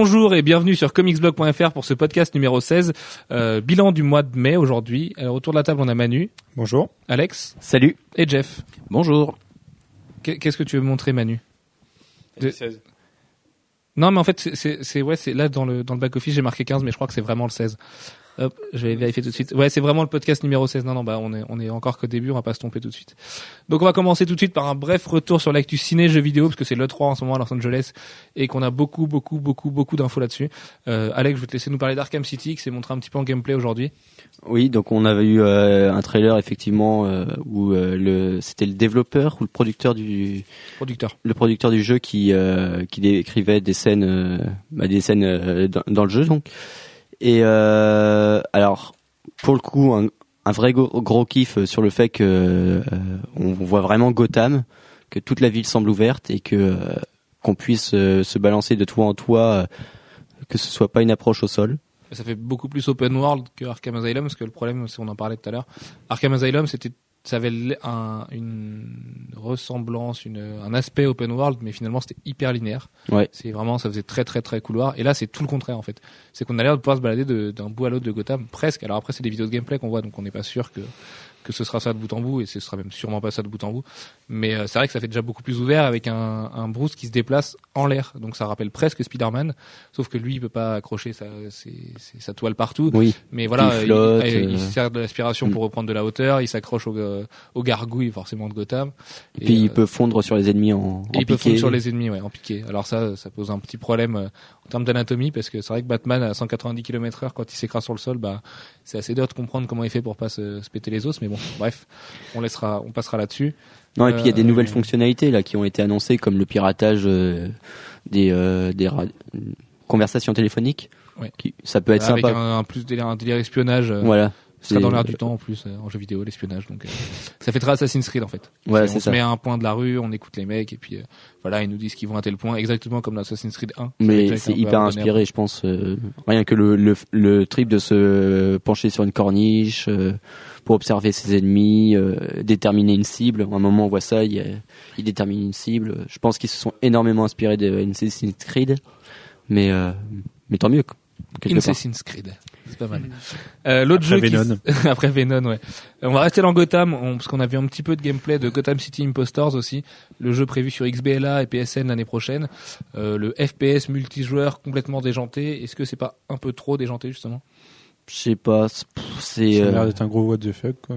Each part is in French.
Bonjour et bienvenue sur comicsblog.fr pour ce podcast numéro 16, euh, bilan du mois de mai aujourd'hui. Alors, autour de la table, on a Manu, Bonjour. Alex Salut. et Jeff. Bonjour. Qu'est- Qu'est-ce que tu veux montrer, Manu? De- Non, mais en fait, c'est- c'est c'est- ouais, c'est là dans le dans le back office, j'ai marqué 15, mais je crois que c'est vraiment le 16. Hop, je vais vérifier tout de suite. Ouais, c'est vraiment le podcast numéro 16. Non, non, bah on est on est encore qu'au début, on va pas se tromper tout de suite. Donc on va commencer tout de suite par un bref retour sur l'actu ciné jeux vidéo parce que c'est le 3 en ce moment à Los Angeles et qu'on a beaucoup beaucoup beaucoup beaucoup d'infos là-dessus. Euh, Alex, je vais te laisser nous parler d'Arkham City qui s'est montré un petit peu en gameplay aujourd'hui. Oui, donc on avait eu euh, un trailer effectivement euh, où euh, le c'était le développeur ou le producteur du Producteur. le producteur du jeu qui euh, qui décrivait des scènes euh, bah, des scènes dans, dans le jeu donc. Et euh, alors pour le coup un, vrai gros, kiff sur le fait que euh, on voit vraiment Gotham, que toute la ville semble ouverte et que euh, qu'on puisse euh, se balancer de toit en toit, euh, que ce soit pas une approche au sol. Ça fait beaucoup plus open world que Arkham Asylum, parce que le problème, c'est on en parlait tout à l'heure. Arkham Asylum, c'était, ça avait un- une ressemblance, une, un aspect open world, mais finalement c'était hyper linéaire. Ouais. C'est vraiment, ça faisait très très très couloir. Et là, c'est tout le contraire en fait. C'est qu'on a l'air de pouvoir se balader de- d'un bout à l'autre de Gotham, presque. Alors après, c'est des vidéos de gameplay qu'on voit, donc on n'est pas sûr que que ce sera ça de bout en bout, et ce sera même sûrement pas ça de bout en bout. Mais euh, c'est vrai que ça fait déjà beaucoup plus ouvert avec un, un Bruce qui se déplace en l'air. Donc ça rappelle presque Spider-Man, sauf que lui, il peut pas accrocher sa, ses- ses- sa toile partout. Oui. Mais voilà, Il il, flotte, il- il euh, sert de l'aspiration mm. pour reprendre de la hauteur, il s'accroche au, euh, aux gargouilles forcément de Gotham. Et puis il euh, peut fondre sur les ennemis en, en et il peut piqué. fondre sur les ennemis, ouais, en piqué. Alors ça, ça pose un petit problème en termes d'anatomie parce que c'est vrai que Batman à 190 km heure quand il s'écrase sur le sol, bah c'est assez dur de comprendre comment il fait pour pas se, se péter les os. Mais bon, bref, on laissera, on passera là-dessus. Non, et puis il y a des Euh, nouvelles fonctionnalités là qui ont été annoncées comme le piratage euh, des euh, des conversations téléphoniques. Ouais. Qui, ça peut être avec sympa. un, un plus délire, un délire espionnage. Voilà. Ce sera dans l'air du temps en plus euh, en jeu vidéo l'espionnage donc euh, ça fait très Assassin's Creed en fait. C'est on se ça. met à un point de la rue, on écoute les mecs et puis euh, voilà ils nous disent qu'ils vont à tel point exactement comme dans Assassin's Creed 1. Ça avait déjà Mais c'est hyper inspiré, je pense. rien que le, le le trip de se pencher sur une corniche pour observer ses ennemis, euh, déterminer une cible. À un moment, on voit ça, il, détermine une cible. Je pense qu'ils se sont énormément inspirés de Assassin's Creed, mais euh, mais tant mieux. Assassin's Creed. C'est pas mal. Euh, L'autre jeu qui- Venom. après Venom, ouais. On va rester dans Gotham, on- parce qu'on a vu un petit peu de gameplay de Gotham City Impostors aussi, le jeu prévu sur XBLA et PSN l'année prochaine. Euh, le FPS multijoueur complètement déjanté. Est-ce que c'est pas un peu trop déjanté justement? Je sais pas. c'est- C'est Ça a euh, l'air d'être un gros what the fuck, quoi.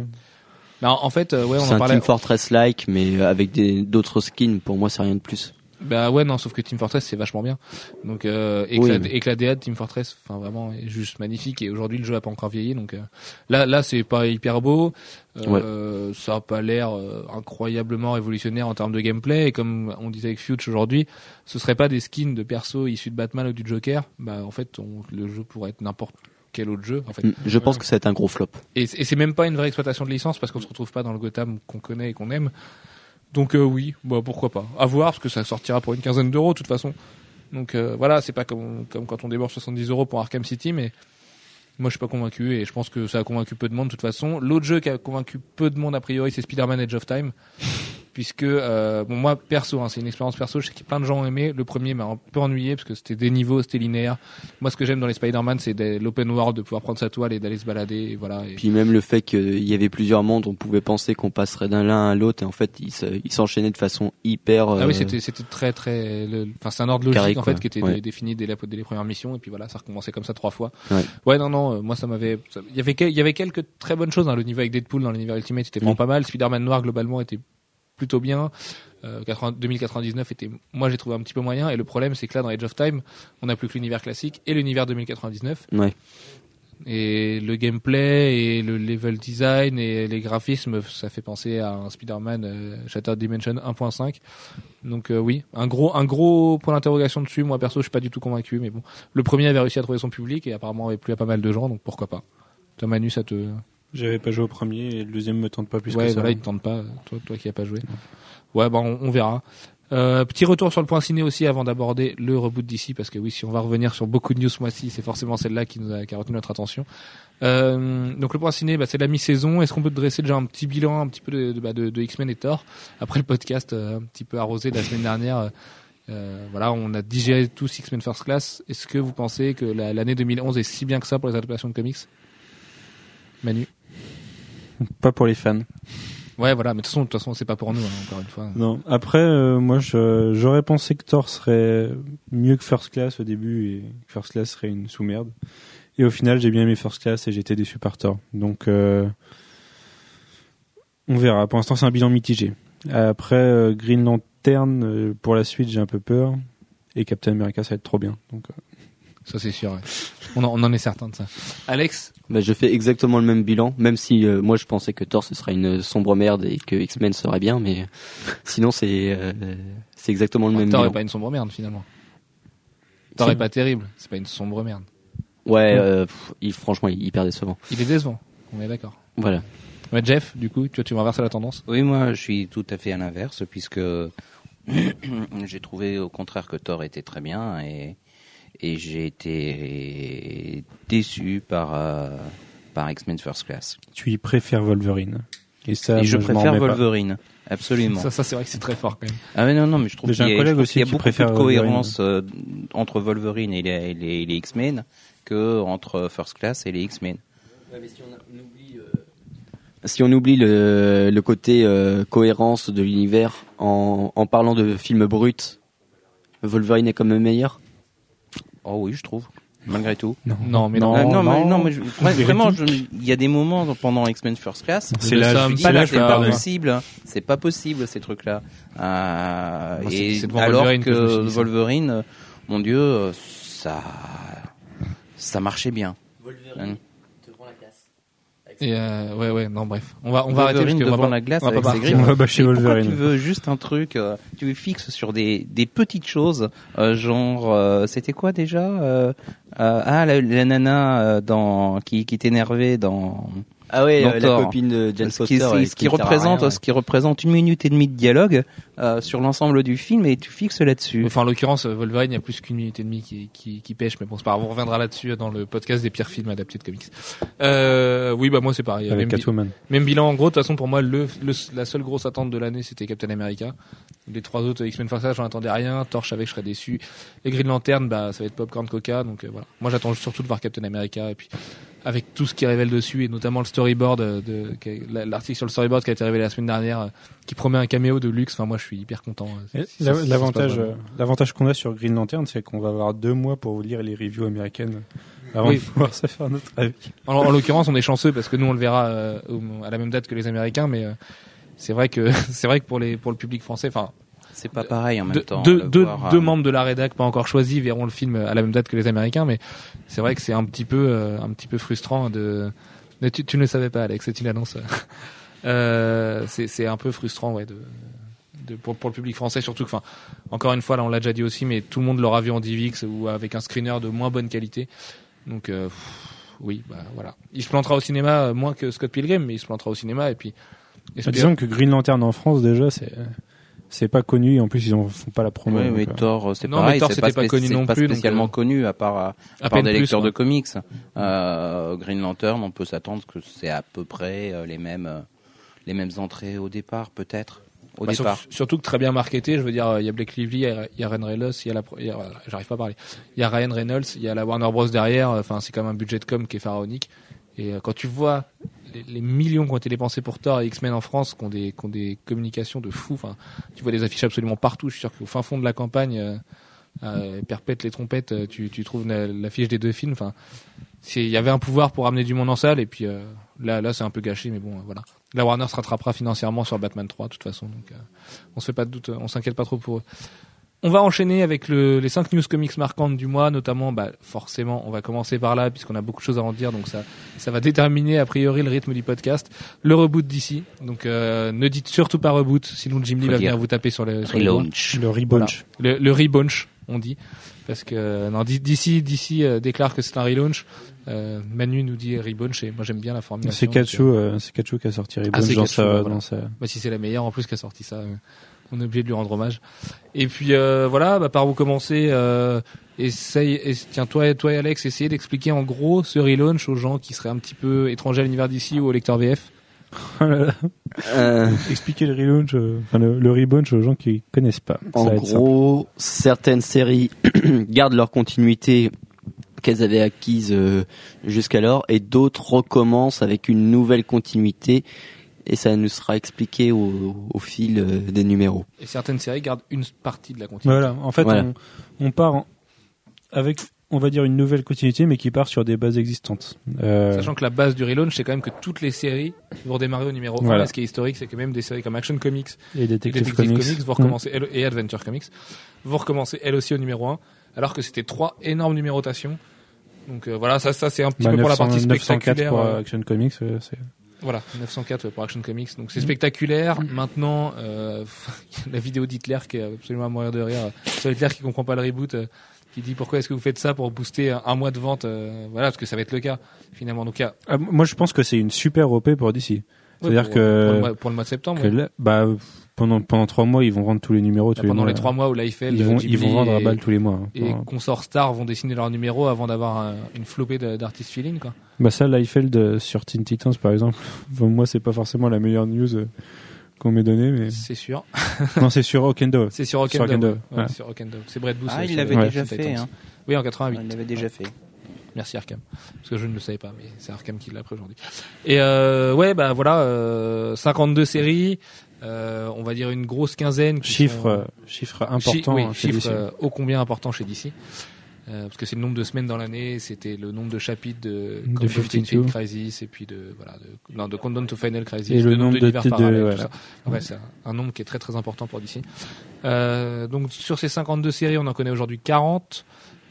Non, en fait, euh, ouais, on c'est en un parlait. Team Fortress-like, mais avec des d'autres skins. Pour moi, c'est rien de plus. Bah ouais, non, sauf que Team Fortress c'est vachement bien. Donc euh, et, que Oui, la, mais- et que la DA de Team Fortress, enfin vraiment, est juste magnifique. Et aujourd'hui, le jeu a pas encore vieilli, donc euh, là, là, c'est pas hyper beau. Euh, Ça a pas l'air euh, incroyablement révolutionnaire en termes de gameplay. Et comme on disait avec Future aujourd'hui, ce serait pas des skins de perso issus de Batman ou du Joker. Bah en fait, on- le jeu pourrait être n'importe quel autre jeu. En fait. Mm, Je pense que ça va être un gros flop. Et, et c'est même pas une vraie exploitation de licence parce qu'on se retrouve pas dans le Gotham qu'on connaît et qu'on aime. Donc euh, oui, bah pourquoi pas. À voir parce que ça sortira pour une quinzaine d'euros de toute façon. Donc euh, voilà, c'est pas comme comme quand on débourse 70 euros pour Arkham City, mais moi je suis pas convaincu et je pense que ça a convaincu peu de monde de toute façon. L'autre jeu qui a convaincu peu de monde a priori, c'est Spider-Man Edge of Time. Puisque euh, bon moi perso, hein, c'est une expérience perso, je sais que plein de gens ont aimé. Le premier m'a un peu ennuyé parce que c'était des niveaux, c'était linéaire. Moi ce que j'aime dans les Spider-Man, c'est l'open world, de pouvoir prendre sa toile et d'aller se balader. Et voilà. Et- Puis même le fait qu'il y avait plusieurs mondes, on pouvait penser qu'on passerait d'un l'un à l'autre, et en fait, ils se- ils s'enchaînaient de façon hyper. Ah euh, oui, c'était c'était très très. Enfin, c'est un ordre logique Carré, en fait qui était Ouais. défini dès, la- dès les premières missions et puis voilà, ça recommençait comme ça trois fois. Ouais. non non, euh, moi ça m'avait. Il y avait il y avait quelques très bonnes choses. Hein. Le niveau avec Deadpool dans l'univers Ultimate était vraiment Oui. pas mal. Spider-Man noir globalement était plutôt bien. Euh, 80 2099 était, moi j'ai trouvé un petit peu moyen. Et le problème c'est que là dans Age of Time, on n'a plus que l'univers classique et l'univers 2099 Ouais. et le gameplay et le level design et les graphismes ça fait penser à un Spider-Man euh, Shattered Dimension 1.5 donc euh, oui un gros un gros point d'interrogation dessus moi perso je suis pas du tout convaincu mais bon le premier avait réussi à trouver son public et apparemment avait plu à pas mal de gens donc pourquoi pas toi Manu ça te J'avais pas joué au premier et le deuxième me tente pas plus ouais que ça. voilà il te tente pas toi toi qui as pas joué. Ouais bah on, on verra. Euh, petit retour sur le point ciné aussi avant d'aborder le reboot d'ici parce que oui si on va revenir sur beaucoup de news ce mois-ci c'est forcément celle-là qui nous a qui a retenu notre attention. Euh, donc le point ciné bah, c'est la mi-saison. Est-ce qu'on peut dresser déjà un petit bilan un petit peu de, de, bah, de, de X-Men et Thor après le podcast euh, un petit peu arrosé de la semaine dernière euh, Euh, voilà, on a digéré tous X-Men First Class. Est-ce que vous pensez que la- l'année 2011 est si bien que ça pour les adaptations de comics? Manu? Pas pour les fans. Ouais, voilà, mais de toute façon, de toute façon, c'est pas pour nous, hein, encore une fois. Non. Après, euh, moi, j'aurais pensé que Thor serait mieux que First Class au début et que First Class serait une sous-merde. Et au final, j'ai bien aimé First Class et j'étais déçu par Thor. Donc, euh, on verra. Pour l'instant, c'est un bilan mitigé. Après, euh, Green Lantern, pour la suite, j'ai un peu peur. Et Captain America, ça va être trop bien. Donc, Ça, c'est sûr. ouais. On, en, on en est certain de ça. Alex Bah, je fais exactement le même bilan, même si euh, moi je pensais que Thor ce serait une sombre merde et que X-Men serait bien, mais sinon c'est euh, c'est exactement le même Thor est bilan. pas une sombre merde, finalement. Thor est pas terrible. C'est pas une sombre merde. Ouais, euh, pff, il, franchement, il est hyper décevant. Il est décevant. On est d'accord. Voilà. Ouais, Jeff, du coup, tu vois, tu vas renverser la tendance? Oui, moi, je suis tout à fait à l'inverse, puisque j'ai trouvé au contraire que Thor était très bien et, et j'ai été déçu par, euh, par X-Men First Class. tu y préfères Wolverine. Et ça, et je préfère pas. Wolverine, absolument. Ça, ça c'est vrai que c'est très fort quand même. Ah mais non, non, mais je trouve qu'il y un a, collègue aussi qu'il y a qui beaucoup préfère plus de Wolverine. cohérence euh, entre Wolverine et les, les- les X-Men que entre First Class et les X-Men. Si on oublie le, le côté euh, cohérence de l'univers en, en parlant de films bruts, Wolverine est quand même meilleur. Oh oui, je trouve, malgré tout. Non, mais non. Non, non, mais, non. non, mais je- vra- vraiment, il y a des moments pendant X-Men First Class. C'est là, c'est pas possible, c'est pas possible ces trucs-là. Euh, Moi, et alors Wolverine que que. Wolverine, euh, mon Dieu, euh, ça, ça marchait bien. Hein. Et euh, ouais, ouais, non, bref. On va, on va arrêter parce que on va devant pas- la glace on va avec pas ses griffes. On va bâcher pourquoi Wolverine. tu veux juste un truc, euh, tu fixes sur des, des petites choses, euh, genre, euh, c'était quoi déjà euh, euh, Ah, la, la nana euh, dans qui, qui t'énervait dans Ah ouais, euh, la copine de Jane ce qui, Foster. ce qui sert à représente rien, ouais. ce qui représente une minute et demie de dialogue euh, sur l'ensemble du film et tu fixes là-dessus. Enfin, en l'occurrence, Wolverine, il y a plus qu'une minute et demie qui, qui, qui pêche, mais bon, c'est pas grave, on reviendra là-dessus dans le podcast des pires films adaptés de comics. Euh, oui, bah moi c'est pareil. Avec Même, bi- même bilan en gros, de toute façon pour moi, le, le- la seule grosse attente de l'année c'était Captain America. Les trois autres X-Men Class, j'en attendais rien. Savais que je serais déçu. Et Green Lantern, bah ça va être Popcorn Coca, donc euh, voilà. Moi j'attends surtout de voir Captain America et puis avec tout ce qui révèle dessus et notamment le storyboard de, l'article sur le storyboard qui a été révélé la semaine dernière, euh, qui promet un caméo de luxe. Enfin moi je suis hyper content. passe L'avantage, euh, l'avantage qu'on a sur Green Lantern, c'est qu'on va avoir deux mois pour vous lire les reviews américaines avant Oui. de pouvoir se faire notre avis. En, en l'occurrence, on est chanceux parce que nous on le verra euh, à la même date que les Américains, mais euh, c'est vrai que c'est vrai que pour les pour le public français, enfin C'est pas pareil en même temps. deux, deux- voir, deux euh, membres de la rédac pas encore choisis verront le film à la même date que les Américains, mais c'est vrai que c'est un petit peu euh, un petit peu frustrant de. mais tu, tu ne le savais pas, Alex, c'est une annonce. Euh, c'est c'est un peu frustrant, ouais, de. de- pour, pour le public français surtout que enfin encore une fois là on l'a déjà dit aussi mais tout le monde l'aura vu en DivX ou avec un screener de moins bonne qualité donc euh, pff, oui bah voilà il se plantera au cinéma euh, moins que Scott Pilgrim mais il se plantera au cinéma et puis Bah, disons que Green Lantern en France, déjà, c'est, c'est pas connu et en plus, ils en font pas la promo. Oui, donc, mais euh, Thor, c'est Non, mais pareil, Thor, c'est c'était pas, pas connu non pas plus, donc, spécialement euh, connu à part, à, à à part peine des plus, lecteurs de comics. Euh, Green Lantern, on peut s'attendre que c'est à peu près euh, les mêmes, euh, les mêmes entrées au départ, peut-être. Au Bah, sur- surtout que très bien marketé, je veux dire, il y a Blake Lively, il y a- il y a Ryan Reynolds, il y a la, j'arrive pas à parler. Il y a Ryan Reynolds, il y a la Warner Bros derrière. Enfin, c'est quand même un budget de com qui est pharaonique. Et euh, quand tu vois les, les millions qui ont été dépensés pour Thor et X-Men en France, qui ont des, qui ont des communications de fou. Enfin, tu vois des affiches absolument partout. Je suis sûr qu'au fin fond de la campagne, euh, euh, perpète les trompettes, tu, tu trouves la- l'affiche des deux films. Enfin, il y avait un pouvoir pour amener du monde en salle. Et puis euh, là, là, c'est un peu gâché, mais bon, voilà. La Warner se rattrapera financièrement sur Batman 3 de toute façon. Donc, euh, on se fait pas de doute, on s'inquiète pas trop pour eux. On va enchaîner avec le, les 5 news comics marquantes du mois, notamment, bah, forcément, on va commencer par là, puisqu'on a beaucoup de choses à en dire, donc ça, ça va déterminer a priori le rythme du podcast. Le reboot d'ici, donc euh, ne dites surtout pas reboot, sinon Jim Lee va venir vous taper sur le, sur. Relaunch. Le relaunch. Le, le relaunch, on dit, parce que euh, non, d'ici, d'ici euh, déclare que c'est un relaunch. Euh, Manu nous dit relaunch et moi j'aime bien la formulation. C'est Kachu, euh, c'est Kachu qui a sorti Ah, Relaunch c'est dans sa, bah, voilà. dans sa, bah, si c'est la meilleure en plus qui a sorti ça, euh, on est obligé de lui rendre hommage. Et puis euh, voilà, bah, par où commencer euh, essaye, et, tiens toi, toi et Alex, essayez d'expliquer en gros ce relaunch aux gens qui seraient un petit peu étrangers à l'univers d'ici ou au lecteur VF. Oh. Euh, Expliquer le relaunch, euh, enfin le, le relaunch aux gens qui connaissent pas. En gros, certaines séries gardent leur continuité qu'elles avaient acquise euh, jusqu'alors et d'autres recommencent avec une nouvelle continuité et ça nous sera expliqué au, au fil euh, des numéros. Et certaines séries gardent une partie de la continuité. Voilà. En fait, Voilà. on, on part en- avec, on va dire, une nouvelle continuité, mais qui part sur des bases existantes. Euh, Sachant que la base du relaunch, c'est quand même que toutes les séries vont démarrer au numéro 1. Voilà. Et ce qui est historique, c'est que même des séries comme Action Comics et et Detective, Detective Comics. Comics, vont recommencer, elles- et Adventure Comics, vont recommencer elles aussi au numéro 1, alors que c'était trois énormes numérotations. Donc euh, voilà, ça, ça c'est un petit Bah, peu pour la 900, partie 904 spectaculaire. pour euh, Action Comics, c'est Voilà, 904 ouais, pour Action Comics. Donc c'est spectaculaire. Maintenant, euh, la vidéo d'Hitler qui est absolument à mourir de rire. Sur Hitler qui comprend pas le reboot, euh, qui dit pourquoi est-ce que vous faites ça pour booster un, un mois de vente. euh, voilà, parce que ça va être le cas finalement. Donc a Ah, moi, je pense que c'est une super OP pour DC. C'est-à-dire que- pour le, mois, pour le mois de septembre, Que ouais. là, bah, pendant pendant trois mois, ils vont vendre tous les numéros tous Là, pendant les trois mois où Liefeld, ils vont Ghibli ils vont vendre à balle tous les mois. hein. et Enfin, Consort Star vont dessiner leur numéro avant d'avoir un- une flopée d'artistes fill-in quoi. Bah ça, Liefeld euh, sur Teen Titans par exemple. Bon, moi, c'est pas forcément la meilleure news euh, qu'on m'ait donnée, mais C'est sûr. non, c'est sur Okendo. C'est sur Ouais, ouais. sur Rock'n'Dove. C'est Brett Booth. Ah, euh, il l'avait déjà fait. Hein. Oui, en 88. Il l'avait déjà fait. Merci Arkham. Parce que je ne le savais pas, mais c'est Arkham qui l'a appris aujourd'hui. Et euh, ouais, bah voilà, euh, 52 séries, euh, on va dire une grosse quinzaine. qui Chiffre sont- euh, chiffre Chi- important oui, chez chiffre euh, ô combien important chez DC. Euh, parce que c'est le nombre de semaines dans l'année, c'était le nombre de chapitres de, De Countdown to 52. Infinite Crisis et puis de voilà de, non, de Countdown to Final Crisis, Et le nombre de d'univers parallèles, voilà. Ouais, c'est un, un nombre qui est très très important pour DC. Euh, donc sur ces 52 séries, on en connaît aujourd'hui 40.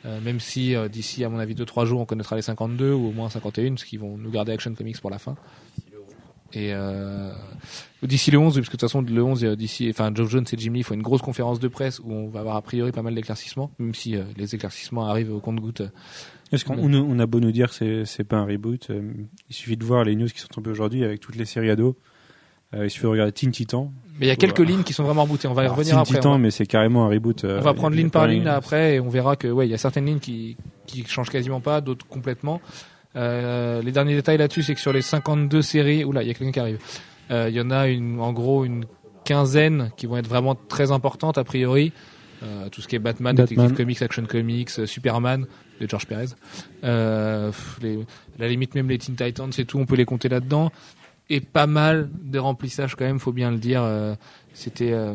Euh, même si euh, d'ici à mon avis 2-3 jours on connaîtra les 52 ou au moins 51 parce qu'ils vont nous garder Action Comics pour la fin. Et euh, d'ici le 11 oui, parce que de toute façon le 11 euh, d'ici enfin Joe Jones et Jim Lee font une grosse conférence de presse où on va avoir a priori pas mal d'éclaircissements même si euh, les éclaircissements arrivent au compte-goutte. Est-ce qu'on on, on a beau nous dire que c'est c'est pas un reboot, euh, il suffit de voir les news qui sont tombées aujourd'hui avec toutes les séries ados. Euh, il suffit de regarder Teen Titan. mais il y a quelques lignes qui sont vraiment rebootées on va y revenir Teen après Titan, va, mais c'est carrément un reboot. euh, on va prendre y a ligne par ligne là, après et on verra que ouais il y a certaines lignes qui qui changent quasiment pas d'autres complètement Euh, les derniers détails là-dessus c'est que sur les 52 séries oula il y a quelqu'un qui arrive Euh, il y en a une en gros une quinzaine qui vont être vraiment très importantes a priori Euh, tout ce qui est Batman, Batman. Detective Comics, Action Comics, euh, Superman de George Perez. Euh, pff, les, à la limite même les Teen Titans, c'est tout, on peut les compter là-dedans. Et pas mal de remplissage quand même, faut bien le dire. Euh, C'était euh,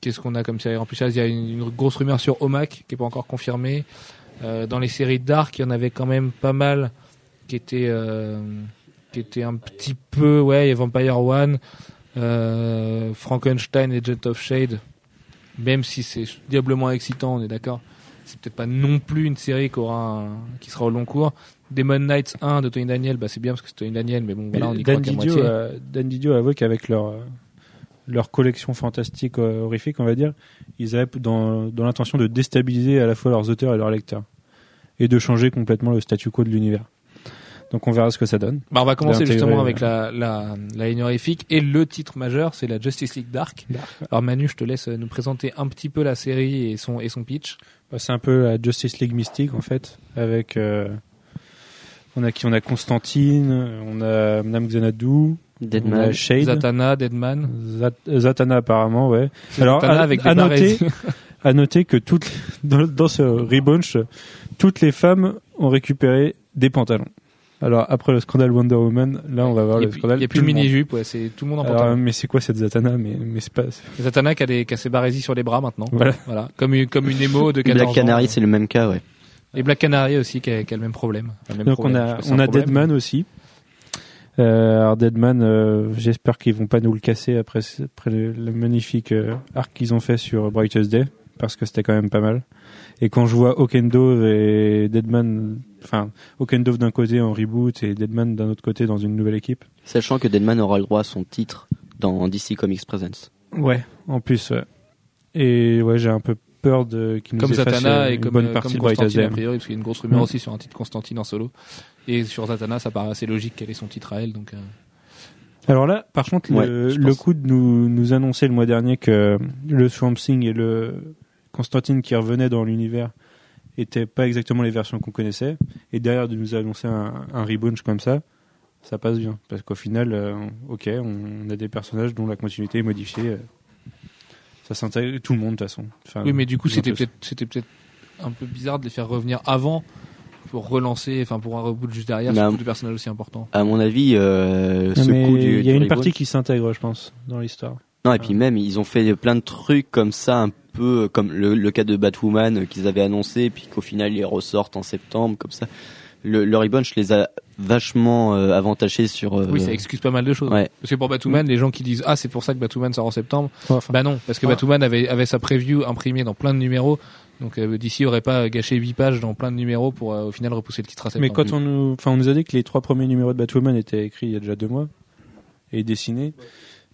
qu'est-ce qu'on a comme série remplissage Il y a une, grosse rumeur sur Omak qui est pas encore confirmée. Euh, dans les séries Dark, il y en avait quand même pas mal qui étaient qui étaient un petit peu ouais, a Vampire One, Frankenstein et Jet of Shade. Même si c'est diablement excitant, on est d'accord. C'est peut-être pas non plus une série qui aura qui sera au long cours. Demon Knights 1 de Tony Daniel, bah c'est bien parce que c'est Tony Daniel, mais bon voilà, on y Dan Didio, Dan Didio a avoué qu'avec leur euh, leur collection fantastique euh, horrifique, on va dire, ils avaient dans, dans l'intention de déstabiliser à la fois leurs auteurs et leurs lecteurs et de changer complètement le statu quo de l'univers. Donc on verra ce que ça donne. Bah, on va commencer justement euh, avec la, la, la ligne horrifique et le titre majeur, c'est la Justice League Dark. Alors Manu, je te laisse nous présenter un petit peu la série et son, et son pitch. Bah, c'est un peu la Justice League mystique en fait, avec euh, on a qui? On a Constantine, on a Madame Xanadu, on Deadman. a Shade, Zatanna, Deadman. Zat- Zatanna apparemment, ouais. Alors, Zatanna à- avec à des noter-. À noter que toutes dans, dans ce rebunch, toutes les femmes ont récupéré des pantalons. Alors après le scandale Wonder Woman, là on va voir Il le n'y a, scandale. il y a plus de le monde. mini-jupe, ouais, c'est tout le monde en Alors, pantalon. mais c'est quoi cette Zatanna? Mais mais c'est pas. Zatanna qui a, des, qui a ses barésies sur les bras maintenant. Voilà. Voilà. Comme une, comme une émo de 14 Black Canary, c'est le même cas, ouais. Et Black Canary aussi qui a, qui a le même problème. Enfin, le même Donc problème, on a on a problème. Deadman aussi. Euh, alors Deadman, euh, j'espère qu'ils vont pas nous le casser après après le, le magnifique euh, arc qu'ils ont fait sur Brightest Day parce que c'était quand même pas mal. Et quand je vois Okendove et Deadman, enfin Okendove d'un côté en reboot et Deadman d'un autre côté dans une nouvelle équipe. Sachant que Deadman aura le droit à son titre dans DC Comics Presents. Ouais, en plus. ouais. Et ouais, j'ai un peu peur de qu'ils nous Comme Zatanna euh, et une comme, bonne euh, partie comme de Constantine Day. a priori, parce qu'il y a une grosse rumeur Mm. aussi sur un titre Constantine en solo. Et sur Zatanna, ça paraît assez logique qu'elle ait son titre à elle. Donc, euh, Alors là, par contre, Ouais, le, coup de nous, nous annoncer le mois dernier que le Swamp Thing et le Constantine qui revenaient dans l'univers étaient pas exactement les versions qu'on connaissait, et derrière de nous annoncer un, un rebunch comme ça, ça passe bien. Parce qu'au final, euh, ok, on a des personnages dont la continuité est modifiée. euh, ça s'intègre tout le monde de toute façon. Enfin, Oui, mais du coup, c'était peut-être, c'était peut-être un peu bizarre de les faire revenir avant pour relancer, enfin pour un reboot juste derrière, à- des personnages aussi importants. À mon avis, euh, Non, ce mais coup du, il y a une reboot- partie qui s'intègre, je pense, dans l'histoire. Non, et puis même, ils ont fait plein de trucs comme ça, un peu comme le, le cas de Batwoman euh, qu'ils avaient annoncé, puis qu'au final ils ressortent en septembre, comme ça. Le, le relaunch les a vachement euh, avantagés sur. euh, Oui, ça excuse pas mal de choses. Ouais. Parce que pour Batwoman, les gens qui disent ah c'est pour ça que Batwoman sort en septembre, Enfin, bah non, parce que Ah. Batwoman avait avait sa preview imprimée dans plein de numéros. Donc euh, DC aurait pas gâché 8 pages dans plein de numéros pour euh, au final repousser le titre à septembre. mais quand on nous, enfin, on nous a dit que les trois premiers numéros de Batwoman étaient écrits il y a déjà deux mois et dessinés.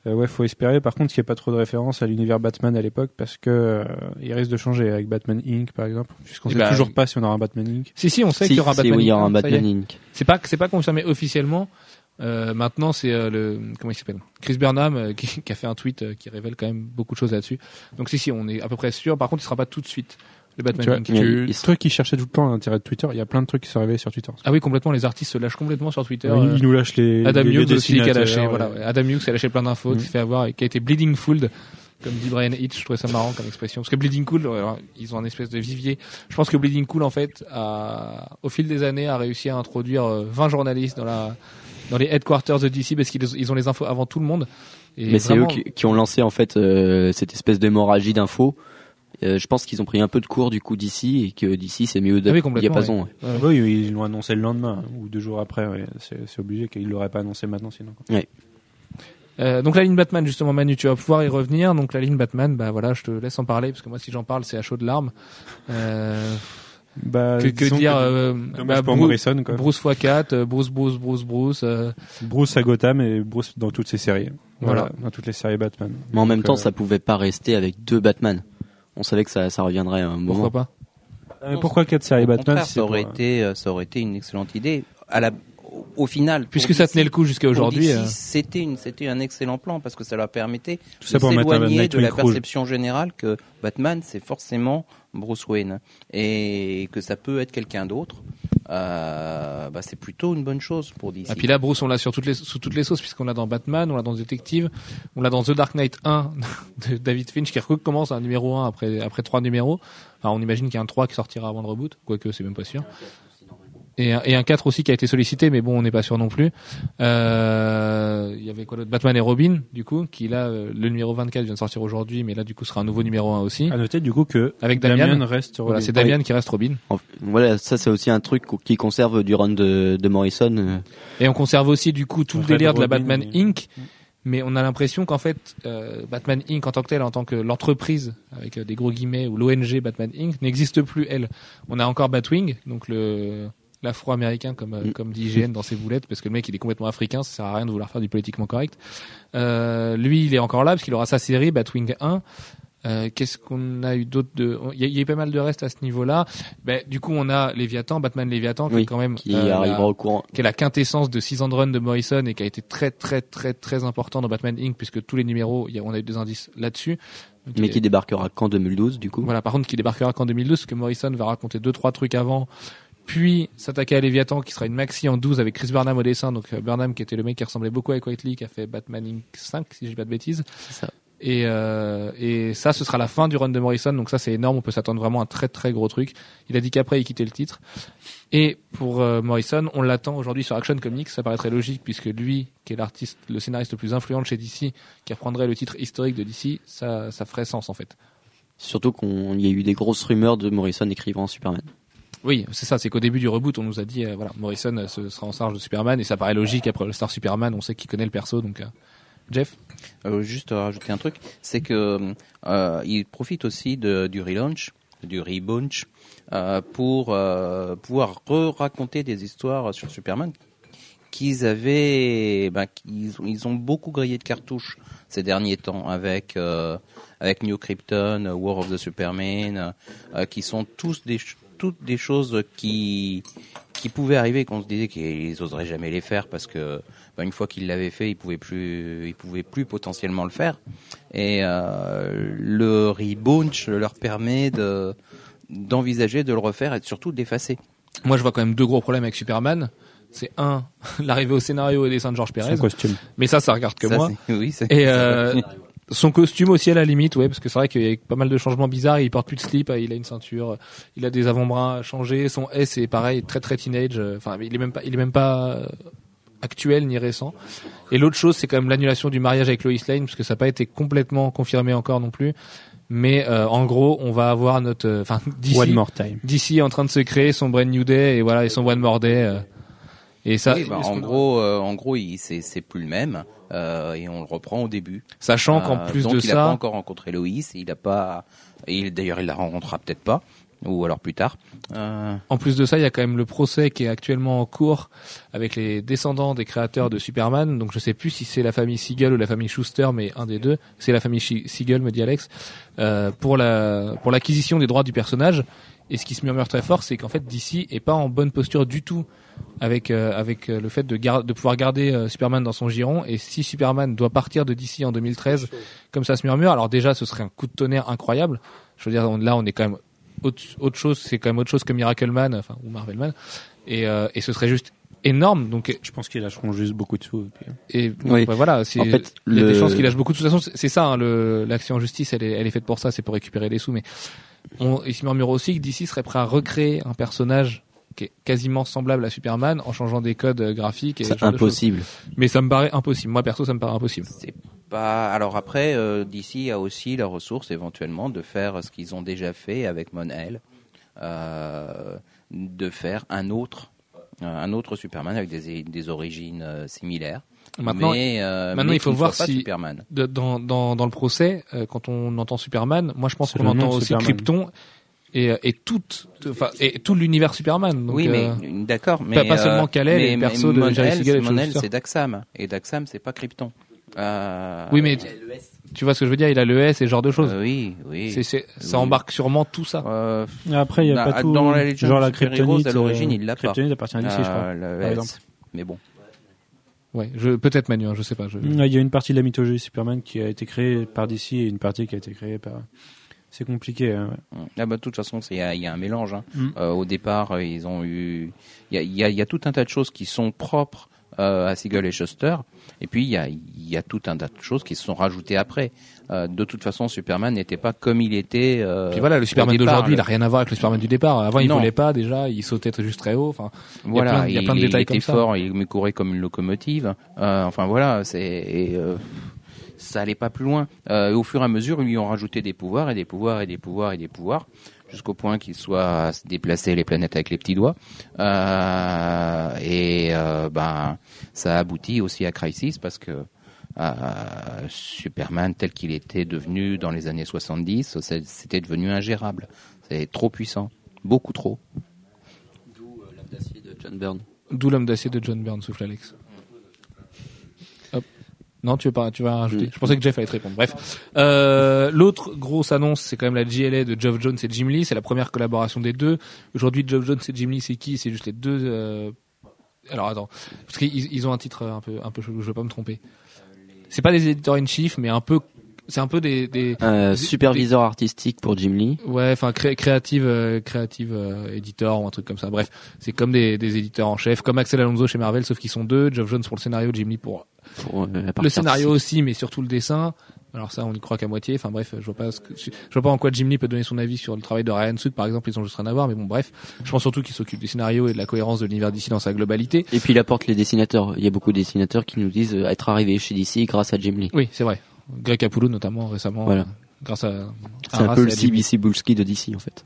Euh, ouais, faut espérer. Par contre, qu'il n'y ait pas trop de références à l'univers Batman à l'époque, parce que euh, il risque de changer avec Batman Inc. par exemple, puisqu'on Eh sait bah, toujours pas si on aura un Batman Inc. Si si, on sait Si, qu'il y aura un si, Batman. oui, il y aura un Inc. Batman Inc. C'est pas c'est pas confirmé officiellement. Euh, maintenant, c'est euh, le comment il s'appelle? Chris Burnham euh, qui, qui a fait un tweet euh, qui révèle quand même beaucoup de choses là-dessus. Donc si si, on est à peu près sûr. Par contre, il sera pas tout de suite le Batman Tu vois, tu- il- truc qui cherchait tout le temps à l'intérêt de Twitter, il y a plein de trucs qui sont arrivés sur Twitter. Ah oui, complètement. Les artistes se lâchent complètement sur Twitter. il, euh, il nous lâche les. Adam les- les Hughes aussi qui a lâché, dessinateurs, voilà. euh, ouais. Adam Hughes a lâché plein d'infos, Mhm. qui s'est fait avoir qui a été bleeding fooled, comme dit Brian Hitch. Je trouvais ça marrant comme expression. Parce que bleeding cool, alors, ils ont un espèce de vivier. Je pense que bleeding cool, en fait, a, au fil des années, a réussi à introduire euh, 20 journalistes dans la, dans les headquarters de DC parce qu'ils ils ont les infos avant tout le monde. Et Mais c'est eux vraiment- qui, qui ont lancé en fait euh, cette espèce d'hémorragie d'infos. Euh, je pense qu'ils ont pris un peu de cours du coup d'ici et que d'ici c'est mieux de Ah oui, complètement, diapason. ouais. Ouais. Oui, ils l'ont annoncé le lendemain hein, ou deux jours après. ouais. C'est c'est obligé qu'ils l'auraient pas annoncé maintenant sinon. quoi. Euh, donc la ligne Batman justement Manu tu vas pouvoir y revenir donc la ligne Batman bah voilà je te laisse en parler parce que moi si j'en parle c'est à chaud de larmes euh, Bah, que, dire que- euh, bah, pour Bru- Morrison quoi. Bruce x 4 Bruce Bruce Bruce Bruce euh, Bruce à Gotham et Bruce dans toutes ses séries. Voilà, Voilà. dans toutes les séries Batman. Mais en même temps, euh, ça pouvait pas rester avec deux Batman. On savait que ça, ça reviendrait à un moment. pourquoi pas Ah, mais pourquoi quatre séries Au Batman si ça aurait pour, euh, été, euh, ça aurait été une excellente idée. À la, au- au final, puisque ça DC, tenait le coup jusqu'à aujourd'hui euh, c'était une, c'était un excellent plan parce que ça leur permettait Tout de s'éloigner de la rouge. perception générale que Batman c'est forcément Bruce Wayne et que ça peut être quelqu'un d'autre. Euh, bah, c'est plutôt une bonne chose pour DC. et Ah, puis là Bruce on l'a sur toutes les sous toutes les sauces puisqu'on l'a dans Batman on l'a dans Detective on l'a dans The Dark Knight 1 de David Finch qui recommence un numéro 1 après après trois numéros enfin on imagine qu'il y a un 3 qui sortira avant le reboot quoique c'est même pas sûr et, un- et un 4 aussi qui a été sollicité mais bon on n'est pas sûr non plus euh, il y avait quoi d'autre? Batman et Robin du coup qui là euh, le numéro 24 vient de sortir aujourd'hui mais là du coup sera un nouveau numéro 1 aussi À noter du coup que avec Damian, Damian, reste. voilà c'est Damian qui reste Robin Voilà, ça c'est aussi un truc qui conserve du run de, de Morrison. euh. Et on conserve aussi du coup tout le délire de la Batman Inc. Mais on a l'impression qu'en fait, euh, Batman Inc. en tant que tel, en tant que l'entreprise avec euh, des gros guillemets ou l'ONG Batman Inc. n'existe plus. Elle, on a encore Batwing, donc le l'afro-américain comme euh, Mm. comme dit IGN dans ses boulettes, parce que le mec il est complètement africain, ça sert à rien de vouloir faire du politiquement correct. Euh, lui, il est encore là parce qu'il aura sa série Batwing 1. Euh, Qu'est-ce qu'on a eu d'autre de Il y, a- il y a eu pas mal de restes à ce niveau-là. Ben, du coup, on a Léviathan, Batman Léviathan, qui Oui, est quand même qui euh, la- arrivera au courant. qui est la quintessence de 6 ans de run de Morrison et qui a été très très très très important dans Batman Inc. puisque tous les numéros, il y a- on a eu des indices là-dessus. Donc, Mais qui débarquera qu'en 2012 du coup. Voilà, par contre, qui débarquera qu'en 2012, parce que Morrison va raconter deux trois trucs avant, puis s'attaquer à Léviathan, qui sera une maxi en 12 avec Chris Burnham au dessin. Donc euh, Burnham, qui était le mec qui ressemblait beaucoup à Whiteley, qui a fait Batman Inc. 5, si je dis pas de bêtises. Ça. Et, euh, et ça, ce sera la fin du run de Morrison. Donc ça, c'est énorme. On peut s'attendre vraiment à un très très gros truc. Il a dit qu'après, il quittait le titre. Et pour euh, Morrison, on l'attend aujourd'hui sur Action Comics. Ça paraîtrait logique puisque lui, qui est l'artiste, le scénariste le plus influent de chez DC, qui reprendrait le titre historique de DC, ça, ça ferait sens en fait. Surtout qu'il y a eu des grosses rumeurs de Morrison écrivant Superman. Oui, c'est ça. C'est qu'au début du reboot, on nous a dit, euh, voilà, Morrison euh, sera en charge de Superman et ça paraît logique après le Star Superman. On sait qu'il connaît le perso, donc euh, Jeff? Juste rajouter un truc, c'est que euh, il profite aussi du relaunch, du relaunch, pour pouvoir re-raconter des histoires sur Superman qu'ils avaient, ben, ils ont beaucoup grillé de cartouches ces derniers temps avec New Krypton, War of the Superman, qui sont tous des toutes des choses qui qui pouvaient arriver qu'on se disait qu'ils oseraient jamais les faire parce que ben, une fois qu'ils l'avaient fait, ils pouvaient plus ils pouvaient plus potentiellement le faire et euh, le relaunch leur permet de d'envisager de le refaire et surtout d'effacer. Moi, je vois quand même deux gros problèmes avec Superman. c'est un l'arrivée au scénario et dessin de Georges Pérez, Son costume. mais ça, ça regarde que Ça, moi. Oui, Et euh. Son costume aussi à la limite, ouais, parce que c'est vrai qu'il y a pas mal de changements bizarres. Il porte plus de slip, il a une ceinture, il a des avant-bras changés. Son S est pareil, très très teenage. euh, Enfin, il est même pas, il est même pas euh, actuel ni récent. Et l'autre chose, c'est quand même l'annulation du mariage avec Lois Lane, parce que ça n'a pas été complètement confirmé encore non plus. Mais euh, en gros, on va avoir notre, euh, enfin, d'ici, One more time. d'ici en train de se créer son Brand New Day et voilà, et son One More Day. euh, et ça, Oui, bah, en gros, euh, en gros, il- c'est c'est plus le même euh, et on le reprend au début. sachant qu'en Euh, plus donc de il n'a pas ça, encore rencontré Loïs, il a pas, il- d'ailleurs il la rencontrera peut-être pas, ou alors plus tard. Euh, En plus de ça, il y a quand même le procès qui est actuellement en cours avec les descendants des créateurs de Superman. Donc je sais plus si c'est la famille Siegel ou la famille Schuster, mais un des deux. C'est la famille Siegel, me dit Alex, euh, pour la pour l'acquisition des droits du personnage. Et ce qui se murmure très fort, c'est qu'en fait DC est pas en bonne posture du tout avec euh, avec euh, le fait de gar- de pouvoir garder euh, Superman dans son giron. Et si Superman doit partir de DC en 2013, comme ça se murmure, alors déjà ce serait un coup de tonnerre incroyable. Je veux dire, on- là on est quand même autre, autre chose, c'est quand même autre chose que Miracleman, enfin ou Marvelman, et, euh, et ce serait juste énorme. Donc Je pense qu'ils lâcheront juste beaucoup de sous. et puis- et Oui. bah, voilà, En fait, il y a le- des chances qu'il lâche beaucoup. De toute façon, c'est- ça, hein, l'action en justice, elle est, elle est faite pour ça, c'est pour récupérer les sous. Mais on, il se murmure aussi que DC serait prêt à recréer un personnage qui est quasiment semblable à Superman en changeant des codes euh, graphiques. C'est impossible. Mais ça me paraît impossible. Moi perso, ça me paraît impossible. c'est pas. Alors après, euh, DC a aussi la ressource éventuellement de faire ce qu'ils ont déjà fait avec Mon-El, euh, de faire un autre, un autre Superman avec des, des origines euh, similaires. Maintenant, mais, euh, maintenant, mais il faut voir si- Superman. dans, dans, dans le procès, euh, quand on entend Superman, moi je pense qu'on entend aussi Superman. Krypton et, euh, et tout, enfin, et tout l'univers Superman. Donc, oui, mais euh, d'accord, mais pas- pas seulement Kal-El et perso mais de Jerry Mon-El, c'est Daxam et Daxam, c'est pas Krypton. Euh, oui, mais tu vois ce que je veux dire, il a le S et ce genre de choses. euh, oui, oui. C'est, c'est, ça Oui. embarque sûrement tout ça. Euh, Après, il y a Dans- pas tout. dans la genre la kryptonite. à l'origine, euh, il l'a pas. Kryptonite appartient à DC, je crois. par exemple. Mais bon. Ouais, je, peut-être Manu, hein, je sais pas. Je... Il y a une partie de la mythologie Superman qui a été créée par DC et une partie qui a été créée par. C'est compliqué. hein, ouais. Ah bah, de toute façon, il y, a- il y a un mélange. hein. Mm. Euh, au départ, euh, ils ont eu. Il y a, il y a- il y a tout un tas de choses qui sont propres euh, à Siegel et Schuster. Et puis, il y a, il y a tout un tas de choses qui se sont rajoutées après. Euh, de toute façon, Superman n'était pas comme il était. euh, Puis voilà, le Superman d'aujourd'hui, il a rien à voir avec le Superman du départ. Avant, il volait pas déjà, il sautait juste très haut. Enfin, Voilà, plein il y a plein de détails il était comme ça. fort, il me courait comme une locomotive. Euh, enfin voilà, c'est euh, ça allait pas plus loin. Euh, et au fur et à mesure, ils lui ont rajouté des pouvoirs et des pouvoirs et des pouvoirs et des pouvoirs jusqu'au point qu'il soit à se déplacer les planètes avec les petits doigts. Euh, et euh, ben ça aboutit aussi à Crisis parce que euh, Superman tel qu'il était devenu dans les années 70, c'est- c'était devenu ingérable. C'est trop puissant, beaucoup trop. D'où euh, l'âme d'acier de John Byrne. d'où l'homme d'acier de John Byrne, souffle Alex. Hop. Non, tu veux pas, tu vas rajouter. Mm. Je pensais que Jeff allait te répondre. Bref, euh, l'autre grosse annonce, c'est quand même la GLA de Geoff Jones et Jim Lee. C'est la première collaboration des deux. Aujourd'hui, Geoff Jones et Jim Lee, c'est qui? C'est juste les deux. euh, Alors attends, parce qu'ils ils ont un titre un peu, un peu chelou. Je veux pas me tromper. C'est pas des éditeurs in chief, mais un peu. C'est un peu des, des Euh, Des- superviseur artistique pour Jim Lee. Ouais, enfin cré- créative, euh, créative euh, éditeur ou un truc comme ça. Bref, c'est comme des, des éditeurs en chef, comme Axel Alonso chez Marvel, sauf qu'ils sont deux. Geoff Jones pour le scénario, Jim Lee pour Pour, euh, le scénario aussi, mais surtout le dessin. Alors ça, on y croit qu'à moitié. Enfin bref, je vois pas, ce que, je vois pas en quoi Jim Lee peut donner son avis sur le travail de Ryan Suk, par exemple. Ils ont juste rien à voir, mais bon, bref. Je pense surtout qu'il s'occupe du scénario et de la cohérence de l'univers d'ici dans sa globalité. Et puis il apporte les dessinateurs. Il y a beaucoup de dessinateurs qui nous disent euh, être arrivés chez DC grâce à Jim Lee. Oui, c'est vrai. Greg Capullo notamment récemment, Voilà. grâce à. C'est un peu le. CBC Bulski de DC en fait.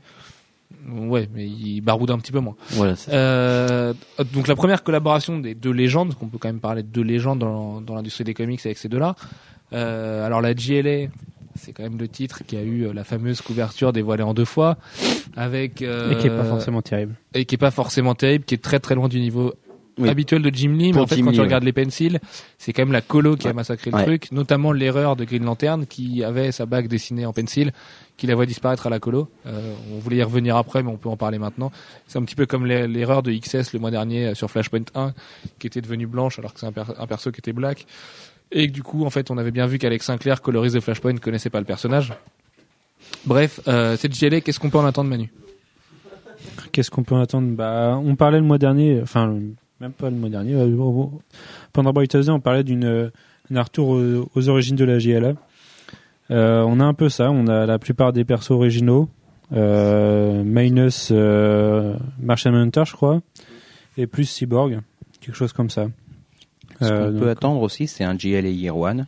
Ouais, mais il baroude un petit peu moins. Voilà. Euh, donc la première collaboration des deux légendes, qu'on peut quand même parler de deux légendes dans, dans l'industrie des comics avec ces deux-là. Euh, alors la GLA, c'est quand même le titre qui a eu euh, la fameuse couverture dévoilée en deux fois, avec euh, Et qui est pas forcément terrible. et qui est pas forcément terrible, qui est très très loin du niveau Oui. habituel de Jim Lee. Mais en fait, Jim quand Lee, tu ouais. regardes les pencils, c'est quand même la colo qui a massacré le Ouais. truc, notamment l'erreur de Green Lantern qui avait sa bague dessinée en pencil, qui la voit disparaître à la colo. Euh, on voulait y revenir après, mais on peut en parler maintenant. C'est un petit peu comme l'e- l'erreur de XS le mois dernier euh, sur Flashpoint 1, qui était devenue blanche alors que c'est un, per- un perso qui était black. Et du coup, en fait, on avait bien vu qu'Alex Sinclair, coloriste de Flashpoint, ne connaissait pas le personnage. Bref, euh, cette GLA, qu'est-ce qu'on peut en attendre, Manu? Qu'est-ce qu'on peut attendre? Bah, on parlait le mois dernier, enfin Même pas le mois dernier. euh, Pendant Brightest Day, on parlait d'une euh, d'un retour aux, aux origines de la JLA. Euh, on a un peu ça. On a la plupart des persos originaux, euh, minus euh, Martian Hunter, je crois, et plus Cyborg, quelque chose comme ça. Ce qu'on Euh, peut attendre aussi, c'est un GLA Year One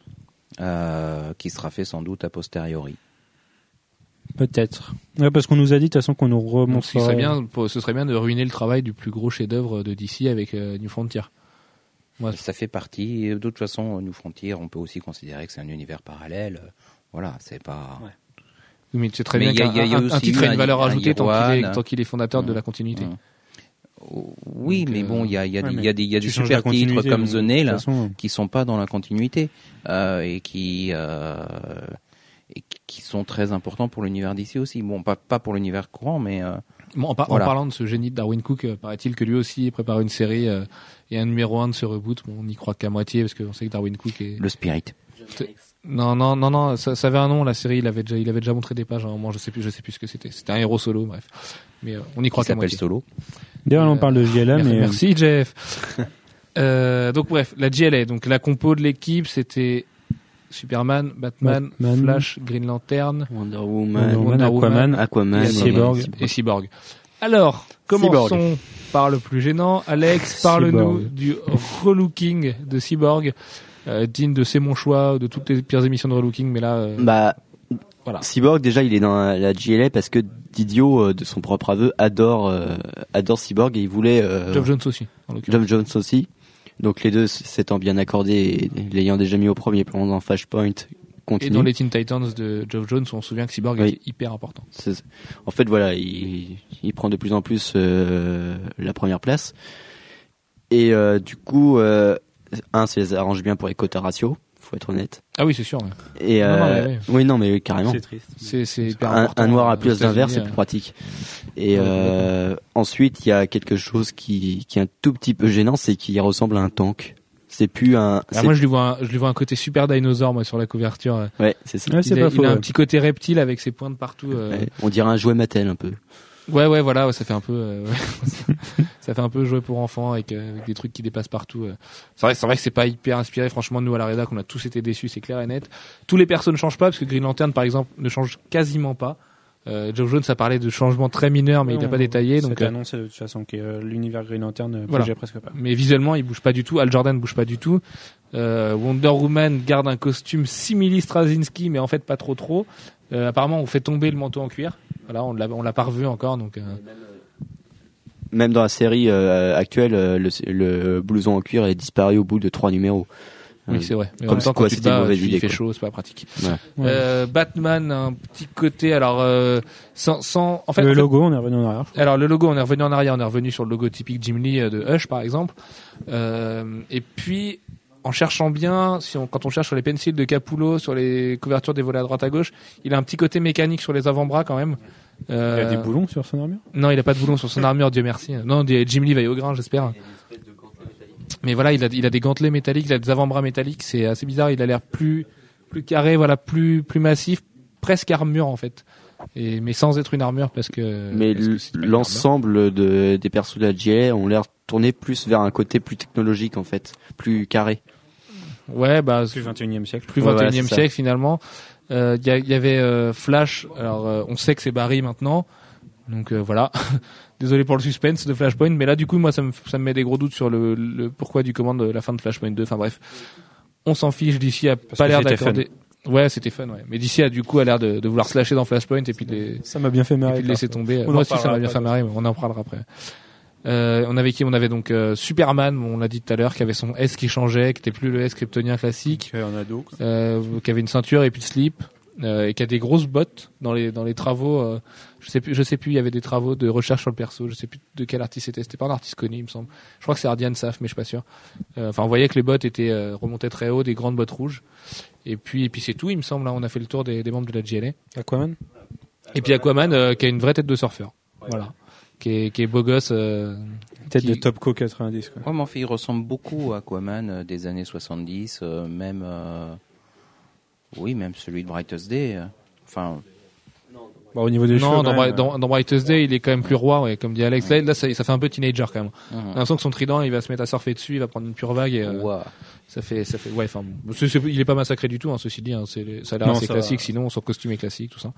euh, qui sera fait sans doute a posteriori. Peut-être. Ouais, parce qu'on nous a dit de toute façon qu'on nous remonte. ce, serait bien, pour- ce serait bien de ruiner le travail du plus gros chef-d'œuvre de DC avec euh, New Frontier. Ouais. Ça fait partie. De toute façon, New Frontier, on peut aussi considérer que c'est un univers parallèle. Voilà, c'est pas. Oui, mais c'est très Mais bien il y a- qu'un il y a un- aussi un titre ait une un- valeur un ajoutée tant qu'il est, Year One. tant qu'il est fondateur de Mm. la continuité. Oui, Donc, mais euh, bon, il y a, il y a ouais, des- y a des, il y a tu des changes la super titres comme The Nail toute façon, qui sont pas dans la continuité euh, et qui euh, et qui sont très importants pour l'univers d'ici aussi. Bon, pas pas pour l'univers courant, mais euh, Bon, en, par- en Voilà. parlant de ce génie de Darwin Cook, euh, paraît-il que lui aussi prépare une série euh, et un numéro 1 de ce reboot. Bon, on n'y croit qu'à moitié parce qu'on sait que Darwin Cook est. le Spirit. Non, non, non, non, ça, ça avait un nom la série. Il avait déjà, il avait déjà montré des pages à un moment. Je sais plus, je sais plus ce que c'était. C'était un héros solo, bref. Mais euh, on y croit qu'à s'appelle moitié. Solo. D'ailleurs, là, on parle de JLA, Merci, mais euh, merci Jeff. Euh, donc bref, la GLA, donc la compo de l'équipe, c'était Superman, Batman, Batman. Flash, Green Lantern Wonder Wonder Woman, Aquaman, Aquaman, et Cyborg. et Cyborg. Alors, commençons par le plus gênant. Alex, parle-nous du relooking de Cyborg, euh, digne de C'est mon choix, de toutes les pires émissions de relooking, mais là, euh, Bah, Voilà. Cyborg déjà il est dans la, la GLA parce que Didio euh, de son propre aveu adore euh, adore Cyborg et il voulait euh, Jones aussi. Geoff Jones aussi. Donc les deux s'étant bien accordés et l'ayant déjà mis au premier plan dans Flashpoint Et continue. dans les Teen Titans de Geoff Jones, on se souvient que Cyborg Oui. était hyper important. En fait, voilà, il, il prend de plus en plus euh, la première place. Et du coup, un, ça les arrange bien pour les quotas ratio, faut être honnête. Ah oui, c'est sûr. ouais. Et Non, non, euh, mais oui, non, mais carrément. c'est triste. C'est Un, un noir à euh, plus aux d'inverse, c'est États-Unis, plus euh. pratique. Et Ouais, euh, ensuite, il y a quelque chose qui, qui est un tout petit peu gênant, c'est qu'il ressemble à un tank. C'est plus un. Alors Ah, moi, je lui vois, un, je lui vois un côté super dinosaure moi sur la couverture. euh. Ouais, c'est ça. Ouais, c'est il a, pas il faux. a un ouais. petit côté reptile avec ses pointes partout. euh. Ouais, on dirait un jouet Mattel un peu. Ouais, ouais, voilà, ouais, ça fait un peu, euh, ouais. ça fait un peu jouer pour enfants avec, euh, avec des trucs qui dépassent partout. euh. C'est vrai, c'est vrai que c'est pas hyper inspiré. Franchement, nous à la rédac, on a tous été déçus, c'est clair et net. Tous les persos ne changent pas parce que Green Lantern, par exemple, ne change quasiment pas. Euh, Joe Jones a parlé de changements très mineurs, mais il n'a pas détaillé. Donc, euh, annoncé de toute façon que euh, l'univers Green Lantern ne Voilà. bougeait presque pas. mais visuellement, il bouge pas du tout. Al Jordan bouge pas du tout. Euh, Wonder Woman garde un costume simili Straczynski, mais en fait pas trop trop. Euh, apparemment, on fait tomber le manteau en cuir. Voilà, on l'a, on l'a pas revu encore, donc. euh, Même dans la série euh, actuelle, euh, le, le blouson en cuir est disparu au bout de trois numéros. Oui, Euh, c'est vrai. Mais comme quoi, quand tu bats, il fait quoi. chaud, c'est pas pratique. Ouais. Ouais. Euh, Batman, un petit côté, alors euh, sans, sans, en fait, le logo, on est revenu en arrière. alors le logo, on est revenu en arrière, on est revenu sur le logo typique Jim Lee euh, de Hush par exemple. Euh, et puis en cherchant bien, si on, quand on cherche sur les pencils de Capullo, sur les couvertures des volets à droite à gauche, il a un petit côté mécanique sur les avant-bras quand même. Il y a des boulons sur son armure? non, il a pas de boulon sur son armure, Dieu merci. Non, Jim Lee va au grain, j'espère. Mais voilà, il a, il a des gantelets métalliques, il a des avant-bras métalliques, c'est assez bizarre. Il a l'air plus, plus carré, voilà, plus, plus massif, presque armure en fait. Et, mais sans être une armure parce que. Mais l'ensemble de, des persos de la GLA ont l'air tournés plus vers un côté plus technologique en fait, plus carré. Ouais, bah, Plus 21e siècle. plus Ouais, 21e voilà, c'est ça. siècle finalement. Euh, Il y, avait euh, Flash. Alors, euh, on sait que c'est Barry maintenant. Donc euh, voilà. Désolé pour le suspense de Flashpoint, mais là du coup moi ça me, ça me met des gros doutes sur le, le pourquoi du commande de la fin de Flashpoint 2. Enfin bref, on s'en fiche. DC a pas l'air d'accorder. Ouais, c'était fun. Ouais. Mais DC a du coup a l'air de, de vouloir se lâcher dans Flashpoint et puis de les, Ça m'a bien fait et marrer. puis de laisser tomber. On Moi aussi, ça m'a bien fait marrer, mais on en parlera après. Euh, on avait qui? On avait donc euh, Superman, on l'a dit tout à l'heure, qui avait son S qui changeait, qui était plus le S kryptonien classique, en ado. euh, qui avait une ceinture et puis de slip, euh, et qui a des grosses bottes dans les dans les travaux. euh, je sais plus, je sais plus. Il y avait des travaux de recherche sur le perso. Je sais plus de quel artiste c'était. C'était pas un artiste connu, il me semble. Je crois que c'est Ardian Saf, mais je suis pas sûr. Euh, Enfin, on voyait que les bottes étaient euh, remontées très haut, des grandes bottes rouges. Et puis et puis c'est tout, il me semble. Là, on a fait le tour des, des membres de la GLA. Aquaman? Et puis Aquaman, euh, qui a une vraie tête de surfeur. Voilà. Qui est, qui est beau gosse. euh, Tête Qui- de Topco 90. Quoi. Ouais, fait, il ressemble beaucoup à Aquaman euh, des années 70, euh, même. Oui, même celui de Brightest Day. euh. Enfin, Bah, au niveau des cheveux. Non, dans, quand Bri- même, dans, dans Brightest Day, il est quand même plus roi, ouais, comme dit Alex. Là, là, ça, ça fait un peu teenager quand même. Mhm. l'impression que son trident, il va se mettre à surfer dessus, il va prendre une pure vague et euh, ça fait, ça fait, ouais, enfin, il est pas massacré du tout, hein, ceci dit. Hein, c'est, ça a l'air Non, assez ça classique, va. sinon son costume est classique, tout ça.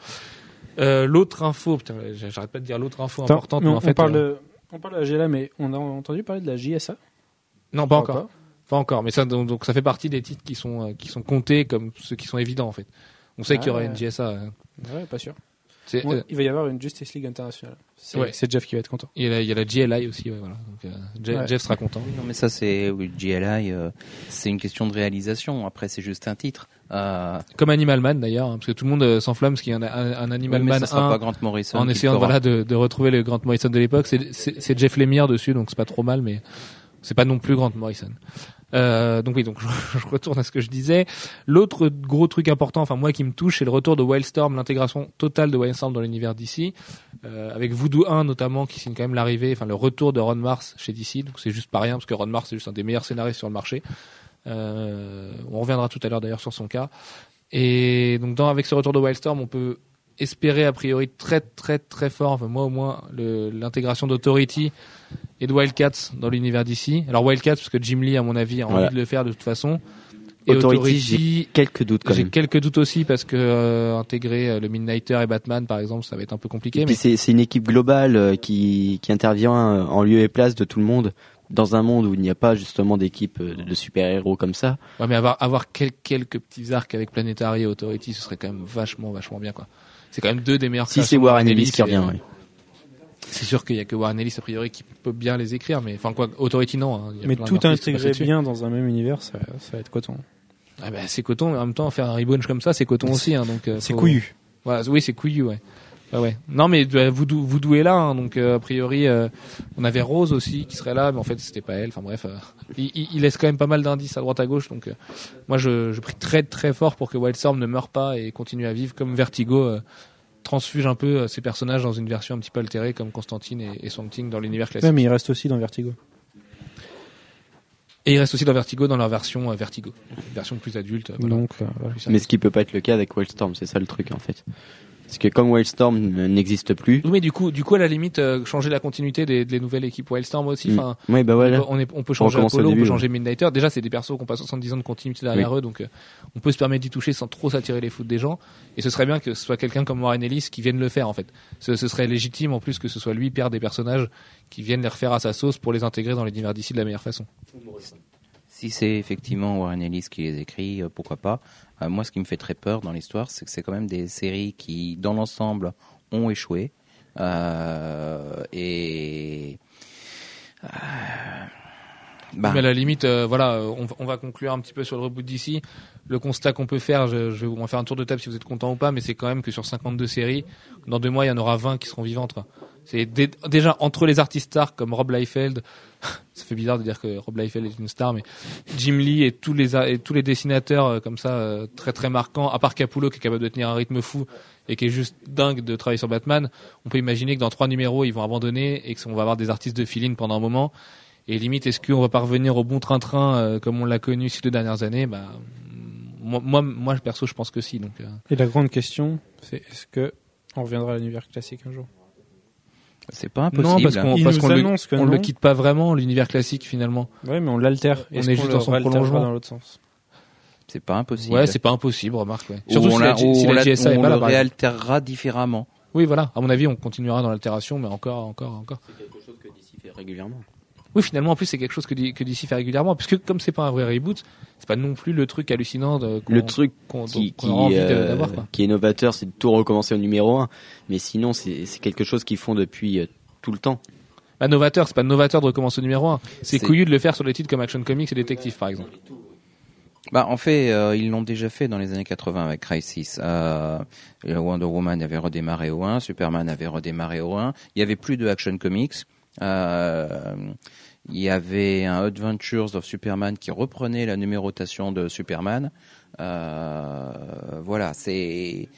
Euh, l'autre info, putain, j'arrête pas de dire l'autre info importante, mais mais on, fait, parle euh, de, on parle de la GLA, mais on a entendu parler de la JSA non, pas encore. Pas encore, mais ça, donc, donc ça fait partie des titres qui sont, euh, qui sont comptés comme ceux qui sont évidents en fait. On sait Ah qu'il y aura ouais. une GSA. hein. Ouais, pas sûr. Ouais, euh, il va y avoir une Justice League internationale. C'est Ouais. c'est Jeff qui va être content. il, y a la, il y a la GLI aussi, ouais, voilà. Donc, euh, Ouais. Jeff sera content. Non, mais ça, c'est oui, GLI, euh, c'est une question de réalisation. Après, c'est juste un titre. Euh, Comme Animal Man d'ailleurs, hein, parce que tout le monde euh, s'enflamme parce qu'il y a un, un Animal oui, mais Man ça sera 1 pas Grant Morrison. en essayant de, fera. voilà, de, de retrouver le Grant Morrison de l'époque. C'est Jeff Lemire dessus, donc c'est pas trop mal, mais c'est pas non plus Grant Morrison. Euh, donc oui, donc je, retourne à ce que je disais. L'autre gros truc important, enfin moi qui me touche, c'est le retour de Wildstorm, l'intégration totale de Wildstorm dans l'univers DC, euh, avec Voodoo 1 notamment, qui signe quand même l'arrivée, enfin le retour de Ron Mars chez DC. Donc c'est juste pas rien parce que Ron Mars c'est juste un des meilleurs scénaristes sur le marché. Euh, on reviendra tout à l'heure d'ailleurs sur son cas. Et donc avec ce retour de Wildstorm, on peut espérer a priori très très très fort, enfin moi au moins, l'intégration d'Authority et de Wildcats dans l'univers d'ici. Alors Wildcats parce que Jim Lee à mon avis a Voilà. envie de le faire de toute façon. Et Authority, Authority, Quelques doutes quand j'ai même. quelques doutes aussi parce que euh, intégrer euh, le Midnighter et Batman par exemple, ça va être un peu compliqué. Et Mais c'est une équipe globale euh, qui, qui intervient euh, en lieu et place de tout le monde dans un monde où il n'y a pas justement d'équipe de super-héros comme ça. Ouais, mais avoir avoir quel- quelques petits arcs avec Planetary et Authority, ce serait quand même vachement vachement bien quoi. C'est quand même deux des meilleurs. Si c'est Warren Ellis qui revient, ouais. C'est sûr qu'il y a que Warren Ellis a priori qui peut bien les écrire, mais enfin quoi, Authority non. hein. Mais tout dessus. bien dans un même univers, ça, ça va être coton. Ah bah, c'est coton, mais en même temps faire un rebound comme ça, c'est coton aussi. Hein, donc euh, C'est faut- couillu. Voilà, oui, c'est couillu, ouais. Ouais, ouais. Non, mais euh, Voodoo, Voodoo est là, hein, donc euh, a priori, euh, on avait Rose aussi qui serait là, mais en fait c'était pas elle. Enfin bref, il, il- laisse quand même pas mal d'indices à droite à gauche, donc moi je, je prie très très fort pour que Wildstorm ne meure pas et continue à vivre comme Vertigo. Transfuge un peu euh, ses personnages dans une version un petit peu altérée comme Constantine et, et Swamp Thing dans l'univers classique. Ouais, mais il reste aussi dans Vertigo. Et il reste aussi dans Vertigo dans leur version euh, Vertigo, une version plus adulte. euh, voilà. Donc, euh, voilà. Plus Mais ce qui peut pas être le cas avec Wildstorm, c'est ça le truc en fait. Parce que comme Wildstorm n'existe plus, Oui, mais du coup, du coup, à la limite, euh, changer la continuité des, des nouvelles équipes Wildstorm aussi. Mm. Enfin, ouais bah voilà. on, est- on peut changer au Apollo, on peut changer Midnighter. Déjà, c'est des persos qui ont pas 70 ans de continuité derrière eux, donc euh, on peut se permettre d'y toucher sans trop s'attirer les foudres des gens. Et ce serait bien que ce soit quelqu'un comme Warren Ellis qui vienne le faire, en fait. Ce, ce serait légitime, en plus, que ce soit lui, père des personnages, qui viennent les refaire à sa sauce pour les intégrer dans l'univers d'ici de la meilleure façon. Si c'est effectivement Warren Ellis qui les écrit, euh, pourquoi pas. Euh, moi, ce qui me fait très peur dans l'histoire, c'est que c'est quand même des séries qui, dans l'ensemble, ont échoué. Euh, et. bah, Mais à la limite, voilà, on va conclure un petit peu sur le reboot d'ici. Le constat qu'on peut faire, je, je vais vous en faire un tour de table si vous êtes content ou pas, mais c'est quand même que sur 52 séries, dans deux mois, il y en aura 20 qui seront vivantes. C'est dé- déjà entre les artistes stars comme Rob Liefeld, ça fait bizarre de dire que Rob Liefeld est une star, mais Jim Lee et tous les et tous les dessinateurs euh, comme ça euh, très très marquants, à part Capullo qui est capable de tenir un rythme fou et qui est juste dingue de travailler sur Batman, on peut imaginer que dans trois numéros ils vont abandonner et qu'on va avoir des artistes de fill pendant un moment. Et limite, est-ce qu'on va pas revenir au bon train-train euh, comme on l'a connu ces deux dernières années? Bah, moi, moi, moi, perso, je pense que si. Donc, euh, Et la grande question, c'est est-ce que on reviendra à l'univers classique un jour? C'est pas impossible. non, parce qu'on parce nous qu'on le, on le quitte pas vraiment l'univers classique finalement. Ouais, mais on l'altère. On est qu'on juste dans son prolongement. dans l'autre sens? C'est pas impossible. Ouais, c'est pas impossible, remarque. Ouais. Surtout on si la- si on la GSA est on pas là. le réaltérera différemment. Oui, voilà. À mon avis, on continuera dans l'altération, mais encore, encore, encore. C'est quelque chose que DC fait régulièrement. Oui, finalement, en plus, c'est quelque chose que, DC fait régulièrement, puisque comme c'est pas un vrai reboot, c'est pas non plus le truc hallucinant de, qu'on- Le truc qu'on qui, qu'on qui, euh, d'avoir. quoi. qui est novateur, c'est de tout recommencer au numéro 1. Mais sinon, c'est quelque chose qu'ils font depuis euh, tout le temps. Bah, novateur, c'est pas novateur de recommencer au numéro 1. C'est C'est- couillu de le faire sur des titres comme Action Comics et Détective, par exemple. Bah, en fait, euh, ils l'ont déjà fait dans les années 80 avec Crisis. Euh, Wonder Woman avait redémarré au 1, Superman avait redémarré au 1. Il y avait plus de Action Comics. Euh, il y avait un Adventures of Superman qui reprenait la numérotation de Superman. Euh, voilà, c'est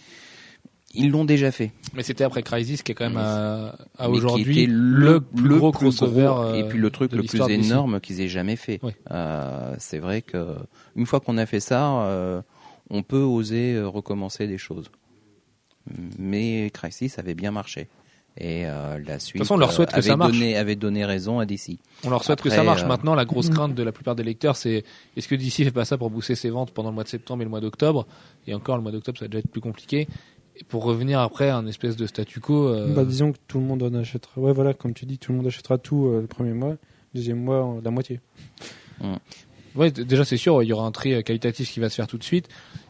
ils l'ont déjà fait. Mais c'était après Crisis, qui est quand même à, à qui aujourd'hui le, plus le gros crossover. gros, euh, et puis le truc le plus énorme qu'ils aient jamais fait. Ouais. Euh, c'est vrai que une fois qu'on a fait ça, euh, on peut oser euh, recommencer des choses. mais Crisis avait bien marché. Et euh, la suite façon, on leur souhaite euh, que avait ça marche. donné avait donné raison à DC. On leur souhaite que ça marche. euh, Maintenant, la grosse crainte de la plupart des lecteurs, c'est est-ce que DC fait pas ça pour booster ses ventes pendant le mois de septembre et le mois d'octobre? Et encore, le mois d'octobre, ça va déjà être plus compliqué. Et pour revenir après à un espèce de statu quo. euh, Bah, disons que tout le monde en achètera. Ouais, voilà, comme tu dis, tout le monde achètera tout euh, le premier mois, deuxième mois, euh, la moitié. Ouais, d- déjà c'est sûr, il y aura un tri euh, qualitatif qui va se faire tout de suite.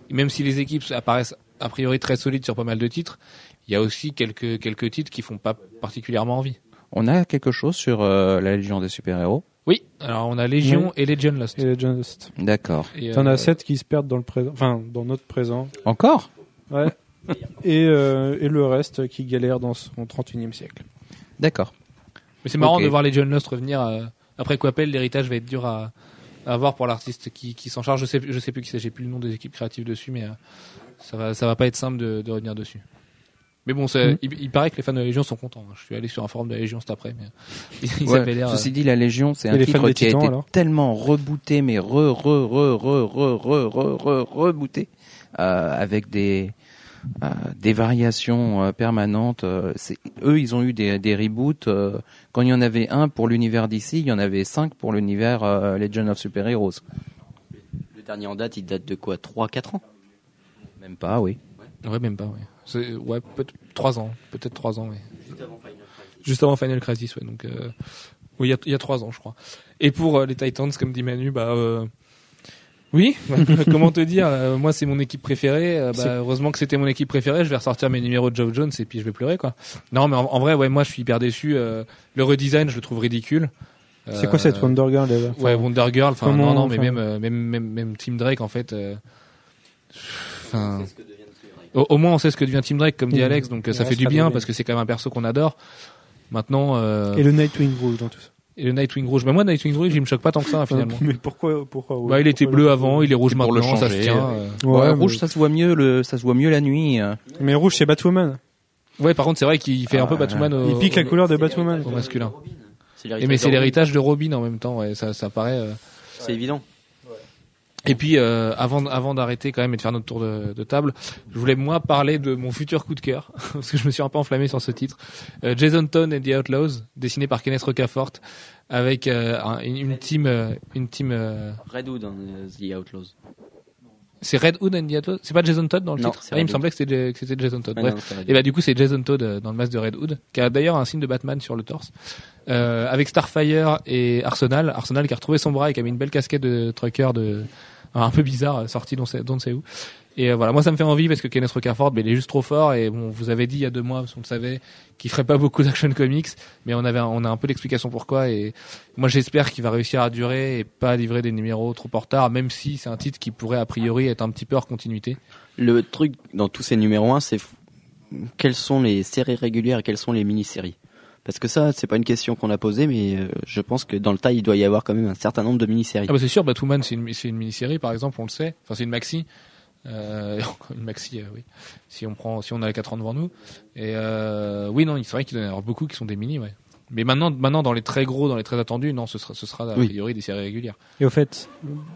Et même si les équipes apparaissent a priori très solides sur pas mal de titres, il y a aussi quelques quelques titres qui font pas particulièrement envie. On a quelque chose sur euh, la Légion des super-héros? Oui, alors on a Légion et Legion Lost. Et Legend Lost. D'accord. Et, T'en euh, as 7 qui se perdent dans le présent, enfin, dans notre présent. Encore? Ouais. et, euh, et le reste qui galère dans son 31e siècle. D'accord. Mais c'est marrant Ok. de voir Legion Lost revenir euh, après Coppel. L'héritage va être dur à, à avoir pour l'artiste qui, qui s'en charge. Je sais je sais plus qui c'est, j'ai plus le nom des équipes créatives dessus, mais euh, ça va ça va pas être simple de, de revenir dessus. Mais bon, c'est- Mm. il, il paraît que les fans de la Légion sont contents. Je suis allé sur un forum de la Légion cet après, mais ils Ouais, avaient l'air. Ceci dit, la Légion, c'est un titre qui a été alors tellement rebooté, mais re, re, re, re, re, re, re, re, rebooté, euh, avec des, euh, des variations euh, permanentes. euh, c'est- eux, ils ont eu des, des reboots. euh, quand il y en avait un pour l'univers d'ici, il y en avait cinq pour l'univers euh, Legend of Super Heroes. Le dernier en date, il date de quoi 3-4 ans? Même pas, oui. Ouais, même pas, ouais. C'est, ouais, peut-être trois ans, peut-être trois ans, ouais. Juste avant Final Crisis, ouais. Donc, euh, oui, il y a, il y a trois ans, je crois. Et pour euh, les Titans, comme dit Manu, bah, euh, oui. Comment te dire euh, Moi, c'est mon équipe préférée. euh, bah, heureusement que c'était mon équipe préférée. Je vais ressortir mes numéros de Geoff Jones et puis je vais pleurer, quoi. Non, mais en, en vrai, ouais, moi, je suis hyper déçu. euh, le redesign, je le trouve ridicule. C'est quoi cette Euh, Wonder Girl Ouais, Wonder Girl. Enfin, non, non, mais même, euh, même, même, même Team Drake, en fait. euh, Enfin. Au, au moins, on sait ce que devient Team Drake, comme dit Mmh. Alex, donc ça fait du bien parce que c'est quand même un perso qu'on adore. Maintenant, euh, Et le Nightwing rouge dans tout ça. Et le Nightwing rouge. Mais moi, Nightwing rouge, il me choque pas tant que ça, hein, finalement. Mais pourquoi, pourquoi ouais, Bah, il était bleu le- avant, il est rouge pour le maintenant, ça se changer. tient. euh. Ouais, Ouais, mais- rouge, ça se voit mieux le, ça se voit mieux la nuit. euh. Mais rouge, c'est Batwoman. Ouais, par contre, c'est vrai qu'il fait un peu Ah, Batman au, Il pique la couleur de Batwoman. au masculin. Et mais c'est l'héritage de Robin en même temps, ouais, ça, ça paraît. euh. C'est évident. Et puis, euh, avant, avant d'arrêter quand même et de faire notre tour de, de table, je voulais moi parler de mon futur coup de cœur parce que je me suis un peu enflammé sur ce titre. Euh, Jason Todd and the Outlaws, dessiné par Kenneth Rocafort, avec euh, un- une, team, euh, une team. euh, Redwood euh, The Outlaws. c'est Red Hood and the Outlaws? C'est pas Jason Todd dans le Non, titre? Ah, Il me semblait que c'était que c'était Jason Todd. Ah Bref. non. Et bah du coup c'est Jason Todd euh, dans le masque de Red Hood, qui a d'ailleurs un signe de Batman sur le torse, euh, avec Starfire et Arsenal. Arsenal qui a retrouvé son bras et qui a mis une belle casquette de trucker de un peu bizarre euh, sorti d'on ne sait où. Et euh, voilà, moi ça me fait envie parce que Kenneth Rocafort, ben, il est juste trop fort et bon, vous avez dit il y a deux mois, qu'on le savait, qu'il ferait pas beaucoup d'action comics, mais on avait, on a un peu l'explication pourquoi et moi j'espère qu'il va réussir à durer et pas livrer des numéros trop en retard, même si c'est un titre qui pourrait a priori être un petit peu hors continuité. Le truc dans tous ces numéros 1, c'est quelles sont les séries régulières et quelles sont les mini-séries? Parce que ça, c'est pas une question qu'on a posée, mais euh, je pense que dans le tas, il doit y avoir quand même un certain nombre de mini-séries. Ah bah c'est sûr, Batwoman c'est une, mini-série par exemple, on le sait. Enfin c'est une maxi. Euh, une maxi, euh, oui. Si on prend, si on a les 4 ans devant nous. Et euh, oui, non, c'est vrai qu'il y en avoir beaucoup qui sont des mini, ouais. Mais maintenant, maintenant dans les très gros, dans les très attendus, non, ce sera, ce sera a Oui. priori des séries régulières. Et au fait,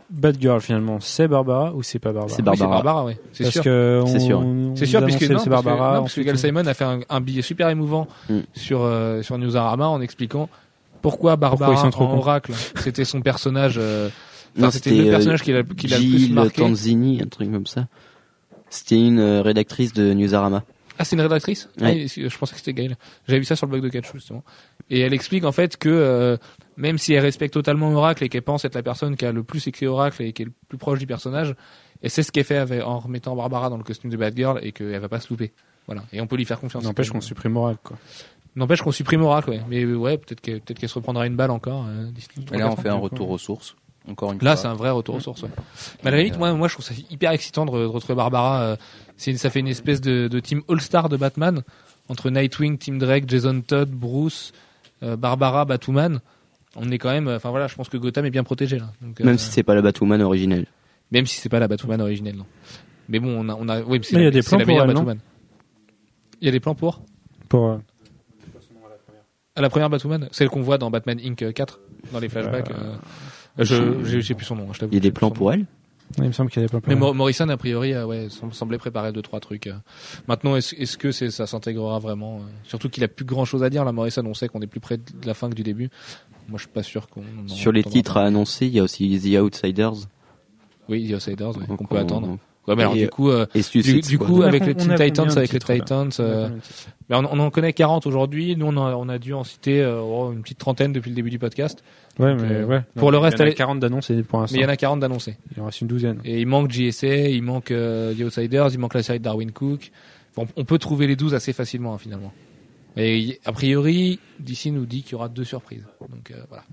Batgirl finalement, c'est Barbara ou c'est pas Barbara C'est Oui, c'est Barbara. Barbara, ouais. C'est sûr. que C'est sûr. on C'est sûr, nous puisque non, c'est parce que, Barbara. non, parce que ensuite, Gal Simon a fait un, un billet super émouvant Mm. sur euh, sur Newsarama en expliquant pourquoi Barbara sont trop en. Oracle, c'était son personnage. euh, enfin, Non, c'était le euh, personnage qu'il a, qu'il a le plus marqué. Tanzini, un truc comme ça. C'était une euh, rédactrice de Newsarama. Ah, c'est une rédactrice Ouais. Ah, et- Je pensais que c'était Gaëlle. J'avais vu ça sur le blog de Catch, justement. Et elle explique en fait que euh, même si elle respecte totalement Oracle et qu'elle pense être la personne qui a le plus écrit Oracle et qui est le plus proche du personnage, et c'est ce qu'elle fait avec- en remettant Barbara dans le costume de Batgirl et qu'elle va pas se louper. Voilà. Et on peut lui faire confiance. N'empêche qu'on supprime moral quoi. N'empêche qu'on supprime Oracle, ouais. Mais ouais, peut-être qu'elle peut se reprendra une balle encore. euh, Et là, on fait un retour aux sources. Encore une Là, fois. c'est un vrai retour aux sources. Ouais. Mais à la limite, moi, moi, je trouve ça hyper excitant de, re- de retrouver Barbara. euh, c'est, ça fait une espèce de, de team all-star de Batman entre Nightwing, Tim Drake, Jason Todd, Bruce, euh, Barbara, Batwoman. On est quand même. Enfin voilà, je pense que Gotham est bien protégé là. Donc, euh, Même si c'est pas la Batwoman originelle. même si c'est pas la Batwoman originelle, non. Mais bon, on a, on a. Oui, c'est Mais il y a des plans la pour elle, Batwoman. Il y a des plans pour Pour euh, à la première Batwoman, celle qu'on voit dans Batman Inc 4 dans les flashbacks. Euh, je, j'ai, plus son nom. hein, Je t'avoue, Il y a des plans pour elle Il me semble qu'il y avait pas Mais mal. Mo- Morrison, a priori, ouais, sem- semblait préparer deux trois trucs. euh. Maintenant, est-ce que ça s'intégrera vraiment euh, Surtout qu'il a plus grand chose à dire. Là, Morrison, on sait qu'on est plus près de la fin que du début. Moi, je suis pas sûr qu'on. Sur les titres à annoncer, il y a aussi The Outsiders. Oui, The Outsiders, ouais, qu'on peut on- attendre. Ouais, mais alors Et, du coup, euh, du, du coup, avec les Teen Titans, avec les Titans, euh, on, on en connaît 40 aujourd'hui. Nous, on, a- on a dû en citer euh, oh, une petite trentaine depuis le début du podcast. Ouais, Donc, mais ouais. pour le reste, il y en a allez- 40 d'annonces pour l'instant. Mais il y en a 40 d'annoncés. Il en reste une douzaine. Et il manque JSA, il manque euh, The Outsiders, il manque la série de Darwin Cook. Enfin, on, peut trouver les 12 assez facilement, hein, finalement. Et a priori, DC nous dit qu'il y aura deux surprises. Donc euh, voilà.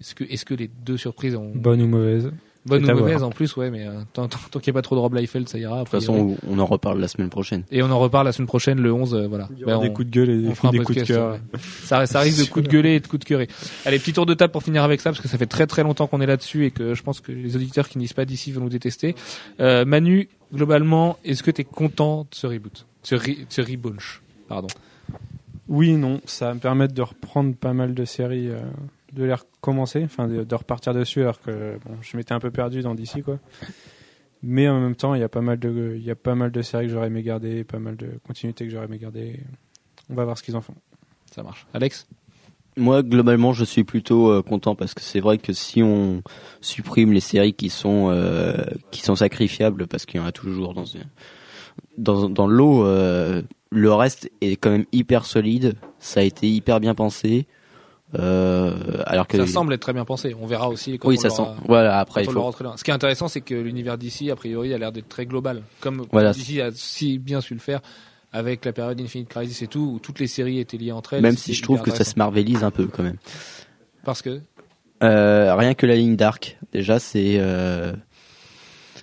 Est-ce que, est-ce que les deux surprises ont Bonne ou mauvaise? Bonne ou mauvaise en plus, ouais, mais euh, tant, tant, tant qu'il n'y a pas trop de Rob Liefeld, ça ira. De toute façon, on en reparle la semaine prochaine. Et on en reparle la semaine prochaine, le 11, euh, voilà. Il y aura Ben, des on- coups de gueule et des, coups de cœur. ouais. Ça, ça risque de coups de gueuler et de coups de cœurer. Allez, petit tour de table pour finir avec ça, parce que ça fait très très longtemps qu'on est là-dessus et que je pense que les auditeurs qui n'y sont pas d'ici vont nous détester. Euh, Manu, globalement, est-ce que tu es content de ce reboot? Ce, re- ce relaunch, pardon. Oui, non, ça va me permettre de reprendre pas mal de séries, euh, de les recommencer, enfin de, de repartir dessus alors que bon, je m'étais un peu perdu dans DC quoi. Mais en même temps, il y a pas mal de, il y a pas mal de séries que j'aurais aimé garder, pas mal de continuités que j'aurais aimé garder. On va voir ce qu'ils en font. Ça marche. Alex? Moi, globalement, je suis plutôt euh, content parce que c'est vrai que si on supprime les séries qui sont euh, qui sont sacrifiables, parce qu'il y en a toujours dans dans, dans l'eau, euh, le reste est quand même hyper solide. Ça a été hyper bien pensé. Euh, alors que Ça semble être très bien pensé. On verra aussi quand oui, on ça sent. Voilà. Après, il faut. Ce qui est intéressant, c'est que l'univers d'ici, a priori, a l'air d'être très global. Comme Voilà. DC a si bien su le faire avec la période Infinite Crisis et tout, où toutes les séries étaient liées entre elles. Même si je trouve que ça se marvelise un peu quand même. Parce que Euh, rien que la ligne d'arc, déjà c'est euh,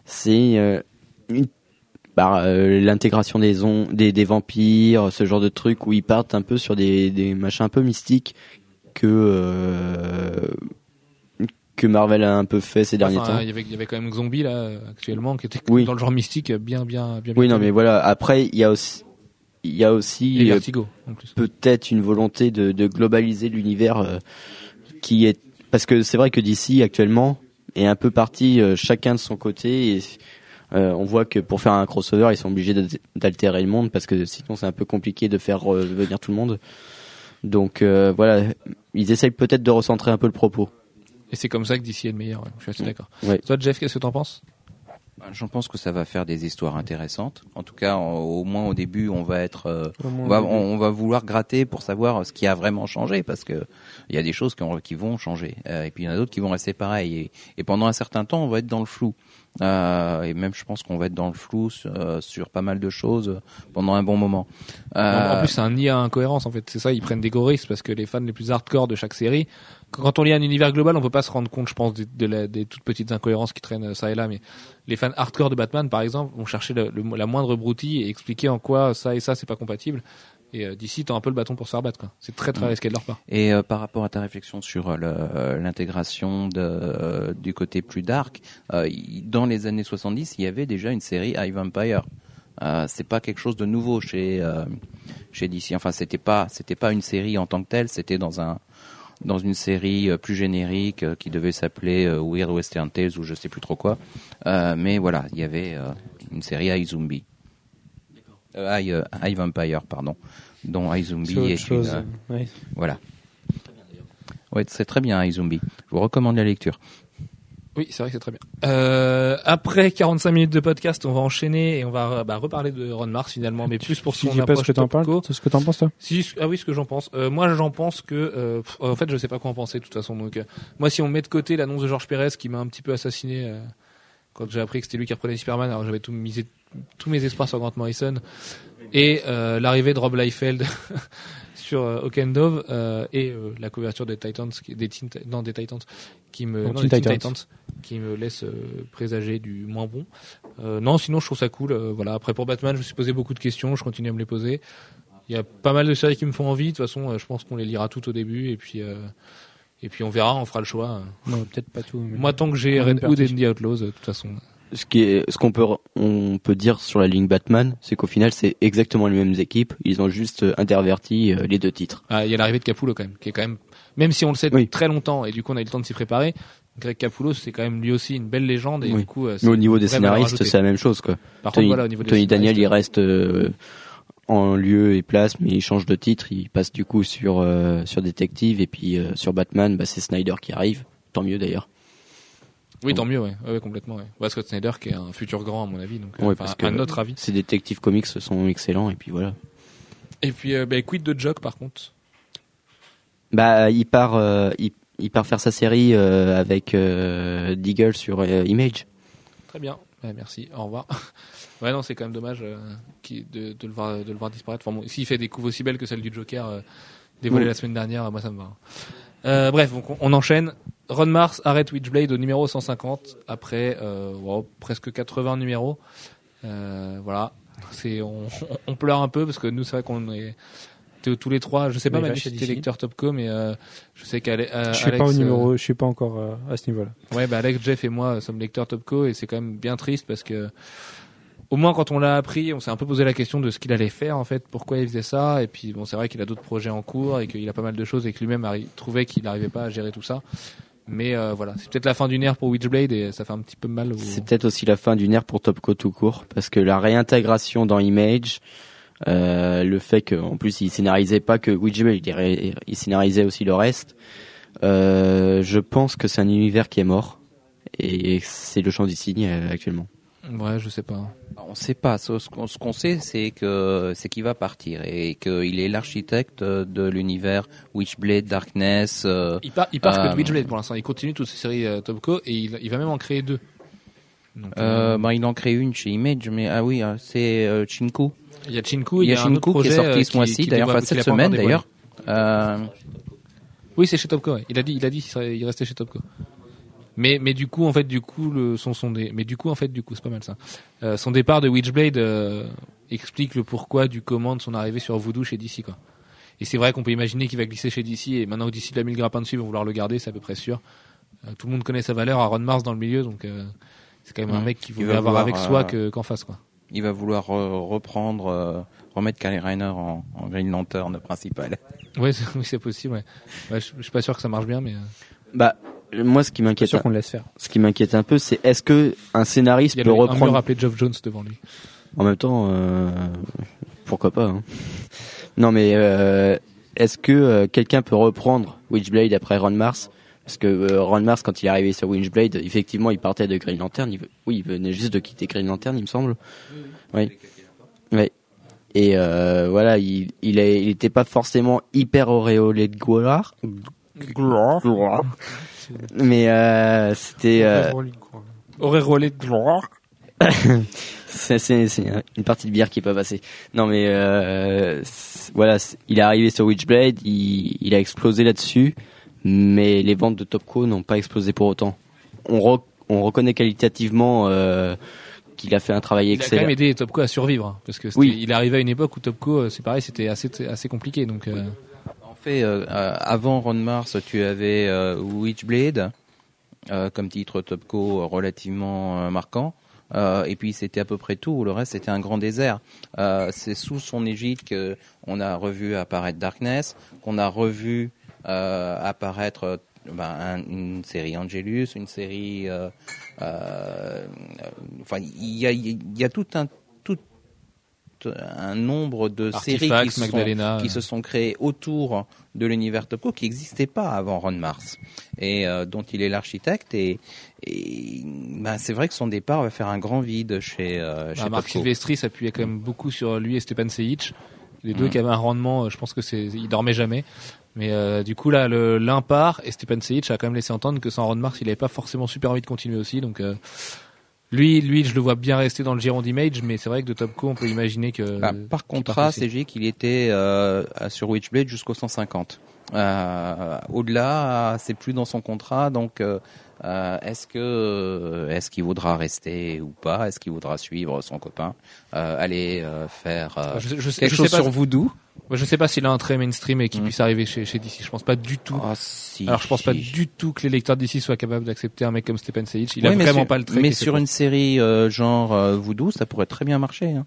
c'est une- bah, euh, l'intégration des, on- des des vampires, ce genre de truc où ils partent un peu sur des des machins un peu mystiques que euh, que Marvel a un peu fait ces derniers Enfin, temps. Il y, avait, il y avait quand même Zombie là actuellement qui était Oui. dans le genre mystique bien bien bien. Oui bien non mais voilà. Après il y a aussi il y a aussi euh, peut-être une volonté de, de globaliser l'univers euh, qui est parce que c'est vrai que d'ici actuellement est un peu parti euh, chacun de son côté et euh, on voit que pour faire un crossover ils sont obligés d'al- d'altérer le monde parce que sinon c'est un peu compliqué de faire euh, venir tout le monde donc voilà ils essayent peut-être de recentrer un peu le propos Et c'est comme ça que DC est le meilleur. ouais. Je suis assez d'accord. Ouais. Toi Jeff, qu'est-ce que t'en penses? J'en pense que ça va faire des histoires intéressantes. En tout cas, en- au moins au début, on va être, euh, on va, on, on va vouloir gratter pour savoir ce qui a vraiment changé, parce que il y a des choses qui, ont- qui vont changer, Euh, et puis il y en a d'autres qui vont rester pareilles. Et, et pendant un certain temps, on va être dans le flou. Euh, et même, je pense qu'on va être dans le flou sur, euh, sur pas mal de choses pendant un bon moment. En- En Euh, plus, c'est un nid à incohérence en fait. C'est ça, ils prennent des gros risques parce que les fans les plus hardcore de chaque série, quand on lit un univers global, on peut pas se rendre compte, je pense, des, de la- des toutes petites incohérences qui traînent ça et là. Mais les fans hardcore de Batman, par exemple, vont chercher le- le- la moindre broutille et expliquer en quoi ça et ça c'est pas compatible. Et euh, d'ici, t'as un peu le bâton pour se faire battre. quoi. C'est très très Mm. risqué de leur part. Et euh, par rapport à ta réflexion sur euh, euh, l'intégration euh, du côté plus dark, dans les années 70, il y avait déjà une série High Vampire. C'est pas quelque chose de nouveau chez chez DC. Enfin, c'était pas c'était pas une série en tant que telle. C'était dans un dans une série plus générique qui devait s'appeler Weird Western Tales ou je sais plus trop quoi. Mais voilà, il y avait une série High Zombie. Euh, High, euh, High Vampire, pardon, dont High Zombie C'est autre est chose. une, euh, ouais. voilà. Ouais, c'est très bien, iZombie. Je vous recommande la lecture. Oui, c'est vrai que c'est très bien. Euh, après 45 minutes de podcast, on va enchaîner et on va bah, reparler de Ron Mars finalement, mais plus pour Tu son dis pas ce approche que t'en parles, ce que t'en penses toi? Si, ah oui, ce que j'en pense. Euh, moi, j'en pense que, euh, pff, en fait, je sais pas quoi en penser de toute façon. Donc, euh, moi, si on met de côté l'annonce de Georges Pérez qui m'a un petit peu assassiné euh, quand j'ai appris que c'était lui qui reprenait Superman, alors j'avais tout misé tous mes espoirs sur Grant Morrison et euh, l'arrivée de Rob Liefeld sur euh, Hawk and Dove euh, et euh, la couverture des Titans, qui- des Teen, non des Titans, qui me, Non, non, Titans. Titans, qui me laisse euh, présager du moins bon. Non, sinon je trouve ça cool. voilà. Après pour Batman, je me suis posé beaucoup de questions, je continue à me les poser. Il y a pas mal de séries qui me font envie. De toute façon, je pense qu'on les lira toutes au début et puis et puis on verra, on fera le choix. Non, peut-être pas tout. mais- Moi, tant que j'ai Red Hood et. The Outlaws, de toute façon. ce qui est ce qu'on peut on peut dire sur la ligne Batman c'est qu'au final c'est exactement les mêmes équipes ils ont juste euh, interverti euh, les deux titres Ah, il y a l'arrivée de Capullo quand même, qui est quand même, même si on le sait Oui. depuis très longtemps et du coup on a eu le temps de s'y préparer, Greg Capullo, c'est quand même lui aussi une belle légende et Oui. du coup, euh, c'est Mais au niveau des scénaristes, c'est la même chose, quoi. Par contre, Tony, voilà, au niveau des Tony Daniel, il reste euh, en lieu et place, mais il change de titre. Il passe du coup sur euh, sur Détective et puis euh, sur Batman, bah, c'est Snyder qui arrive. Tant mieux d'ailleurs. Oui, tant mieux, ouais, complètement. Ouais. Ouais, Scott Snyder qui est un futur grand à mon avis, donc euh, Ouais, parce que à notre avis. Ces Détective Comics sont excellents et puis voilà. Et puis, euh, bah, quid de Jock par contre? Bah, il part, euh, il, il part faire sa série euh, avec Deagle sur Image. Très bien, Ouais, merci, au revoir. ouais, non, c'est quand même dommage euh, qui- de, de le voir, de le voir disparaître. Enfin, bon, s'il fait des couves aussi belles que celle du Joker euh, dévoilée Oui. la semaine dernière, moi ça me va. Euh, bref, donc on, on enchaîne. Ron Mars arrête Witchblade au numéro 150 après euh, wow, presque 80 numéros. Voilà, c'est on, on pleure un peu parce que nous c'est vrai qu'on est tous les trois. Je sais pas Manu si t'es lecteur Topco, mais euh, je sais qu'Alex, Je suis pas au numéro, je suis pas encore euh, à ce niveau-là. Ouais, bah Alex, Jeff et moi sommes lecteurs Topco et c'est quand même bien triste parce que au moins quand on l'a appris, on s'est un peu posé la question de ce qu'il allait faire en fait, pourquoi il faisait ça et puis bon, c'est vrai qu'il a d'autres projets en cours et qu'il a pas mal de choses et que lui-même trouvait qu'il n'arrivait pas à gérer tout ça. Mais euh, voilà, c'est peut-être la fin d'une ère pour Witchblade et ça fait un petit peu mal. C'est peut-être aussi la fin d'une ère pour Topco tout court, parce que la réintégration dans Image, euh, le fait qu'en plus il scénarisait pas que Witchblade, il, il scénarisait aussi le reste, euh, je pense que c'est un univers qui est mort, et c'est le champ d'ici euh, actuellement. Ouais, je sais pas. On sait pas. Ce qu'on sait, c'est que c'est qu'il va partir et qu'il est l'architecte de l'univers Witchblade, Darkness. euh, Il part, il part que Euh, de Witchblade pour l'instant, il continue toutes ses séries euh, Topco et il, il va même en créer deux. Donc, euh, euh, bah, il en crée une chez Image, mais ah oui, euh, c'est euh, Chinku. il y a Chinku, Il y a un autre Chinku qui projet, est sorti euh, ce mois-ci, d'ailleurs, enfin cette semaine d'ailleurs. Euh, Oui, c'est chez Topco. ouais. Il a dit, il a dit il restait chez Topco. Mais mais du coup en fait du coup le son son dé- mais du coup en fait du coup c'est pas mal ça. Euh, son départ de Witchblade euh, explique le pourquoi du comment de son arrivée sur Voodoo chez DC quoi. Et c'est vrai qu'on peut imaginer qu'il va glisser chez DC et maintenant que DC l'a mis le grappin dessus, ils vont vouloir le garder, c'est à peu près sûr. Euh, tout le monde connaît sa valeur à Ron Mars dans le milieu donc euh, c'est quand même un mec va mieux avoir avec soi euh, que qu'en face quoi. il va vouloir euh, reprendre, euh, remettre Kyle Reiner en, en Green Lantern principal. Ouais, oui, c'est possible ouais. Ouais, je, je suis pas sûr que ça marche bien mais Bah, moi ce qui m'inquiète, sûr qu'on le laisse faire. ce qui m'inquiète un peu, c'est est-ce que un scénariste il peut reprendre appelé Geoff Jones devant lui. En même temps, euh, pourquoi pas hein. Non, mais euh, est-ce que euh, quelqu'un peut reprendre Witchblade après Ron Mars? Parce que euh, Ron Mars, quand il est arrivé sur Witchblade, effectivement, il partait de Green Lantern. Il, oui, il venait juste de quitter Green Lantern, il me semble. Oui. Oui. Et euh, voilà, il il il était pas forcément hyper auréolé de gloire. Gloire. Mais euh, c'était. euh. C'est une partie de bière qui est pas passée. Non mais euh, voilà, il est arrivé sur Witchblade, il, il a explosé là-dessus, mais les ventes de Topco n'ont pas explosé pour autant. On, re- on reconnaît qualitativement euh, qu'il a fait un travail Il a quand excellent. même aidé Topco à survivre hein, parce que Oui. il est arrivé à une époque où Topco euh, c'est pareil c'était assez assez compliqué donc euh, euh, euh, avant Ron Mars, tu avais euh, Witchblade comme titre Topco relativement marquant. Et puis c'était à peu près tout. Le reste c'était un grand désert. C'est sous son égide que on a revu apparaître Darkness, qu'on a revu apparaître ben, un- une série Angelus, une série. enfin, il y a, tout un un nombre de séries qui se sont Magdalena qui se sont créés autour de l'univers Topco qui n'existait pas avant Ron Mars et euh, dont il est l'architecte et, et ben, c'est vrai que son départ va faire un grand vide chez, euh, chez bah, Marc Topco. Silvestri s'appuyait quand même beaucoup sur lui et Stepan Sejic les deux Mm. qui avaient un rendement euh, je pense que c'est ils dormaient jamais mais euh, du coup là l'un part et Stepan Sejic a quand même laissé entendre que sans Ron Mars il avait pas forcément super envie de continuer aussi donc lui lui je le vois bien rester dans le giron d'Image mais c'est vrai que de Topco on peut imaginer que Bah, par contrat, juste qu'il était euh, sur Witchblade jusqu'au 150. Euh, Au-delà, c'est plus dans son contrat, donc euh, est-ce que est-ce qu'il voudra rester ou pas? Est-ce qu'il voudra suivre son copain? Aller faire je, je sais, quelque je chose sais pas sur Voodoo je sais pas s'il a un trait mainstream et qu'il Mm. puisse arriver chez, chez DC. Je pense pas du tout. Ah, si, Alors, je pense pas du tout que les lecteurs d'ici soient capables d'accepter un mec comme Stephen Sejic. Il a Oui, mais vraiment sur- pas le trait. Mais sur une série euh, genre euh, Voodoo, ça pourrait très bien marcher. Hein.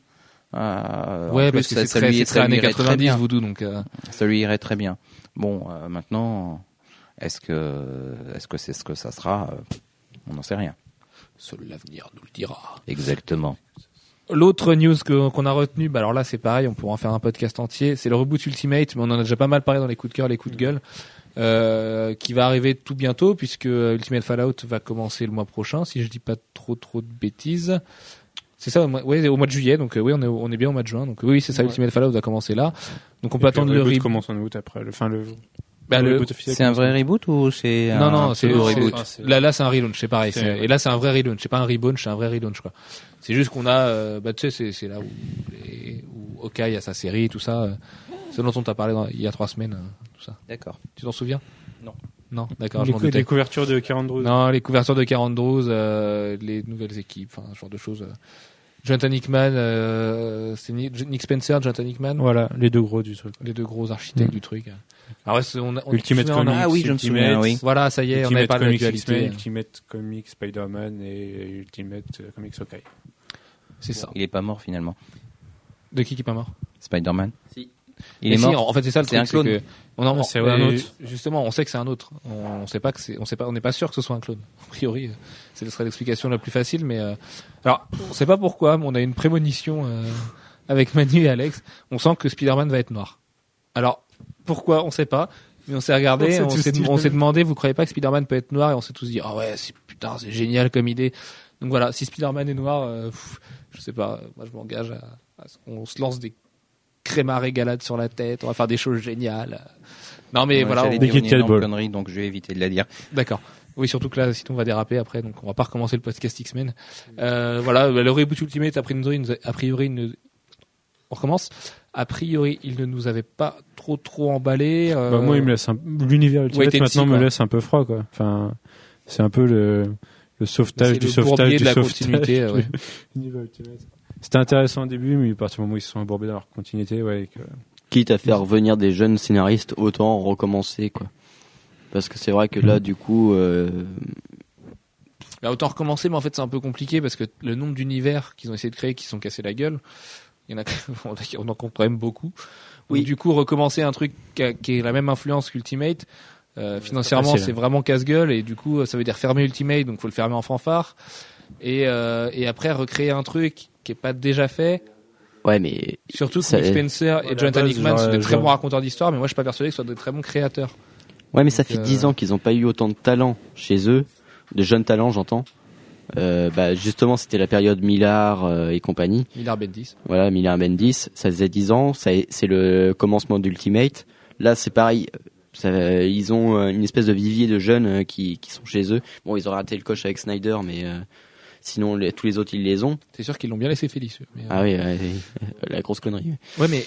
Euh, en Ouais, plus, parce que ça, c'est ça très, lui, ça très lui années irait très 90 bien. Voodoo, donc. euh, Ça lui irait très bien. Bon, euh, maintenant, Est-ce que est-ce que c'est ce que ça sera? On n'en sait rien. Seul l'avenir nous le dira. Exactement. L'autre news qu'on a retenu, bah alors là c'est pareil, on pourra en faire un podcast entier, c'est le reboot Ultimate, mais on en a déjà pas mal parlé dans les coups de cœur, les coups de gueule, euh, qui va arriver tout bientôt puisque Ultimate Fallout va commencer le mois prochain, si je dis pas trop trop de bêtises. C'est ça, ouais, au mois de juillet, donc euh, oui, on est, on est bien au mois de juin, donc oui, c'est ça, Ouais. Ultimate Fallout va commencer là. Donc on Et peut attendre le reboot reboot. commence en août après. Le, enfin, le, Bah, le le- reboot officiel C'est un vrai reboot ou c'est Non, un non, c'est reboot Ah, c'est- Là, là, c'est un relaunch, c'est pareil. C'est- c'est- Et là, c'est un vrai relaunch. C'est pas un relaunch, c'est un vrai relaunch, quoi. C'est juste qu'on a, euh, bah, tu sais, c'est, c'est là où, les, où Hawkeye a sa série, tout ça. euh, ce dont on t'a parlé dans- il y a trois semaines, euh, tout ça. D'accord. Tu t'en souviens? Non. Non, d'accord, je Les, m'en cou- les couvertures de 42. Non, les couvertures de 42, euh, les nouvelles équipes, enfin, ce genre de choses. euh. Jonathan Hickman, euh, c'est Ni- Nick Spencer, Jonathan Hickman, Voilà, les deux gros du truc. les deux gros architectes du truc. Alors, ouais, c'est- on, a- on, Ultimate Comics, Ah oui, je me Ultimate, souviens, oui. Voilà, ça y est, on avait parlé de Comics. X-Men, Ultimate Comics Spider-Man et Ultimate euh, Comics Hawkeye. C'est ça. Il est pas mort finalement. De qui qui est pas mort? Spider-Man. Si. Il est si, mort. en fait, c'est ça le C'est truc. un clone. que on en, Ah, c'est un autre. Justement, on sait que c'est un autre. On, on sait pas que c'est, on sait pas, on n'est pas sûr que ce soit un clone. A priori, ce serait l'explication la plus facile, mais euh, alors, on sait pas pourquoi, mais on a une prémonition euh, avec Manu et Alex. On sent que Spider-Man va être noir. Alors, pourquoi On sait pas. Mais on s'est regardé, On s'est, demandé, vous croyez pas que Spider-Man peut être noir? Et on s'est tous dit, ah ouais, c'est, putain, c'est génial comme idée. Donc voilà, si Spider-Man est noir, euh, pff, je sais pas, moi je m'engage à, à ce qu'on se lance des crémas régalades sur la tête, on va faire des choses géniales. Non mais Ouais, voilà, on- Des dire une connerie, donc je vais éviter de la dire. d'accord. Oui, surtout que là, sinon on va déraper après, donc on va pas recommencer le podcast X-Men. Euh, voilà, bah, le reboot Ultimate, a priori, nous a- a priori, on recommence. A priori, il ne nous avait pas trop trop emballé. euh, Bah, moi, il me laisse un... l'univers Ultimate maintenant me laisse un peu froid, quoi. Enfin, c'est un peu le, le sauvetage du le sauvetage du de la sauvetage. ouais. C'était intéressant au début, mais à partir du moment où ils se sont embourbés dans leur continuité, ouais, que- Quitte à faire venir des jeunes scénaristes, autant recommencer, quoi. Parce que c'est vrai que là, du coup, euh, Bah, autant recommencer, mais en fait c'est un peu compliqué parce que le nombre d'univers qu'ils ont essayé de créer qui se sont cassés la gueule, il y en a, on en compte quand même beaucoup. Oui. Du coup, recommencer un truc qui, a, qui est la même influence qu'Ultimate, euh, financièrement c'est vraiment casse-gueule et du coup ça veut dire fermer Ultimate, donc faut le fermer en fanfare. Et, euh, et après recréer un truc qui est pas déjà fait. ouais, mais Surtout que Ça- Nick Spencer et Jonathan Hickman sont des euh, très genre- bons raconteurs d'histoire, mais moi je suis pas persuadé que ce soit des très bons créateurs. ouais, mais ça fait euh, dix ans qu'ils n'ont pas eu autant de talent chez eux, de jeunes talents, j'entends. Euh, bah, justement, c'était la période Millard euh, et compagnie. Millard Bendis. Voilà, Millard Bendis, ça faisait 10 ans, c'est le commencement d'Ultimate. Là, c'est pareil. Ça, ils ont euh, une espèce de vivier de jeunes qui, qui sont chez eux. Bon, ils ont raté le coche avec Snyder, mais euh, sinon, les- tous les autres, ils les ont. C'est sûr qu'ils l'ont bien laissé Félix. mais, Ah oui, la grosse connerie. Ouais, mais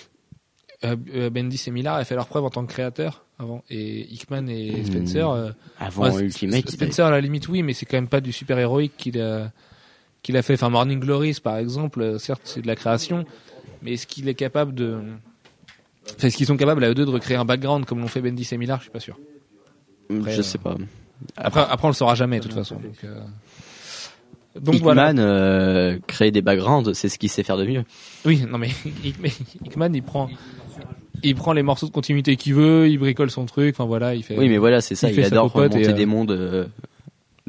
Bendis et Millard avaient fait leur preuve en tant que créateurs avant. Et Hickman et Hmm. Spencer. euh, Avant ouais, Ultimate, Spencer, à la limite, oui, mais c'est quand même pas du super héroïque qu'il a, qu'il a fait. Enfin, Morning Glories, par exemple, euh, certes, c'est de la création, mais est-ce qu'il est capable de. Enfin, est-ce qu'ils sont capables à eux deux de recréer un background comme l'ont fait Bendis et Millard Je suis pas sûr. après, je euh, sais pas. Après, après on le saura jamais, de toute façon. Donc, euh, donc Hickman, voilà. euh, créer des backgrounds, c'est ce qu'il sait faire de mieux. Oui, non mais Hickman, il prend, il prend les morceaux de continuité qu'il veut, il bricole son truc. Enfin voilà, il fait. Oui, mais voilà, c'est ça. il adore monter et, euh, des mondes euh,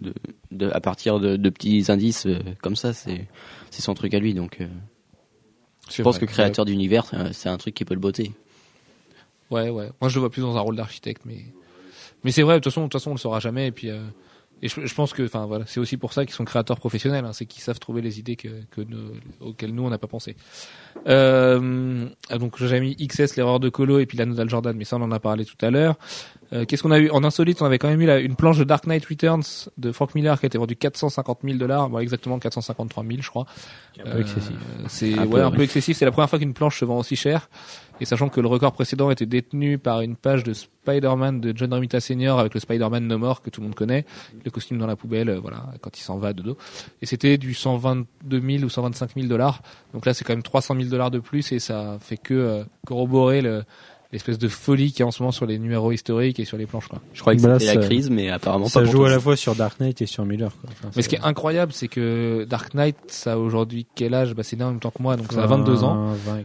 de, de, à partir de, de petits indices euh, comme ça. C'est son truc à lui. Donc, je pense vrai. que créateur d'univers, c'est un- truc qui peut le botter. Ouais, ouais. Moi, je le vois plus dans un rôle d'architecte, mais mais c'est vrai. De toute façon, de toute façon, on le saura jamais. Et puis, et je, je pense que, enfin voilà, c'est aussi pour ça qu'ils sont créateurs professionnels. Hein, c'est qu'ils savent trouver les idées que, que nous- auxquelles nous on n'a pas pensé. Euh, ah, donc j'ai mis XS, l'erreur de Colo, et puis la Nodal Jordan, mais ça on en a parlé tout à l'heure. Euh, Qu'est-ce qu'on a eu? En insolite On avait quand même eu la- une planche de Dark Knight Returns de Frank Miller qui a été vendue 450 000 dollars, bon, exactement 453 000 je crois. un peu excessif. Euh, C'est Un ouais, un peu excessif. C'est la première fois qu'une planche se vend aussi cher. Et sachant que le record précédent était détenu par une page de Spider-Man de John Romita Senior avec le Spider-Man No More que tout le monde connaît, le costume dans la poubelle, euh, voilà, quand il s'en va de dos. Et c'était du 122 000 ou 125 000 dollars. Donc là, c'est quand même 300 000 dollars de plus et ça fait que euh, corroborer le- l'espèce de folie qu'il y a en ce moment sur les numéros historiques et sur les planches. Quoi. Je croyais que Bah c'était la crise, mais apparemment Ça pas. pour joue à la fois sur Dark Knight et sur Miller. Quoi. Enfin, Mais ce qui est incroyable, c'est que Dark Knight, ça a aujourd'hui quel âge? Bah, C'est né en même temps que moi, donc ça a 22 ans. 20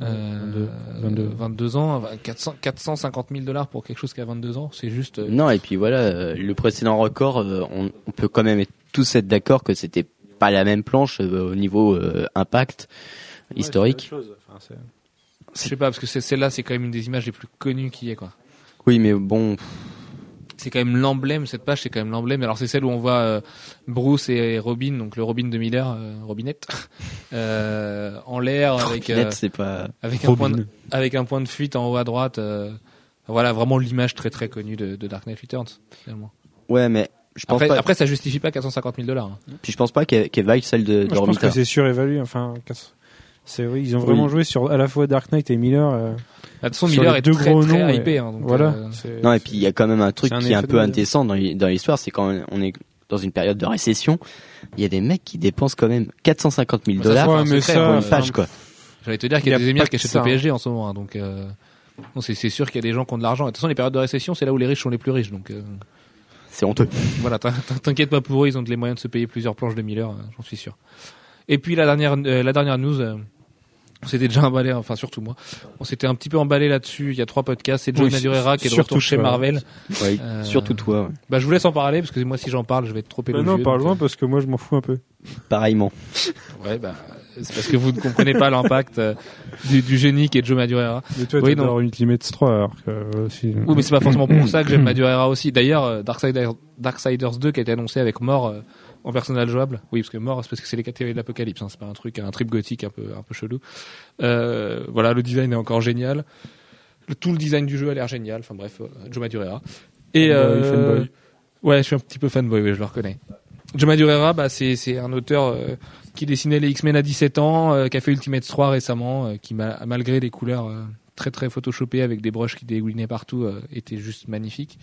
et quelques. Euh, 22. 22 ans, 400, 450 000 dollars pour quelque chose qui a 22 ans, c'est juste. euh, Non, et puis voilà, euh, le précédent record, on, on peut quand même tous être d'accord que c'était pas la même planche au niveau euh, impact historique. je sais pas parce que celle-là, c'est quand même une des images les plus connues qui est quoi. Oui, mais bon, C'est quand même l'emblème cette page, c'est quand même l'emblème. Alors c'est celle où on voit euh, Bruce et Robin, donc le Robin de Miller, euh, Robinette, euh, en l'air avec euh, pas. avec un point de, Robin. avec un point de fuite en haut à droite. euh, voilà vraiment l'image très très connue de, de Dark Knight Returns finalement. Ouais, mais je pense Après, pas. après ça justifie pas 450 000 dollars. hein. Puis je pense pas qu'elle qu'elle vaille celle de, de je pense que c'est surévalué. Enfin, quatre- c'est oui, ils ont vraiment Oui. joué sur à la fois Dark Knight et Miller. euh, De toute façon, Miller est deux très gros très noms. hypé. hein, donc, voilà. euh, Non, et puis il y a quand même un truc un qui est un peu indécent dans l'hi- dans l'histoire, c'est quand on est dans une période de récession, il y a des mecs qui dépensent quand même 450 000 Mais ça, dollars hein, pour une euh, page, quoi. J'allais te dire qu'il Il y a y a des émirs qui achètent ça, le PSG en ce moment. hein, donc, euh, c'est sûr qu'il y a des gens qui ont de l'argent. De toute façon, les périodes de récession, c'est là où les riches sont les plus riches. Donc, euh, C'est honteux. voilà, t'in- t'in- t'inquiète pas pour eux, ils ont les moyens de se payer plusieurs planches de Miller, euh, j'en suis sûr. Et puis la dernière, euh, la dernière news, euh, on s'était déjà emballé, enfin surtout moi, on s'était un petit peu emballé là-dessus. Il y a trois podcasts, c'est John Oui, Madureira qui est de surtout retour chez toi. Marvel. Ouais, Euh, Surtout toi, ouais. Bah, je vous laisse en parler parce que moi, si j'en parle, je vais être trop Bah élogieux. non, donc, parle euh, loin parce que moi je m'en fous un peu. pareillement. Ouais, bah, c'est parce que vous ne comprenez pas l'impact euh, du, du génie qui est Joe Madureira. Mais toi, Oui, t'adores Ultimate 3 alors que euh, si- Oui, mais c'est pas forcément pour ça que j'aime Madureira aussi. D'ailleurs, euh, Darksiders, Darksiders 2 qui a été annoncé avec Mort euh, en personnage jouable. Oui, parce que Mort, c'est parce que c'est les catégories de l'apocalypse. Hein, c'est pas un truc, un trip gothique un peu, un peu chelou. Euh, voilà, le design est encore génial. Le, tout le design du jeu a l'air génial. Enfin bref, euh, Joe Madureira. Et euh, fanboy. ouais, je suis un petit peu fanboy, je le reconnais. Joe Madureira, bah, c'est c'est un auteur euh, qui dessinait les X-Men à 17 ans, qui a fait Ultimate 3 récemment, qui ma- malgré les couleurs très très photoshopées avec des brushes qui dégoulinaient partout, euh, était juste magnifique.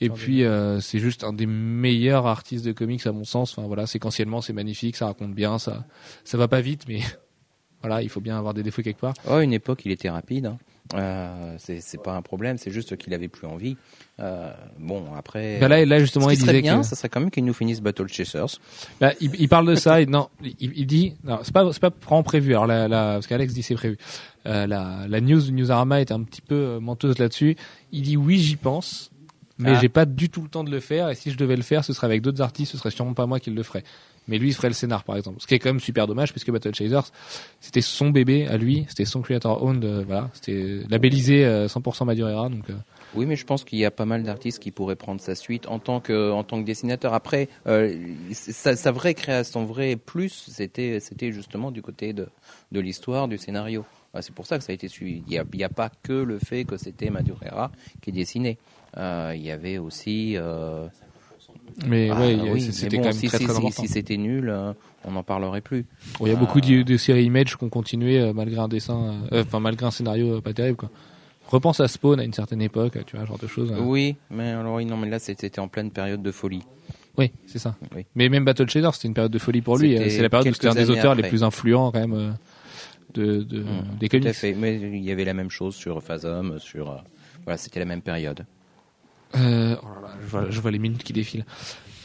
Et puis euh, c'est juste un des meilleurs artistes de comics à mon sens. Enfin voilà, séquentiellement c'est magnifique, ça raconte bien, ça ça va pas vite, mais voilà, il faut bien avoir des défauts quelque part. Oh, une époque, il était rapide. hein. Euh, c'est pas un problème, c'est juste qu'il avait plus envie. Euh, bon, après. Bah là, là justement, il disait bien, que ça serait quand même qu'il nous finisse Battle Chasers. Bah, il, il parle de ça et non, il, il dit non, c'est pas c'est pas vraiment prévu. Alors la, la parce qu'Alex dit c'est prévu. Euh, la la news de Newsarama est un petit peu euh, menteuse là-dessus. Il dit oui j'y pense, mais Ah. j'ai pas du tout le temps de le faire. Et si je devais le faire, ce serait avec d'autres artistes. Ce serait sûrement pas moi qui le ferais. Mais lui, il ferait le scénar, par exemple. Ce qui est quand même super dommage, puisque Battle Chasers, c'était son bébé à lui, c'était son creator owned, euh, voilà, c'était labellisé euh, 100% Madureira, donc. euh, Oui, mais je pense qu'il y a pas mal d'artistes qui pourraient prendre sa suite en tant que tant que dessinateur. Après, euh, sa, vraie création, son vrai plus, c'était c'était justement du côté de de l'histoire, du scénario. Ah, C'est pour ça que ça a été suivi. Il y a, pas que le fait que c'était Madureira qui dessinait. Il y avait aussi. Euh, Mais ah, ouais, oui, c'était quand même si, très si- très si- important. si c'était nul, euh, on n'en parlerait plus. Il y a Ah. beaucoup de, de séries Image qui ont continué euh, malgré un dessin, euh, enfin malgré un scénario euh, pas terrible quoi. Repense à Spawn à une certaine époque, tu vois, ce genre de choses. euh. Oui, mais alors non, mais là c'était en pleine période de folie. Oui, c'est ça. Oui. Mais même Battle Shader, c'était une période de folie pour lui. Euh, C'est la période où c'était un des auteurs les plus influents quand même euh, de, de Mmh, des Tout comics. à fait. Mais il y avait la même chose sur Phasm, sur euh, voilà, c'était la même période. Euh, oh là là, je, vois, je vois les minutes qui défilent.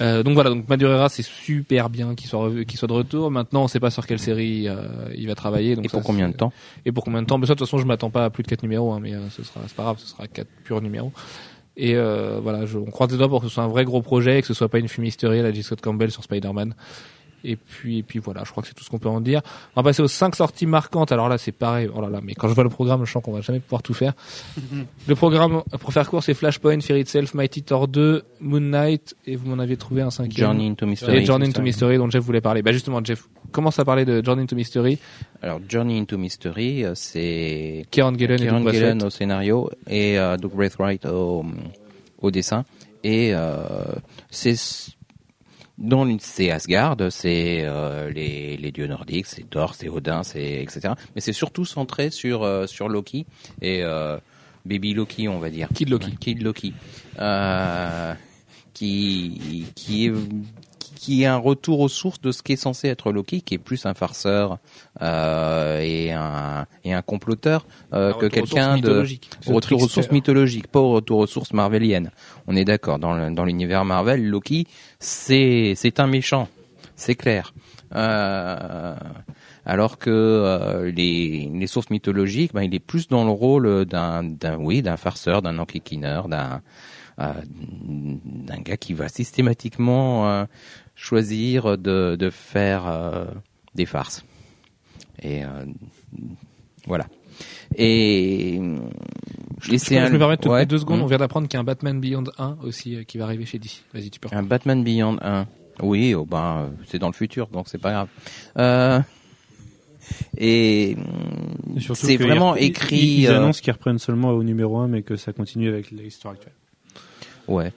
Euh, donc voilà, donc Madureira, c'est super bien qu'il soit revu- qu'il soit de retour. Maintenant, on sait pas sur quelle série euh, il va travailler. Donc Et pour combien de temps? Et pour combien de temps? Mais ça, de toute façon, je m'attends pas à plus de 4 numéros, hein, mais euh, ce sera, c'est pas grave, ce sera 4 purs numéros. Et euh, voilà, je, on croise les doigts pour que ce soit un vrai gros projet, et que ce soit pas une fumisterie à la J. Scott Campbell sur Spider-Man. Et puis, et puis voilà, je crois que c'est tout ce qu'on peut en dire. On va passer aux 5 sorties marquantes. Alors là, c'est pareil. Oh là là, mais quand je vois le programme, je sens qu'on va jamais pouvoir tout faire. le programme, pour faire court, c'est Flashpoint, Fear Itself, Mighty Thor 2, Moon Knight, et vous m'en aviez trouvé un cinquième. Journey into Mystery. Et Journey into Mystery dont Jeff voulait parler. Bah justement, Jeff commence à parler de Journey into Mystery. Alors Journey into Mystery, euh, c'est Kieran Gillen et Doug Gillen au scénario et euh, Doug Braithwaite au, au dessin. Et euh, c'est une- c'est Asgard, c'est euh, les, les dieux nordiques, c'est Thor, c'est Odin, c'est etc. Mais c'est surtout centré sur euh, sur Loki et euh, Baby Loki, on va dire. Kid Loki. Kid Loki, qui qui est qui est un retour aux sources de ce qui est censé être Loki, qui est plus un farceur euh, et un et un comploteur euh, Un que quelqu'un de retour aux sources mythologiques, pas au retour aux sources marveliennes. On est d'accord. Dans l'univers Marvel, Loki, c'est c'est un méchant, c'est clair. Euh, alors que euh, les, les sources mythologiques, ben, il est plus dans le rôle d'un, d'un oui, d'un farceur, d'un enquiquineur, d'un euh, d'un gars qui va systématiquement euh, choisir de, de faire euh, des farces. Et euh, voilà. Et, Je, et je, je me permets de te ouais, couper deux secondes. On vient d'apprendre qu'il y a un Batman Beyond 1 aussi euh, qui va arriver chez DC. Vas-y, tu peux. Un Batman Beyond 1. Oui, oh ben, euh, c'est dans le futur, donc c'est pas grave. Euh, et c'est vraiment écrit. Ils, ils euh, annoncent qu'ils reprennent seulement au numéro 1, mais que ça continue avec l'histoire actuelle. Ouais.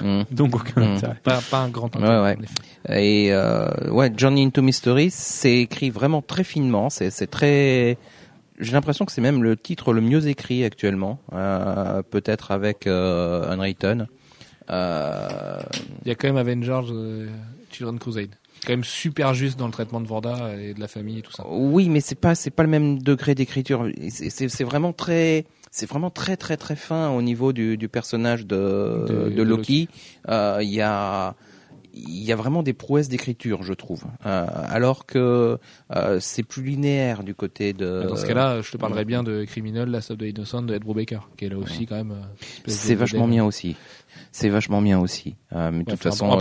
Mm. Donc aucun Mm. intérêt. Pas, pas un grand Ouais, intérêt. ouais. effet. Et euh, ouais, Journey into Mystery, c'est écrit vraiment très finement. C'est c'est très. J'ai l'impression que c'est même le titre le mieux écrit actuellement, euh, peut-être avec euh, Unwritten. Euh, Il y a quand même Avengers euh, Children Crusade. Quand même super juste dans le traitement de Vorda et de la famille et tout ça. Oui, mais c'est pas c'est pas le même degré d'écriture. C'est- C'est c'est vraiment très c'est vraiment très très très fin au niveau du, du personnage de De- de, de Loki. Euh, Il y a il y a vraiment des prouesses d'écriture, je trouve. Euh, alors que euh, c'est plus linéaire du côté de. Dans ce cas-là, je te parlerai bien de Criminal, la sub de Innocent de Ed Brubaker, qui est là aussi quand même. c'est vachement bien aussi. C'est vachement bien aussi. Euh, mais de toute façon, on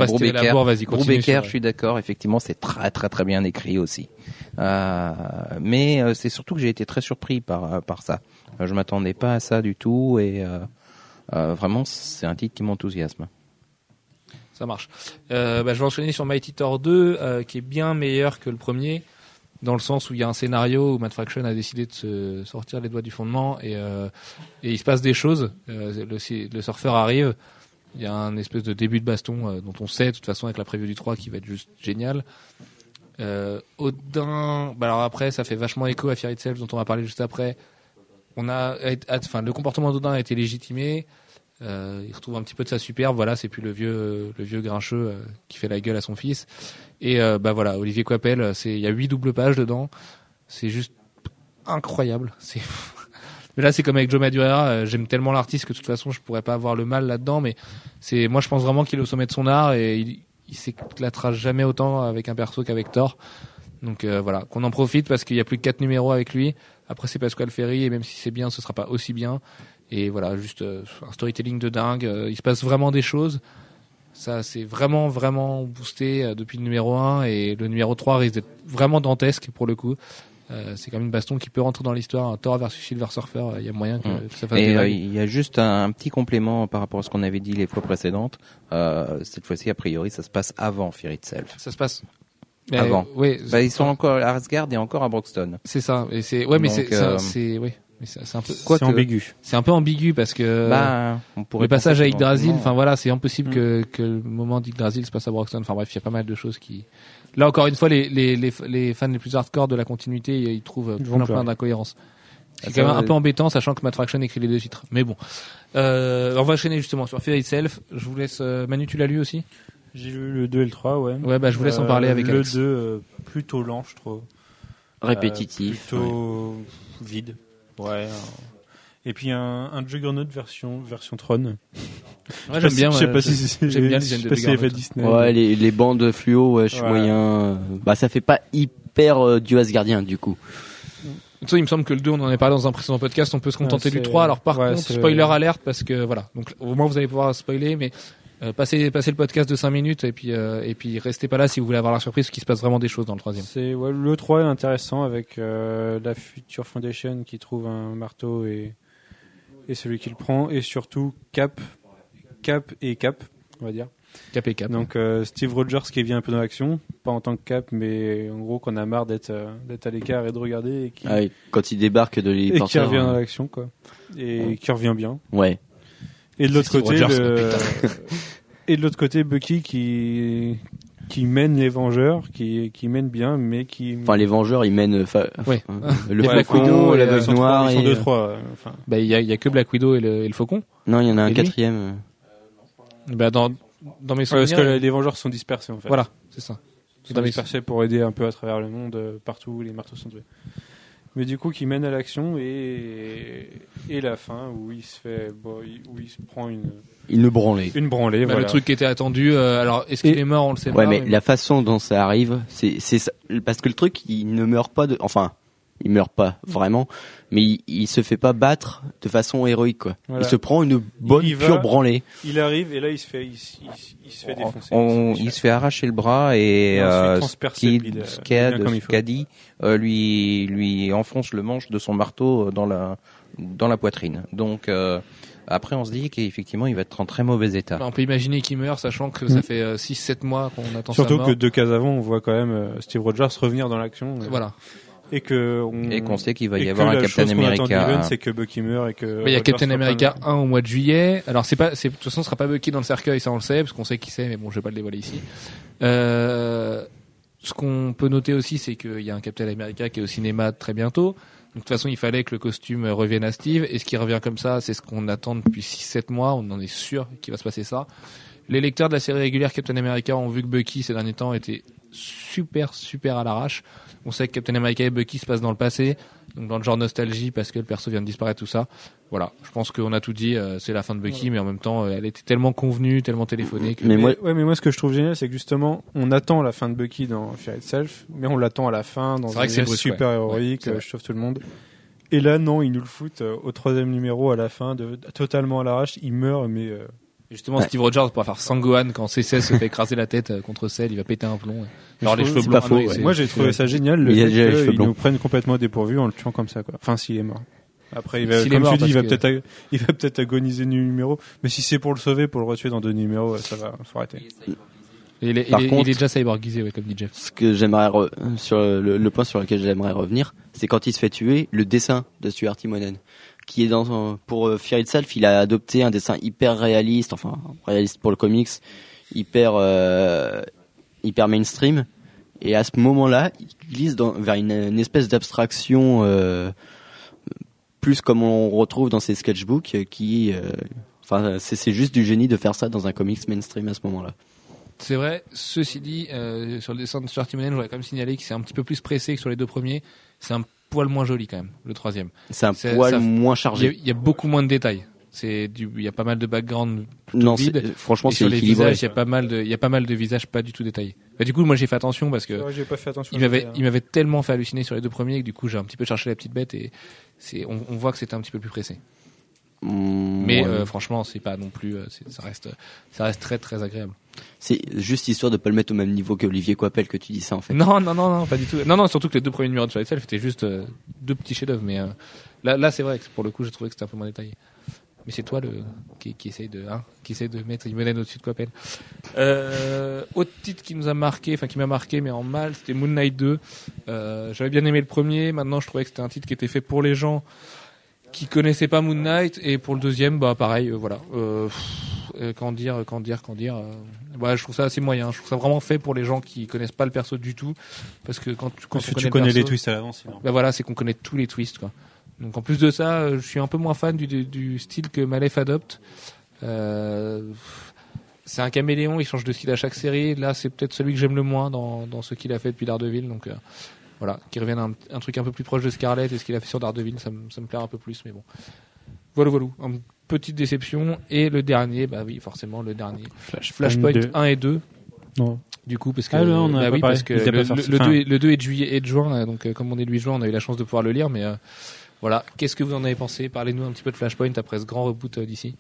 Brubaker, sur- je suis d'accord. Effectivement, c'est très très très bien écrit aussi. Euh, mais euh, c'est surtout que j'ai été très surpris par euh, par ça. Je m'attendais pas à ça du tout et euh, vraiment c'est un titre qui m'enthousiasme. Ça marche. Bah, je vais enchaîner sur Mighty Thor 2, euh, qui est bien meilleur que le premier, dans le sens où il y a un scénario où Matt Fraction a décidé de se sortir les doigts du fondement et, euh, et il se passe des choses. Euh, le, le surfeur arrive, il y a un espèce de début de baston euh, dont on sait de toute façon avec la preview du 3 qui va être juste génial. Euh, Odin, bah alors après ça fait vachement écho à Fear Itself dont on va parler juste après. On a, enfin le comportement d'Odin a été légitimé. Euh, il retrouve un petit peu de sa superbe. Voilà, c'est plus le vieux, le vieux grincheux euh, qui fait la gueule à son fils. Et euh, bah voilà, Olivier Coipel, c'est il y a huit doubles pages dedans. C'est juste incroyable. C'est mais là c'est comme avec Joe Madureira. euh, J'aime tellement l'artiste que de toute façon je pourrais pas avoir le mal là-dedans. Mais c'est moi je pense vraiment qu'il est au sommet de son art et il, s'éclatera jamais autant avec un perso qu'avec Thor. Donc euh, voilà, qu'on en profite parce qu'il y a plus que quatre numéros avec lui. Après c'est Pascal Ferry et même si c'est bien, ce sera pas aussi bien. Et voilà, juste euh, un storytelling de dingue. Euh, il se passe vraiment des choses. Ça, c'est vraiment, vraiment boosté euh, depuis le numéro 1 et le numéro 3 risque d'être vraiment dantesque pour le coup. Euh, c'est quand même une baston qui peut rentrer dans l'histoire. Un Thor versus Silver Surfer, euh, il y a moyen que, Mm. que ça fasse Et euh, il y a juste un, un petit complément par rapport à ce qu'on avait dit les fois précédentes. Euh, cette fois-ci, a priori, ça se passe avant Fear Itself. Ça se passe. Mais, Avant. Oui, Bah, ils sont encore à Asgard et encore à Broxton. c'est ça. Et c'est, ouais, mais Donc, c'est, c'est- euh, c'est, oui. Mais c'est c'est un peu, Quoi C'est que- ambigu. c'est un peu ambigu parce que bah, on pourrait le passage à Yggdrasil, enfin voilà, c'est impossible Mm. que, que le moment d'Yggdrasil se passe à Broxton. Enfin bref, il y a pas mal de choses qui. Là encore une fois, les, les, les, les fans les plus hardcore de la continuité, ils trouvent Ils plein, plein d'incohérences. C'est quand même un euh, peu embêtant, sachant que Matt Fraction écrit les deux titres. Mais bon, euh, on va enchaîner justement sur Fear Itself. Je vous laisse. euh, Manu, tu l'as lu aussi? J'ai lu le 2 et le 3, ouais. Ouais, bah je vous laisse en parler avec Le Alex. 2, euh, plutôt lent, je trouve. Répétitif. Euh, plutôt vide. Ouais. Et puis un, un Juggernaut version, version Tron. Ouais, j'aime bien. Je sais ouais, pas je- si c'est. j'aime bien pas si fait Disney. Ouais, les, les bandes fluo, ouais, je suis Ouais. moyen. euh, Bah, ça fait pas hyper euh, du Asgardien, du coup. De toute façon, il me semble que le 2, on en a parlé dans un précédent podcast, on peut se contenter Ouais, du c'est- 3. Alors par ouais, contre, spoiler alerte parce que voilà. Donc au moins vous allez pouvoir spoiler, mais euh, passez, passez le podcast de 5 minutes et puis euh, et puis restez pas là si vous voulez avoir la surprise, parce qu'il se passe vraiment des choses dans le troisième. C'est ouais, le 3 est intéressant avec euh, la Future Foundation qui trouve un marteau et et celui qui le prend et surtout Cap Cap et Cap on va dire. Cap et cap. Donc euh, Steve Rogers qui vient un peu dans l'action, pas en tant que Cap mais en gros qu'on a marre d'être euh, d'être à l'écart et de regarder et qui Ah oui, quand il débarque de et qui revient dans hein. l'action quoi. Et qui revient bien. Ouais. Et de l'autre côté Rogers, le- et de l'autre côté Bucky qui qui mène les Vengeurs, qui qui mène bien mais qui Enfin, les Vengeurs, ils mènent Ouais. euh, le Ouais, Faucon, Widow, la euh, Veuve Noire ils sont et... deux trois euh, enfin Bah il y a, il y a que Black Widow et le, et le Faucon. Non, il y en a un Et quatrième. Bah dans dans mes Ouais, souvenirs. parce que les Vengeurs sont dispersés en fait. Voilà, c'est ça. Ils sont Dans mes- dispersés pour aider un peu à travers le monde, euh, partout où les marteaux sont tués. Mais du coup qui mène à l'action et et la fin où il se fait bon, où il se prend une Il le branlait. une branlée. Bah, voilà. Le truc qui était attendu. euh, alors, est-ce qu'il est mort On le sait Ouais, pas. mais la façon dont ça arrive, c'est c'est ça- parce que le truc, il ne meurt pas de, enfin, il meurt pas vraiment, mais il, il se fait pas battre de façon héroïque quoi. Voilà. Il se prend une bonne Il y va. pure branlée. Il arrive et là il se fait il, se- il se- il se fait défoncer. On- Il se fait- arracher le bras et, Et euh, Skid, euh. Skadi, euh, lui lui enfonce le manche de son marteau dans la dans la poitrine. Donc euh, après on se dit qu'effectivement il va être en très mauvais état. on peut imaginer qu'il meurt, sachant que ça fait 6-7 mois qu'on attend Surtout sa mort. que deux cases avant, on voit quand même euh, Steve Rogers revenir dans l'action. euh, Voilà. Et que on, Et qu'on sait qu'il va y avoir un la Captain America. c'est que Bucky meurt et que. Mais il y a Captain America 1 au mois de juillet. Alors c'est pas, c'est de toute façon, ce sera pas Bucky dans le cercueil, ça on le sait, parce qu'on sait qui c'est, mais bon, je vais pas le dévoiler ici. Euh, ce qu'on peut noter aussi, c'est qu'il y a un Captain America qui est au cinéma très bientôt. Donc, de toute façon, il fallait que le costume revienne à Steve. Et ce qui revient comme ça, c'est ce qu'on attend depuis 6-7 mois. On en est sûr qu'il va se passer ça. Les lecteurs de la série régulière Captain America ont vu que Bucky ces derniers temps était super super à l'arrache. On sait que Captain America et Bucky se passent dans le passé, donc dans le genre nostalgie parce que le perso vient de disparaître tout ça. Voilà, je pense qu'on a tout dit. euh, c'est la fin de Bucky, mais en même temps, euh, elle était tellement convenue, tellement téléphonée que Mais Mais moi- ouais, mais moi, ce que je trouve génial, c'est que justement, on attend la fin de Bucky dans Fear Itself, mais on l'attend à la fin dans un brusque, super ouais. héroïque, euh, je sauve tout le monde. Et là, non, ils nous le foutent euh, au troisième numéro à la fin, de, totalement à l'arrache. Il meurt, mais euh, justement Ouais. Steve Rogers pourra faire Sangohan quand C16 se fait écraser la tête euh, contre Cell, il va péter un plomb. Alors je les cheveux blancs. pas ah faux, non, ouais. c'est- moi, j'ai trouvé ça génial le Il a fait déjà les blancs. nous prennent complètement dépourvus en le tuant comme ça, quoi. Enfin, s'il est mort. Après, il va, comme mort, tu dis, il va que- peut-être, il va peut-être agoniser du numéro. Mais si c'est pour le sauver, pour le retuer dans deux numéros, ça va, faut arrêter. Il est, il Par est- contre- il est déjà cyborgisé, ouais, comme dit Jeff. Ce que j'aimerais re- sur le, le point sur lequel j'aimerais revenir, c'est quand il se fait tuer, le dessin de Stuart Timonen, qui est dans pour euh, Fear Itself, il a adopté un dessin hyper réaliste, enfin réaliste pour le comics, hyper euh, hyper mainstream. Et à ce moment-là, il glisse dans, vers une, espèce d'abstraction euh, plus comme on retrouve dans ses sketchbooks, qui, enfin, c'est juste du génie de faire ça dans un comics mainstream à ce moment-là. C'est vrai, ceci dit, sur le dessin de Stuart Timonen, je voudrais quand même signaler que c'est un petit peu plus pressé que sur les deux premiers. C'est un poil moins joli quand même, le troisième. C'est un C'est- poil ça- moins chargé. il y a beaucoup moins de détails. C'est du, il y a pas mal de background. Non, vide. c'est- franchement, Et c'est sur les visages, il y a pas mal de, il y a pas mal de visages pas du tout détaillés. Bah, du coup, moi j'ai fait attention parce que Ouais, j'ai pas fait attention. il m'avait, il m'avait tellement fait halluciner sur les deux premiers que du coup j'ai un petit peu cherché la petite bête et c'est, on, on voit que c'était un petit peu plus pressé. Mm, Mais ouais. euh, franchement, c'est pas non plus, euh, c'est- ça reste, ça reste très très agréable. C'est juste histoire de pas le mettre au même niveau que Olivier Coipel que tu dis ça en fait. Non, non, non, non, pas du tout. Non, non, surtout que les deux premiers numéros de Sur Itself étaient juste euh, deux petits chefs-d'œuvre. Mais euh, là, là, c'est vrai que pour le coup, j'ai trouvé que c'était un peu moins détaillé. Mais c'est toi le qui, qui essaye de, hein, qui essaye de mettre Imenen au-dessus de Coppel. Euh, autre titre qui nous a marqué, enfin qui m'a marqué, mais en mal, c'était Moon Knight 2. Euh, J'avais bien aimé le premier. Maintenant, je trouvais que c'était un titre qui était fait pour les gens qui connaissaient pas Moon Knight. Et pour le deuxième, bah pareil, voilà. Euh, quand dire, quand dire, quand dire. euh, ouais, je trouve ça assez moyen. Je trouve ça vraiment fait pour les gens qui connaissent pas le perso du tout, parce que quand, tu- quand Parce on que tu le connais les twists à l'avance. bah voilà, c'est qu'on connaît tous les twists, quoi. Donc en plus de ça, euh, je suis un peu moins fan du, du, du style que Malef adopte. Euh, c'est un caméléon, il change de style à chaque série. Là, c'est peut-être celui que j'aime le moins dans, dans ce qu'il a fait depuis Daredevil. Donc euh, voilà, qu'il revienne à un, un truc un peu plus proche de Scarlet et ce qu'il a fait sur Daredevil, ça, me- plaît un peu plus. Mais bon, voilà, voilà, une petite déception. Et le dernier, bah oui, forcément le dernier, Flashpoint 2. 1 et 2. Non. Du coup, parce que, Ah, non, on en a bah oui, parce que le, le- le Enfin- 2 est, le 2 est de juillet et de juin, euh, donc euh, comme on est le 8 juin, on a eu la chance de pouvoir le lire, mais euh, voilà. Qu'est-ce que vous en avez pensé? Parlez-nous un petit peu de Flashpoint après ce grand reboot euh, d'ici.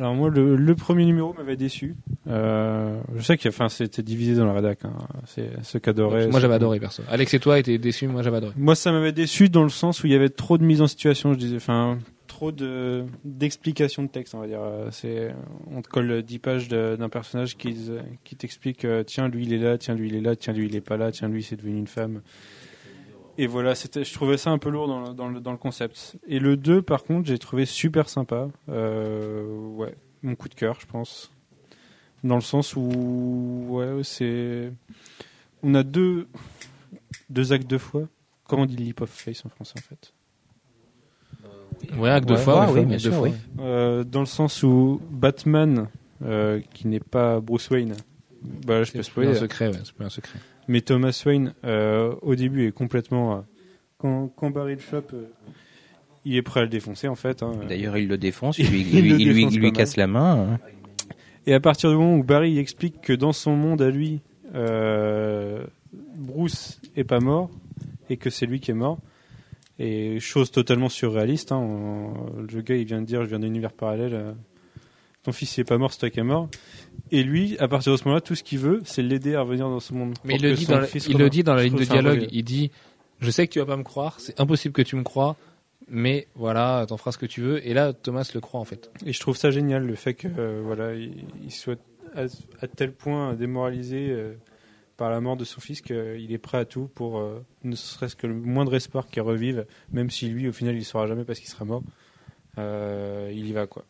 Alors moi, le, le premier numéro m'avait déçu. Euh, je sais enfin, c'était divisé dans la rédac. Hein. C'est ceux qui adoraient. Moi j'avais adoré perso. Alex et toi étaient déçus, moi j'avais adoré. Moi, ça m'avait déçu dans le sens où il y avait trop de mise en situation. Je disais, enfin, trop de d'explications de texte, on va dire. Euh, C'est, on te colle 10 pages d'un personnage qui qui t'explique, euh, tiens, lui il est là, tiens, lui il est là, tiens, lui il est pas là, tiens, lui c'est devenu une femme. Et voilà, je trouvais ça un peu lourd dans le, dans le, dans le concept. Et le 2, par contre, j'ai trouvé super sympa. Euh, ouais, mon coup de cœur, je pense. Dans le sens où, ouais, c'est. On a deux, deux actes de foi. Comment on dit leap of faith en français, en fait? Ouais, acte de Ouais, foi, ouais, oui, bien bien sûr, oui. Euh, Dans le sens où Batman, euh, qui n'est pas Bruce Wayne, bah, je peux C'est plus un spoiler, secret, ouais, c'est plus un secret. mais Thomas Wayne, euh, au début, est complètement euh, quand, quand Barry le chope, euh, il est prêt à le défoncer en fait. hein. D'ailleurs, il le défonce, il lui, Il il le lui, il lui- défonce il lui pas casse la main. hein. Et à partir du moment où Barry explique que dans son monde à lui, euh, Bruce est pas mort et que c'est lui qui est mort, et chose totalement surréaliste, hein, on- le gars il vient de dire je viens d'un univers parallèle, euh, ton fils il est pas mort, c'est toi qui est mort. Et lui, à partir de ce moment-là, tout ce qu'il veut, c'est l'aider à revenir dans ce monde. Mais il le dit dans la, fils il revienne. le dit dans la Je ligne de dialogue. Il dit, je sais que tu vas pas me croire, c'est impossible que tu me crois, mais voilà, t'en feras ce que tu veux. Et là, Thomas le croit en fait. Et je trouve ça génial le fait que euh, voilà, il, il soit à, à tel point démoralisé euh, par la mort de son fils qu'il est prêt à tout pour euh, ne serait-ce que le moindre espoir qu'il revive, même si lui au final il ne saura jamais parce qu'il sera mort. Euh, il y va quoi.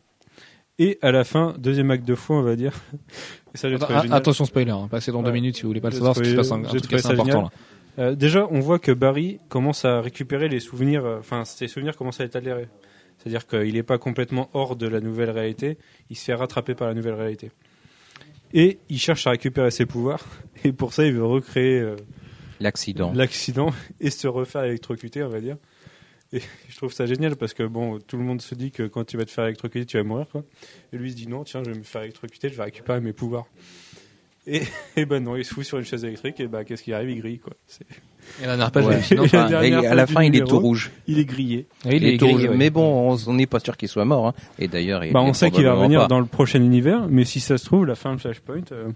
Et à la fin, deuxième acte de foi, on va dire. Ça, Ah, attention spoiler, hein, passez dans deux minutes si vous voulez pas le savoir, parce qu'il se passe un, truc assez important là. Euh, déjà, on voit que Barry commence à récupérer les souvenirs, enfin, ses souvenirs commencent à être altérés. C'est-à-dire qu'il n'est pas complètement hors de la nouvelle réalité, il se fait rattraper par la nouvelle réalité. Et il cherche à récupérer ses pouvoirs, et pour ça, il veut recréer euh, L'accident. l'accident et se refaire électrocuter, on va dire. Et je trouve ça génial parce que bon, tout le monde se dit que quand tu vas te faire électrocuter, tu vas mourir, quoi. Et lui il se dit non, tiens, je vais me faire électrocuter, je vais récupérer mes pouvoirs. Et, et ben non, il se fout sur une chaise électrique, et ben qu'est-ce qui arrive? Il grille, quoi. Et la dernière page Ouais. Et la dernière et à la fin, il est tout rouge. Il est grillé. Oui, il Il est est tout rouge. ouais. Mais bon, on n'est pas sûr qu'il soit mort. hein. Et d'ailleurs, il Bah, on sait qu'il va revenir pas. dans le prochain univers, mais si ça se trouve, la fin de Flashpoint, euh,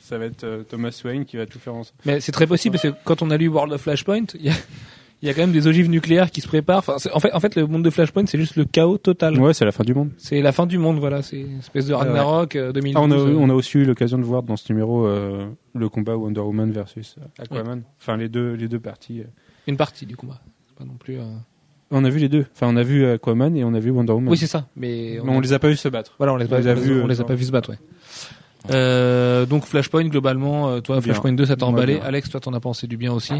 ça va être euh, Thomas Wayne qui va tout faire ensemble. Mais c'est très possible parce que quand on a lu World of Flashpoint, il y a, il y a quand même des ogives nucléaires qui se préparent. Enfin, en fait, en fait, le monde de Flashpoint, c'est juste le chaos total. Ouais, c'est la fin du monde. C'est la fin du monde, voilà. C'est une espèce de ouais. Ragnarok euh, 2012. Ah, on, a, euh. on a aussi eu l'occasion de voir dans ce numéro euh, le combat Wonder Woman versus euh, Aquaman. Enfin, les deux, les deux parties. Une partie du combat. Pas non plus. euh, On a vu les deux. Enfin, on a vu Aquaman et on a vu Wonder Woman. Oui, c'est ça. Mais Mais on les a pas vus se battre. Voilà, on les, a on pas, les a on les pas vus se battre, ouais. Euh, donc Flashpoint globalement, toi Bien. Flashpoint 2 ça t'a emballé. bien. Alex, toi t'en as pensé du bien aussi.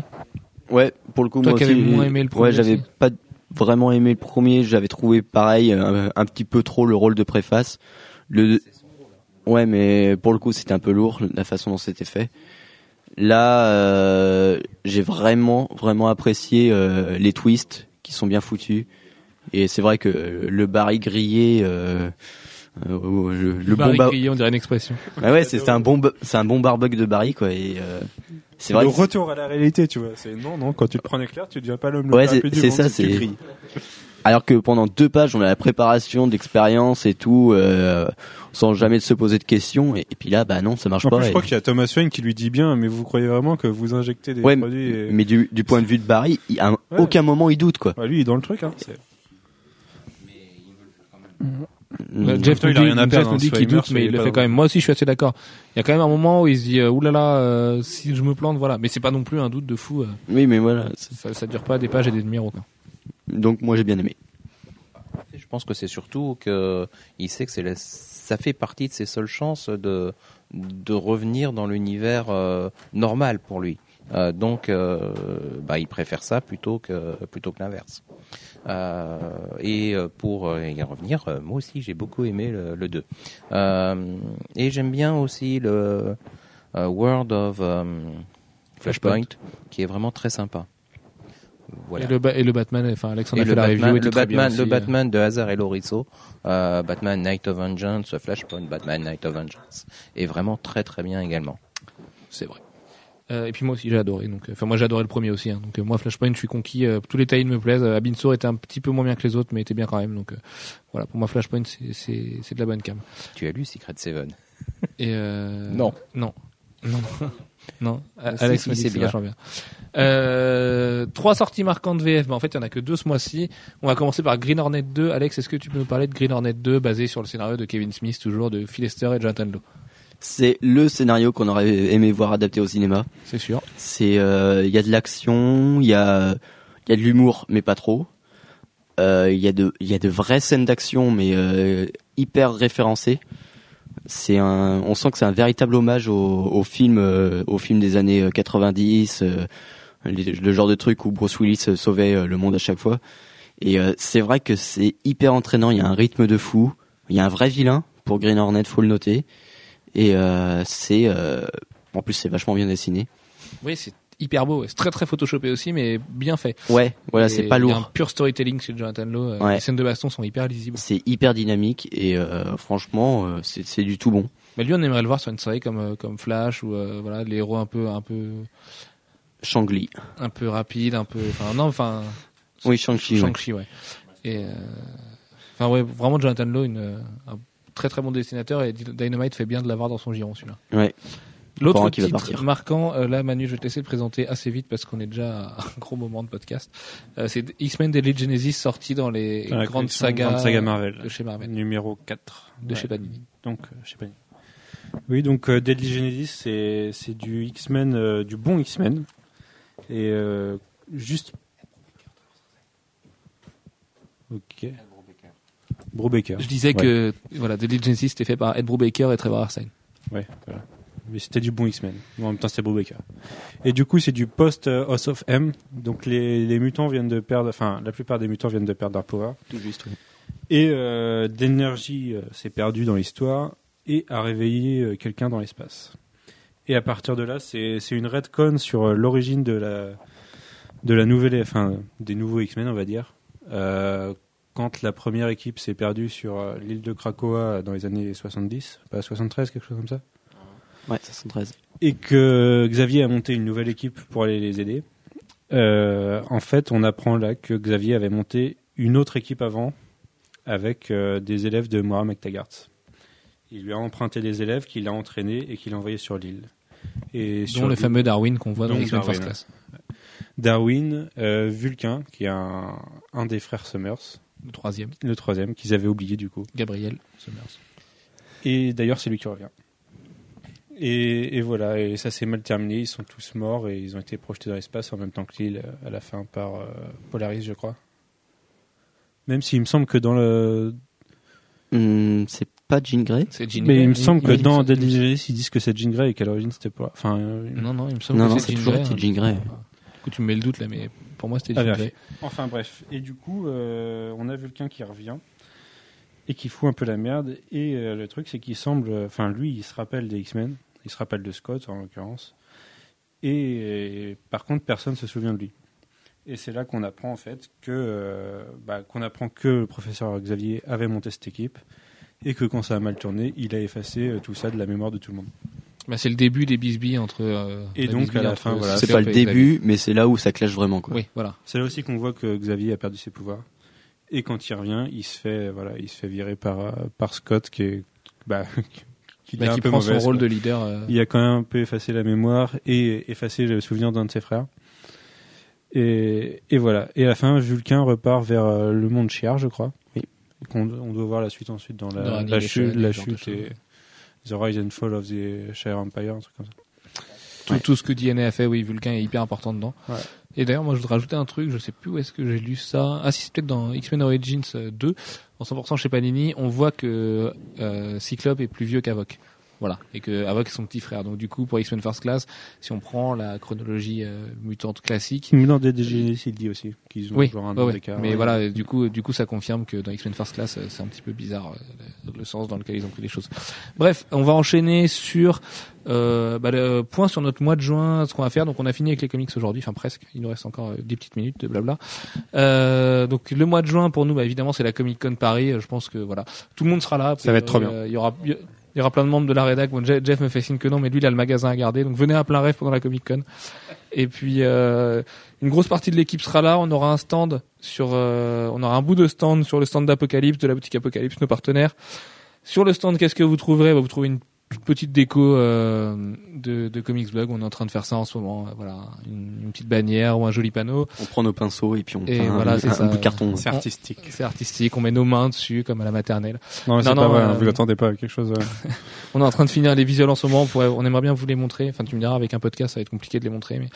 Ouais, pour le coup, Toi moi qui aussi. moins aimé le premier Ouais, j'avais pas vraiment aimé le premier. J'avais trouvé pareil un, un petit peu trop le rôle de préface. Le ouais, mais pour le coup, c'était un peu lourd la façon dont c'était fait. Là, euh, j'ai vraiment vraiment apprécié euh, les twists qui sont bien foutus. Et c'est vrai que le Barry grillé, euh, euh, le, le Barry bon ba- Grillé, on dirait une expression. Ah ouais, c'est un bon, c'est un bon barbug de Barry quoi. Et euh, c'est vrai. le que- retour à la réalité, tu vois. C'est non, non. Quand tu te prends éclair, tu deviens pas l'homme le Ouais, plus c'est- ça, c'est-. Alors que pendant deux pages, on a la préparation d'expérience et tout, euh, sans jamais se poser de questions. Et, et puis là, bah non, ça marche En pas. plus, je et- crois qu'il y a Thomas Wayne qui lui dit bien, mais vous croyez vraiment que vous injectez des Ouais, produits et... mais du, du point de vue de Barry, il, à Ouais. aucun moment il doute quoi. Ouais, lui, il est dans le truc. Hein. Euh, Jeff nous il a dit, rien à Jeff perdre, nous hein, dit qu'il doute, mais il le fait dans- quand même. Moi aussi, je suis assez d'accord. Il y a quand même un moment où il se dit, euh, oulala, euh, si je me plante, voilà. Mais c'est pas non plus un doute de fou. euh, Oui, mais voilà. ça, ça dure pas des pages et des. Quoi. Donc moi j'ai bien aimé. Je pense que c'est surtout que il sait que c'est la- ça fait partie de ses seules chances de de revenir dans l'univers euh, normal pour lui. Euh, donc, euh, bah, il préfère ça plutôt que plutôt que l'inverse. Euh, et euh, pour euh, y revenir, euh, moi aussi j'ai beaucoup aimé le, le 2. Euh, et j'aime bien aussi le euh, World of euh, Flashpoint, qui est vraiment très sympa. Voilà. Et, le, et le Batman, enfin Alexandre a fait le la Batman, review. le, Batman, le aussi. Batman de Hazard et Lorisso, euh, Batman Night of Vengeance, Flashpoint, Batman Night of Vengeance, est vraiment très très bien également. C'est vrai. Euh, et puis moi aussi j'ai adoré. Donc, euh, enfin moi j'ai adoré le premier aussi. hein. donc euh, moi Flashpoint, je suis conquis. euh, tous les tie me plaisent. Euh, Abinsor était un petit peu moins bien que les autres, mais était bien quand même. Donc euh, voilà, pour moi Flashpoint c'est de la bonne cam. Tu as lu Secret Seven? Et euh, Non. non, non, non. A- Si, Alex si, c'est bien. bien. Euh, trois sorties marquantes VF. Mais en fait, il y en a que deux ce mois-ci. On va commencer par Green Hornet 2. Alex, est-ce que tu peux nous parler de Green Hornet 2 basé sur le scénario de Kevin Smith, toujours de Phil Lester et Jonathan Lowe? C'est le scénario qu'on aurait aimé voir adapté au cinéma. C'est sûr. C'est, euh, il y a de l'action, il y a, il y a de l'humour, mais pas trop. Euh, Il y a de, il y a de vraies scènes d'action, mais euh, hyper référencées. C'est un, on sent que c'est un véritable hommage au, au film, euh, au film des années euh, 90, euh, les- le genre de truc où Bruce Willis euh, sauvait euh, le monde à chaque fois. Et euh, c'est vrai que c'est hyper entraînant. Il y a un rythme de fou. Il y a un vrai vilain pour Green Hornet, faut le noter. Et euh, c'est, euh, en plus c'est vachement bien dessiné. Oui, c'est hyper beau. C'est très très photoshopé aussi, mais bien fait. Ouais, voilà, c'est pas Il y a un lourd. pur storytelling chez Jonathan Lowe. euh, Ouais. Les scènes de baston sont hyper lisibles. C'est hyper dynamique et euh, franchement, euh, c'est du tout bon. Mais lui, on aimerait le voir sur une série comme comme Flash ou euh, voilà les héros un peu un peu Shangli. un peu rapides, un peu. Enfin non, enfin. Oui, Shang-Chi. Shang-Chi, ouais. Et enfin ouais, vraiment Jonathan Lowe, une, un très très bon dessinateur et Dynamite fait bien de l'avoir dans son giron celui-là. Ouais. L'autre titre marquant, euh, là Manu, je vais te laisser le présenter assez vite parce qu'on est déjà à un gros moment de podcast. Euh, c'est X-Men Deadly Genesis sorti dans les Dans grandes sagas Grande saga Marvel. de chez Marvel, Numéro 4. de Ouais. chez Panini. Donc, euh, chez Panini. Oui, donc euh, Deadly Genesis, c'est c'est du X-Men, euh, du bon X-Men. Et euh, juste. Ok. Brubaker. Je disais Ouais. que voilà, Deadly Genesis c'était fait par Ed Brubaker et Trevor Arsine. Ouais, voilà. Mais c'était du bon X-Men. En même temps, c'était Brubaker. Et du coup, c'est du post euh, House of M. Donc, les, les mutants viennent de perdre. Enfin, la plupart des mutants viennent de perdre leur pouvoir. Tout juste, oui. Et euh, d'énergie euh, s'est perdue dans l'histoire et a réveillé quelqu'un dans l'espace. Et à partir de là, c'est c'est une redcon sur l'origine de la de la nouvelle, enfin des nouveaux X-Men, on va dire. Euh, quand la première équipe s'est perdue sur euh, l'île de Krakoa dans les années 70, pas 73, quelque chose comme ça, Ouais, 513. et que Xavier a monté une nouvelle équipe pour aller les aider. Euh, en fait, on apprend là que Xavier avait monté une autre équipe avant avec euh, des élèves de Moira McTaggart. Il lui a emprunté des élèves qu'il a entraînés et qu'il a envoyés sur l'île. Et sur le fameux Darwin qu'on voit dans Darwin, First. Class. Darwin, euh, Vulcain, qui est un, un des frères Summers, Le troisième, le troisième, qu'ils avaient oublié du coup. Gabriel Summers. Et d'ailleurs, c'est lui qui revient. Et, et voilà, et ça s'est mal terminé. Ils sont tous morts et ils ont été projetés dans l'espace en même temps que l'île à la fin par euh, Polaris, je crois. Même s'il me semble que dans le. Hum, c'est pas Jean Grey C'est Jean Mais Grey. il me semble que il- dans Genesis, ils disent que c'est Jean Grey et qu'à l'origine c'était pas. Enfin, euh, Non, non, il me semble Non, que non, c'est c'est Jean toujours Grey. été hein. Jean Grey. Du coup, tu me mets le doute là, mais pour moi, c'était vérifier. Grey. Enfin bref, et du coup, euh, on a Vulcain qui revient et qui fout un peu la merde. Et euh, le truc, c'est qu'il semble, enfin lui, il se rappelle des X-Men, il se rappelle de Scott en l'occurrence. Et, euh, par contre, personne se souvient de lui. Et c'est là qu'on apprend en fait que, euh, bah, qu'on apprend que le professeur Xavier avait monté cette équipe et que quand ça a mal tourné, il a effacé euh, tout ça de la mémoire de tout le monde. Bah, c'est le début des bisbilles entre. euh, Et donc, à la fin, voilà, C'est pas le début, mais c'est là où ça clash vraiment. Quoi. Xavier. Oui, voilà. C'est là aussi qu'on voit que Xavier a perdu ses pouvoirs. Et quand il revient, il se fait, voilà, il se fait virer par, euh, par Scott, qui est, bah, qui, Bah, qui prend son rôle quoi. de leader. euh, Il a quand même un peu effacé la mémoire et effacé le souvenir d'un de ses frères. Et, et voilà. Et à la fin, Vulcain repart vers euh, le monde Chiar, je crois. Oui. On doit voir la suite ensuite dans Dans la, la chute, la chute et The Rise and Fall of the Shire Empire, un truc comme ça. tout, tout ce que DNA a fait, oui, Vulcain est hyper important dedans. Ouais. Et d'ailleurs, moi, je voudrais rajouter un truc, je sais plus où est-ce que j'ai lu ça. Ah, si, c'est peut-être dans X-Men Origins euh, 2, en 100% chez Panini, on voit que euh, Cyclope est plus vieux qu'Avoc. Voilà. Et que est son petit frère. Donc, du coup, pour X-Men First Class, si on prend la chronologie euh, mutante classique, dans DDG, il dit aussi qu'ils ont oui, genre un ouais, ouais. mais Ouais. voilà, du coup, du coup, ça confirme que dans X-Men First Class, c'est un petit peu bizarre euh, le, le sens dans lequel ils ont pris les choses. Bref, on va enchaîner sur euh, bah, le point sur notre mois de juin, ce qu'on va faire. Donc, on a fini avec les comics aujourd'hui, enfin presque. Il nous reste encore euh, des petites minutes de blabla. Euh, donc, le mois de juin pour nous, bah, évidemment, c'est la Comic Con Paris. Je pense que voilà, tout le monde sera là. Ça va être trop bien. Euh, Il y aura il y aura plein de membres de la rédac. Bon, Je- Jeff me fait signe que non, mais lui, il a le magasin à garder. Donc, venez à plein rêve pendant la Comic Con. Et puis, euh, une grosse partie de l'équipe sera là. On aura un stand sur, euh, on aura un bout de stand sur le stand d'Apocalypse, de la boutique Apocalypse, nos partenaires. Sur le stand, qu'est-ce que vous trouverez? Bah, Vous trouvez une petite déco euh, de, de Comics Blog. On est en train de faire ça en ce moment. Euh, Voilà, une, une petite bannière ou un joli panneau. On prend nos pinceaux et puis on Et peint voilà, un, c'est un ça. bout de carton. C'est artistique. C'est artistique. On met nos mains dessus comme à la maternelle. Non, c'est Non, pas vrai, euh, hein, vous attendez pas à quelque chose. euh, On est en train de finir les visuels en ce moment. On, pourrait- on aimerait bien vous les montrer. Enfin, tu me diras, avec un podcast, ça va être compliqué de les montrer. Mais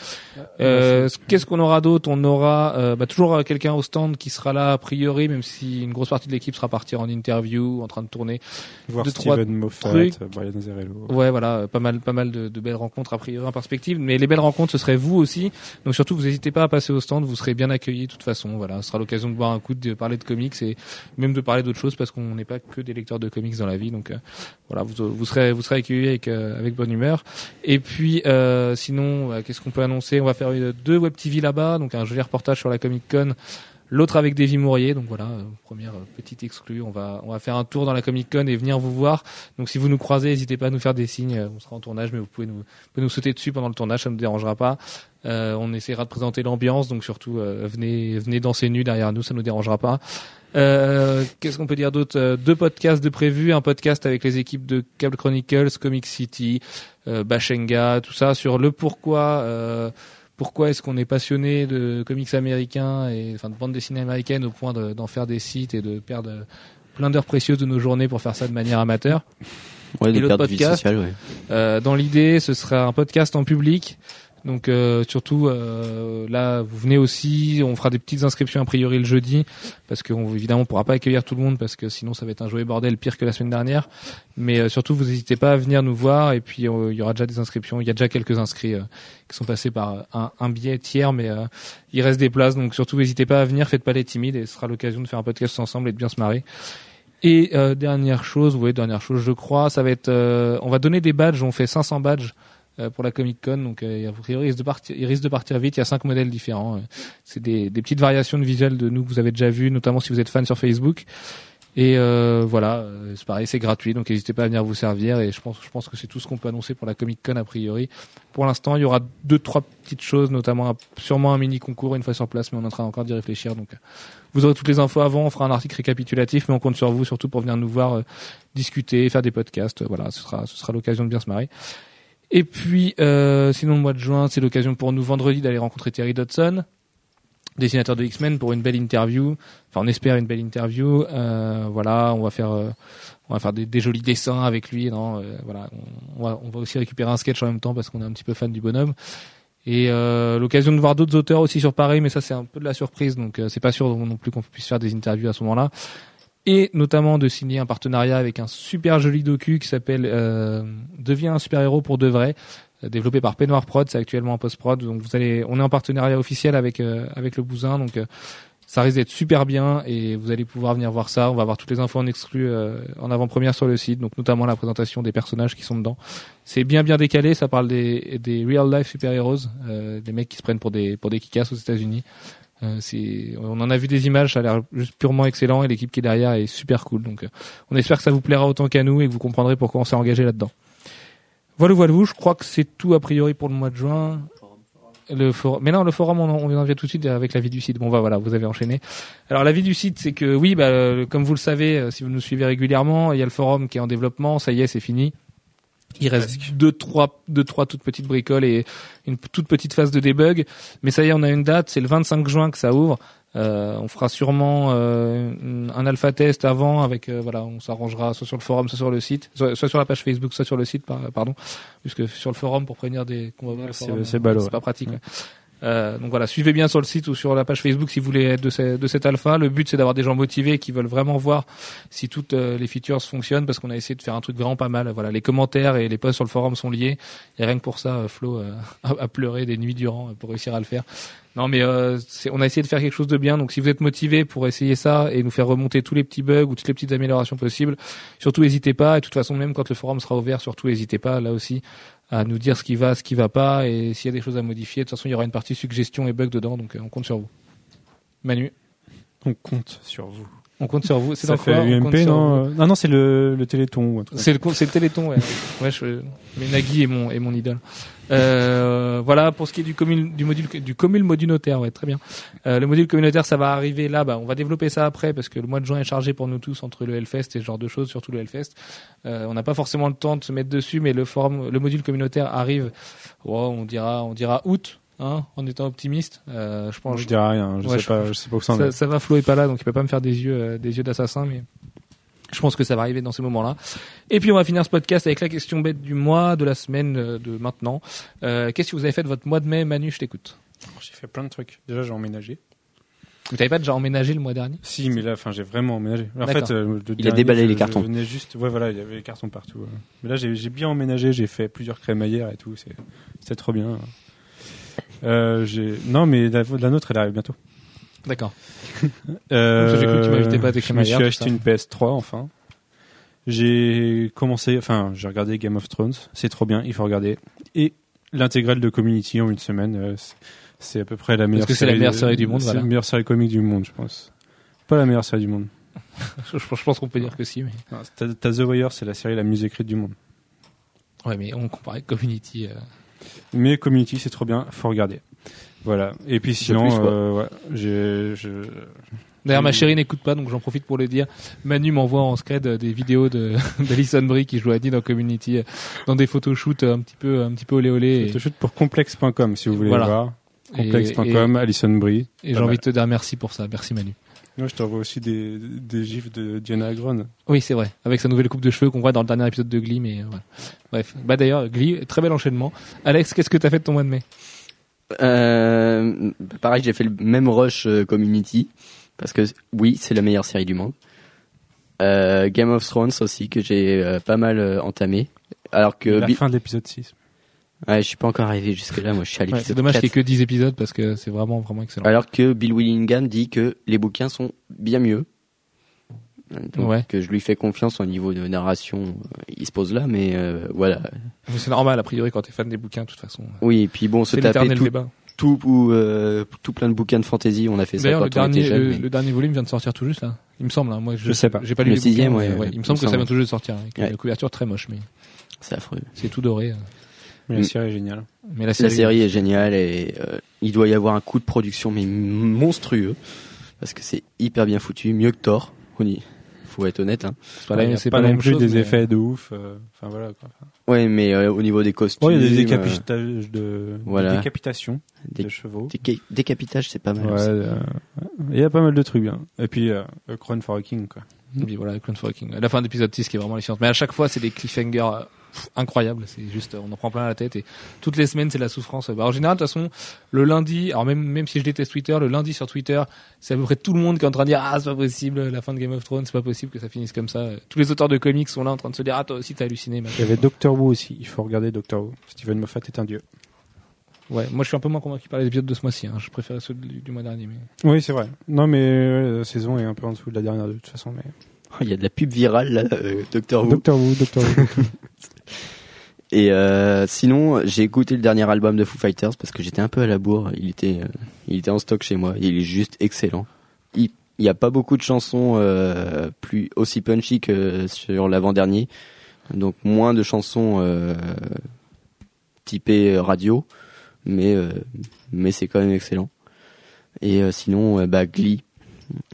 euh, qu'est-ce qu'on aura d'autre? On aura euh, bah, toujours euh, quelqu'un au stand qui sera là a priori, même si une grosse partie de l'équipe sera partie en interview, en train de tourner. voir deux, trois Steven Moffat, trucs. euh, Brian Lazzarello. Ouais, voilà, pas mal, pas mal de, de belles rencontres a priori en perspective. Mais les belles rencontres, ce serait vous aussi. Donc surtout, vous n'hésitez pas à passer au stand. Vous serez bien accueillis de toute façon. Voilà, ce sera l'occasion de boire un coup, de parler de comics et même de parler d'autres choses parce qu'on n'est pas que des lecteurs de comics dans la vie. Donc euh, voilà, vous, vous serez, vous serez accueillis avec euh, avec bonne humeur. Et puis euh, sinon, euh, qu'est-ce qu'on peut annoncer? On va faire deux web TV là-bas, donc un joli reportage sur la Comic Con l'autre avec Davy Mourier. Donc voilà, euh, première euh, petite exclue. On va on va faire un tour dans la Comic Con et venir vous voir. Donc si vous nous croisez, n'hésitez pas à nous faire des signes. Euh, On sera en tournage, mais vous pouvez nous vous pouvez nous sauter dessus pendant le tournage, ça ne nous dérangera pas. Euh, on essaiera de présenter l'ambiance, donc surtout venez venez danser nu derrière nous, ça nous dérangera pas. Euh, Qu'est-ce qu'on peut dire d'autre? Deux podcasts de prévus, un podcast avec les équipes de Cable Chronicles, Comic City, Bashenga, tout ça sur le pourquoi. Euh, pourquoi est-ce qu'on est passionné de comics américains et enfin de bande dessinée américaine au point de- d'en faire des sites et de perdre plein d'heures précieuses de nos journées pour faire ça de manière amateur? Ouais, Et l'autre podcast sociale, ouais. Euh, dans l'idée, ce sera un podcast en public. Donc euh, surtout euh, là, vous venez aussi, on fera des petites inscriptions a priori le jeudi parce qu'on évidemment on pourra pas accueillir tout le monde parce que sinon ça va être un joyeux bordel pire que la semaine dernière. Mais euh, surtout vous n'hésitez pas à venir nous voir et puis euh, il y aura déjà des inscriptions. Il y a déjà quelques inscrits euh, qui sont passés par un, un billet tiers, mais euh, il reste des places donc surtout n'hésitez pas à venir, faites pas les timides et ce sera l'occasion de faire un podcast ensemble et de bien se marrer. Et euh, dernière chose, oui, dernière chose, je crois, ça va être, euh, on va donner des badges. On fait 500 badges euh, pour la Comic Con, donc euh, a priori, il risque de partir, risque de partir vite. Il y a cinq modèles différents. euh. C'est des, des petites variations de visuels de nous que vous avez déjà vu, notamment si vous êtes fan sur Facebook. Et euh, voilà, euh, c'est pareil, c'est gratuit, donc n'hésitez pas à venir vous servir. Et je pense, je pense que c'est tout ce qu'on peut annoncer pour la Comic Con a priori. Pour l'instant, il y aura deux, trois petites choses, notamment sûrement un mini concours une fois sur place, mais on est en train encore d'y réfléchir. Donc, euh, vous aurez toutes les infos avant. On fera un article récapitulatif, mais on compte sur vous surtout pour venir nous voir, euh, discuter, faire des podcasts. Euh, Voilà, ce sera, ce sera l'occasion de bien se marrer. Et puis, euh, sinon le mois de juin, c'est l'occasion pour nous vendredi d'aller rencontrer Terry Dodson, dessinateur de X-Men, pour une belle interview. Enfin, on espère une belle interview. Euh, voilà, on va faire, euh, on va faire des, jolis dessins avec lui. Non, euh, voilà, on, on va, on va aussi récupérer un sketch en même temps parce qu'on est un petit peu fan du bonhomme. Et euh, l'occasion de voir d'autres auteurs aussi sur Paris, mais ça c'est un peu de la surprise, donc euh, c'est pas sûr non plus qu'on puisse faire des interviews à ce moment-là. Et notamment de signer un partenariat avec un super joli docu qui s'appelle euh, Deviens un super-héros pour de vrai, euh, développé par Penoir Prod, c'est actuellement en post-prod, donc vous allez, on est en partenariat officiel avec euh, avec le Bousin, donc euh, ça risque d'être super bien et vous allez pouvoir venir voir ça. On va avoir toutes les infos en exclu euh, en avant-première sur le site, donc notamment la présentation des personnages qui sont dedans. C'est bien bien décalé, ça parle des, des real life super-héros, euh, des mecs qui se prennent pour des pour des kickass aux États-Unis. Euh, on en a vu des images, ça a l'air juste purement excellent et l'équipe qui est derrière est super cool. Donc, euh, on espère que ça vous plaira autant qu'à nous et que vous comprendrez pourquoi on s'est engagé là-dedans. Voilà, voilà. Je crois que c'est tout a priori pour le mois de juin. Le forum, mais non, le forum, on, on en vient tout de suite avec la vie du site. Bon, bah voilà, vous avez enchaîné. Alors, la vie du site, c'est que oui, bah, euh, comme vous le savez, si vous nous suivez régulièrement, il y a le forum qui est en développement. Ça y est, c'est fini. Il reste deux, trois, deux, trois toutes petites bricoles et une toute petite phase de debug. Mais ça y est, on a une date. C'est le 25 juin que ça ouvre. Euh, on fera sûrement euh, un alpha test avant avec euh, voilà, on s'arrangera soit sur le forum, soit sur le site, soit, soit sur la page Facebook, soit sur le site, par- pardon, puisque sur le forum pour prévenir des qu'on va voir c'est- ouais. pas pratique. ouais. Euh, donc voilà, suivez bien sur le site ou sur la page Facebook si vous voulez être de, ce- de cet alpha. Le but c'est d'avoir des gens motivés qui veulent vraiment voir si toutes euh, les features fonctionnent parce qu'on a essayé de faire un truc vraiment pas mal. Voilà, les commentaires et les posts sur le forum sont liés. Et rien que pour ça, euh, Flo euh, a, pleuré des nuits durant pour réussir à le faire. Non, mais on a essayé de faire quelque chose de bien. Donc, si vous êtes motivé pour essayer ça et nous faire remonter tous les petits bugs ou toutes les petites améliorations possibles, surtout n'hésitez pas. Et de toute façon, même quand le forum sera ouvert, surtout n'hésitez pas là aussi à nous dire ce qui va, ce qui va pas et s'il y a des choses à modifier. De toute façon, il y aura une partie suggestions et bugs dedans, donc euh, on compte sur vous. Manu, On compte sur vous. On compte sur vous. C'est Ça dans quoi fait On compte UMP, sur non Non, non, c'est le, le Téléthon. C'est le, c'est le Téléthon, ouais. ouais je, mais Nagui est mon, est mon idole. Euh, voilà, pour ce qui est du, commune, du module, du commune modunotaire, ouais, très bien. Euh, le module communautaire, ça va arriver là, bah, on va développer ça après parce que le mois de juin est chargé pour nous tous entre le Hellfest et ce genre de choses, surtout le Hellfest. Euh, on n'a pas forcément le temps de se mettre dessus, mais le forum, le module communautaire arrive, oh, on dira, on dira août, hein, en étant optimiste. Euh, je pense, je dirais rien. Je Ouais, sais pas, je sais pas où ça en ça, est. ça va, Flo est pas là, donc il peut pas me faire des yeux, euh, des yeux d'assassin, mais je pense que ça va arriver dans ces moments-là. Et puis on va finir ce podcast avec la question bête du mois, de la semaine, euh, de maintenant. Euh, Qu'est-ce que vous avez fait de votre mois de mai, Manu Je t'écoute. J'ai fait plein de trucs. Déjà, j'ai emménagé. Vous t'avez pas déjà emménagé le mois dernier? Si, mais là, enfin, j'ai vraiment emménagé. En fait, euh, le Il a déballé je- les je cartons. venais juste, ouais, voilà, il y avait les cartons partout. Mais là, j'ai bien emménagé, j'ai fait plusieurs crémaillères et tout. c'est- C'était trop bien. Euh, j'ai- non, mais la, la nôtre, elle arrive bientôt. D'accord. Euh, Parce que j'ai cru que tu m'invitais pas à tes Je me suis tout acheté ça. une PS3 enfin. J'ai commencé, enfin, j'ai regardé Game of Thrones, c'est trop bien, il faut regarder. Et l'intégrale de Community en une semaine, euh, c'est- c'est à peu près la meilleure que c'est la meilleure de- série du monde, C'est voilà. la meilleure série comique du monde, je pense. Pas la meilleure série du monde. Je, je pense qu'on peut dire que si, mais. Non, T'as t'as The Wire, c'est la série la mieux écrite du monde. Ouais, mais on compare avec Community. euh, Mais Community, c'est trop bien, faut regarder. Voilà. Et puis sinon, plus, euh, ouais, j'ai, je- D'ailleurs, ma chérie n'écoute pas, donc j'en profite pour le dire. Manu m'envoie en scred euh, des vidéos de d'Alison Brie qui joue à Dean dans Community, euh, dans des photoshoots un petit peu, un petit peu olé olé. je te shoot pour complexe.com si vous voulez Voilà. voir. Complexe.com, Alison Brie. Et, j'ai envie de te dire merci pour ça. Merci Manu. Moi, je t'envoie aussi des, des gifs de Diana Agron. Oui, c'est vrai. Avec sa nouvelle coupe de cheveux qu'on voit dans le dernier épisode de Glee, mais euh, voilà. Bref. Bah d'ailleurs, Glee, très bel enchaînement. Alex, qu'est-ce que t'as fait de ton mois de mai? Euh, pareil, j'ai fait le même rush euh, Community parce que oui, c'est la meilleure série du monde. Euh, Game of Thrones aussi que j'ai euh, pas mal euh, entamé. Alors que la fin de l'épisode 6. Ouais, je suis pas encore arrivé jusque là. Moi, je suis à Ouais, C'est dommage 4. qu'il y ait que 10 épisodes parce que c'est vraiment, vraiment excellent. Alors que Bill Willingham dit que les bouquins sont bien mieux. Donc, Ouais. que je lui fais confiance au niveau de narration. euh, Il se pose là, mais euh, voilà. C'est normal, a priori, quand t'es fan des bouquins, de toute façon. Oui, et puis bon, se taper tout, débat. tout, ou, euh, tout plein de bouquins de fantasy. On a fait ça quand le on dernier, était jeune. le, mais- le dernier volume vient de sortir tout juste, là. Il me semble, hein. Moi, je, Je sais pas. J'ai pas lu Le sixième, bouquins, mais ouais, ouais. Il me semble que ça vient tout juste de sortir, avec Ouais. une couverture très moche, mais C'est affreux. c'est tout doré. euh. Mais la série est géniale. Mais la La série, est géniale et euh, il doit y avoir un coût de production mais monstrueux parce que c'est hyper bien foutu, mieux que Thor. On y faut être honnête. Hein. c'est pas, a c'est pas, pas non même plus chose. des mais- effets de ouf. euh, Enfin voilà quoi. Ouais, mais euh, au niveau des costumes, Ouais, il y a des euh, décapitages de, voilà. des décapitations Des- de chevaux. déca- décapitage, c'est pas mal. Ouais, aussi. euh, il y a pas mal de trucs bien. Et puis euh, A Crown for a King quoi. Et puis voilà, Clone Fucking. La fin d'épisode 6 qui est vraiment hallucinante. Mais à chaque fois, c'est des cliffhangers euh, pff, incroyables. C'est juste, on en prend plein la tête et toutes les semaines, c'est la souffrance. Bah, en général, de toute façon, le lundi, alors même, même si je déteste Twitter, le lundi sur Twitter, c'est à peu près tout le monde qui est en train de dire, ah, c'est pas possible, la fin de Game of Thrones, c'est pas possible que ça finisse comme ça. Tous les auteurs de comics sont là en train de se dire, ah, toi aussi, t'as halluciné. Il y avait Doctor Who aussi. Il faut regarder Doctor Who. Steven Moffat est un dieu. Ouais, moi, je suis un peu moins convaincu par les épisodes de ce mois-ci, hein. Je préférais ceux du, du mois dernier, mais. Oui, c'est vrai. Non, mais euh, la saison est un peu en dessous de la dernière de toute façon. Mais... Il y a de la pub virale là, euh, Doctor Who. Doctor Who, Doctor Who. Et euh, sinon, j'ai écouté le dernier album de Foo Fighters parce que j'étais un peu à la bourre. Il était, euh, il était en stock chez moi. Il est juste excellent. Il il y a pas beaucoup de chansons euh, plus aussi punchy que sur l'avant-dernier. Donc moins de chansons typées radio, mais mais c'est quand même excellent. Et sinon, bah Glee,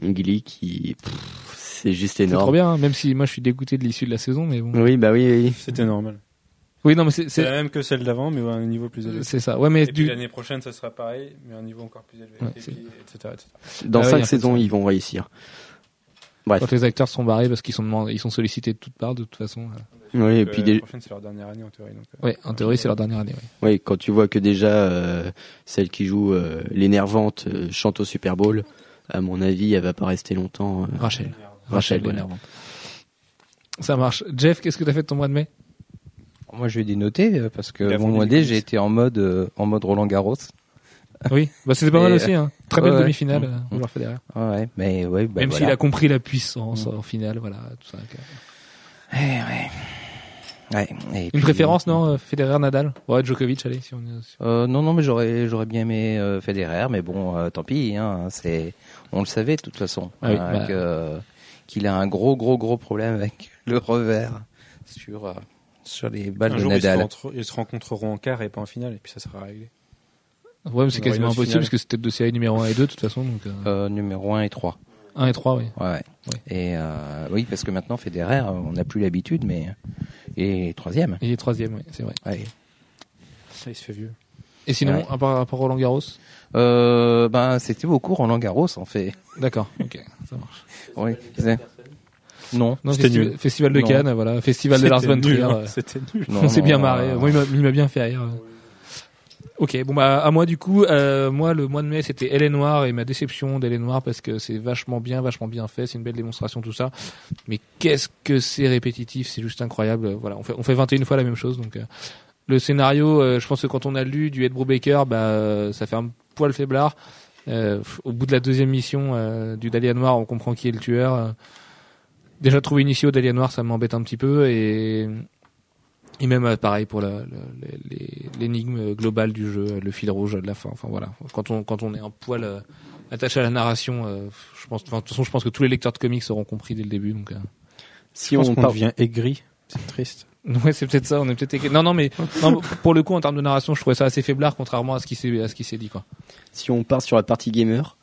Glee qui c'est juste C'est trop énorme. bien, hein, même si moi, je suis dégoûté de l'issue de la saison, mais bon. Oui, bah oui, oui. C'était normal. Oui, non, mais c'est, la même que celle d'avant, mais à un niveau plus élevé. c'est ça. Ouais, mais Et puis du, l'année prochaine, ça sera pareil, mais à un niveau encore plus élevé. Ouais, et c'est- puis, etc., etc. Dans Ah cinq saisons, ils vont réussir. Bref. quand les acteurs sont barrés parce qu'ils sont demandés, ils sont sollicités de toutes parts, de toute façon. euh. Oui, et puis L'année des- prochaine, c'est leur dernière année en théorie. Donc, euh, Ouais, en théorie, c'est leur dernière année, ouais. oui, quand tu vois que déjà euh, celle qui joue euh, l'énervante euh, chante au Super Bowl, à mon avis, elle va pas rester longtemps. euh, Rachel. Rachel. Ça marche. Jeff, qu'est-ce que t'as fait de ton mois de mai? Moi, je vais dénoter euh, parce que mon mois des D, comics. j'ai été en mode euh, en mode Roland Garros. Oui, bah c'était pas mal aussi. Hein. Très belle ouais, ouais. demi-finale, Mm. euh, on leur fait derrière. Ouais, mais ouais, bah, Même voilà. s'il a compris la puissance en finale, voilà, tout ça. Ouais, ouais. Ouais, et Une puis- préférence, non euh, Federer, Nadal? Ouais, Djokovic, allez, si on Euh, non, non, mais j'aurais, j'aurais bien aimé euh, Federer, mais bon, euh, tant pis. Hein, c'est, on le savait de toute façon, Ah oui, hein, bah. que- qu'il a un gros, gros, gros problème avec le revers sur euh, sur les balles un de jour, ils se, Nadal. rentre- ils se rencontreront en quart et pas en finale, et puis ça sera réglé. Ouais, mais c'est quasiment impossible finale. parce que c'était de série numéro 1 et 2 de toute façon. Donc, euh, Euh, numéro 1 et 3. 1 et 3, oui. Ouais. Et euh, oui, parce que maintenant Federer, on n'a plus l'habitude, mais et troisième. Il est troisième, oui, c'est vrai. Ouais. Ça, il se fait vieux. Et sinon, Ouais. à, part, à part Roland Garros Euh, ben, c'était beaucoup Roland Garros, en fait. D'accord, ok, ça marche. Oui. c'est- Non. Non, C'était festival, nul. festival de Non. Cannes, voilà, festival de Lars C'était von Trier. hein, euh, C'était nul. non, on s'est non, bien marré. Moi, il m'a- il m'a bien fait rire. Ok, bon bah à moi du coup, euh, moi le mois de mai c'était Elle est noire et ma déception d'Elle est noire parce que c'est vachement bien, vachement bien fait, c'est une belle démonstration tout ça. Mais qu'est-ce que c'est répétitif, c'est juste incroyable. Voilà, on fait on fait 21 fois la même chose donc euh, le scénario, euh, je pense que quand on a lu du Ed Brubaker, bah euh, ça fait un poil faiblard. Euh, au bout de la deuxième mission euh, du Dahlia Noir, on comprend qui est le tueur. Déjà trouver une issue au Dahlia Noir, ça m'embête un petit peu et et même pareil pour l'énigme globale du jeu, le fil rouge de la fin. Enfin voilà, quand on quand on est un poil euh, attaché à la narration, euh, je pense. enfin, de toute façon, je pense que tous les lecteurs de comics auront compris dès le début. Donc, euh, Si Je pense on parle, devient aigri. C'est triste. ouais, c'est peut-être ça. On est peut-être non, non, mais non, pour le coup, en termes de narration, je trouvais ça assez faiblard, contrairement à ce qui s'est à ce qui s'est dit quoi. si on part sur la partie gamer,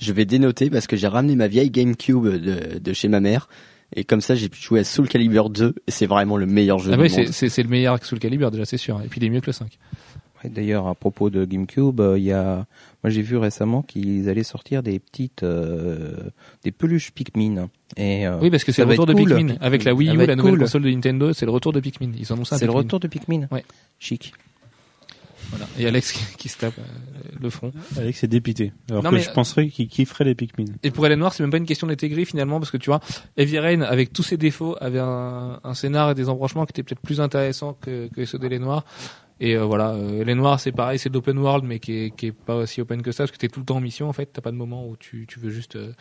je vais dénoter parce que j'ai ramené ma vieille GameCube de, de chez ma mère. Et comme ça, j'ai pu jouer à Soul Calibur 2 et c'est vraiment le meilleur jeu Ah du ouais, monde. c'est le meilleur Soul Calibur déjà, c'est sûr. Et puis il est mieux que le 5. Ouais, D'ailleurs, à propos de GameCube, euh, il y a, moi j'ai vu récemment qu'ils allaient sortir des petites, euh, des peluches Pikmin. Et euh, Oui, parce que c'est ça le retour de cool, Pikmin. Avec la Wii Ça U, la nouvelle cool. console de Nintendo, c'est le retour de Pikmin. Ils annoncent un C'est le Pikmin. retour de Pikmin. Ouais. Chic. Voilà. Et Alex qui, qui se tape euh, le front. Alex est dépité. Alors Non, que mais- je penserais qu'il kifferait les Pikmin. Et pour Hélène Noire, c'est même pas une question d'être aigri finalement, parce que tu vois, Heavy Rain, avec tous ses défauts, avait un, un scénar et des embranchements qui étaient peut-être plus intéressants que, que ceux d'Hélène Noire. Et euh, voilà, euh, Hélène Noire, c'est pareil, c'est de l'open world, mais qui est, qui est pas aussi open que ça, parce que t'es tout le temps en mission en fait. T'as pas de moment où tu, tu veux juste euh,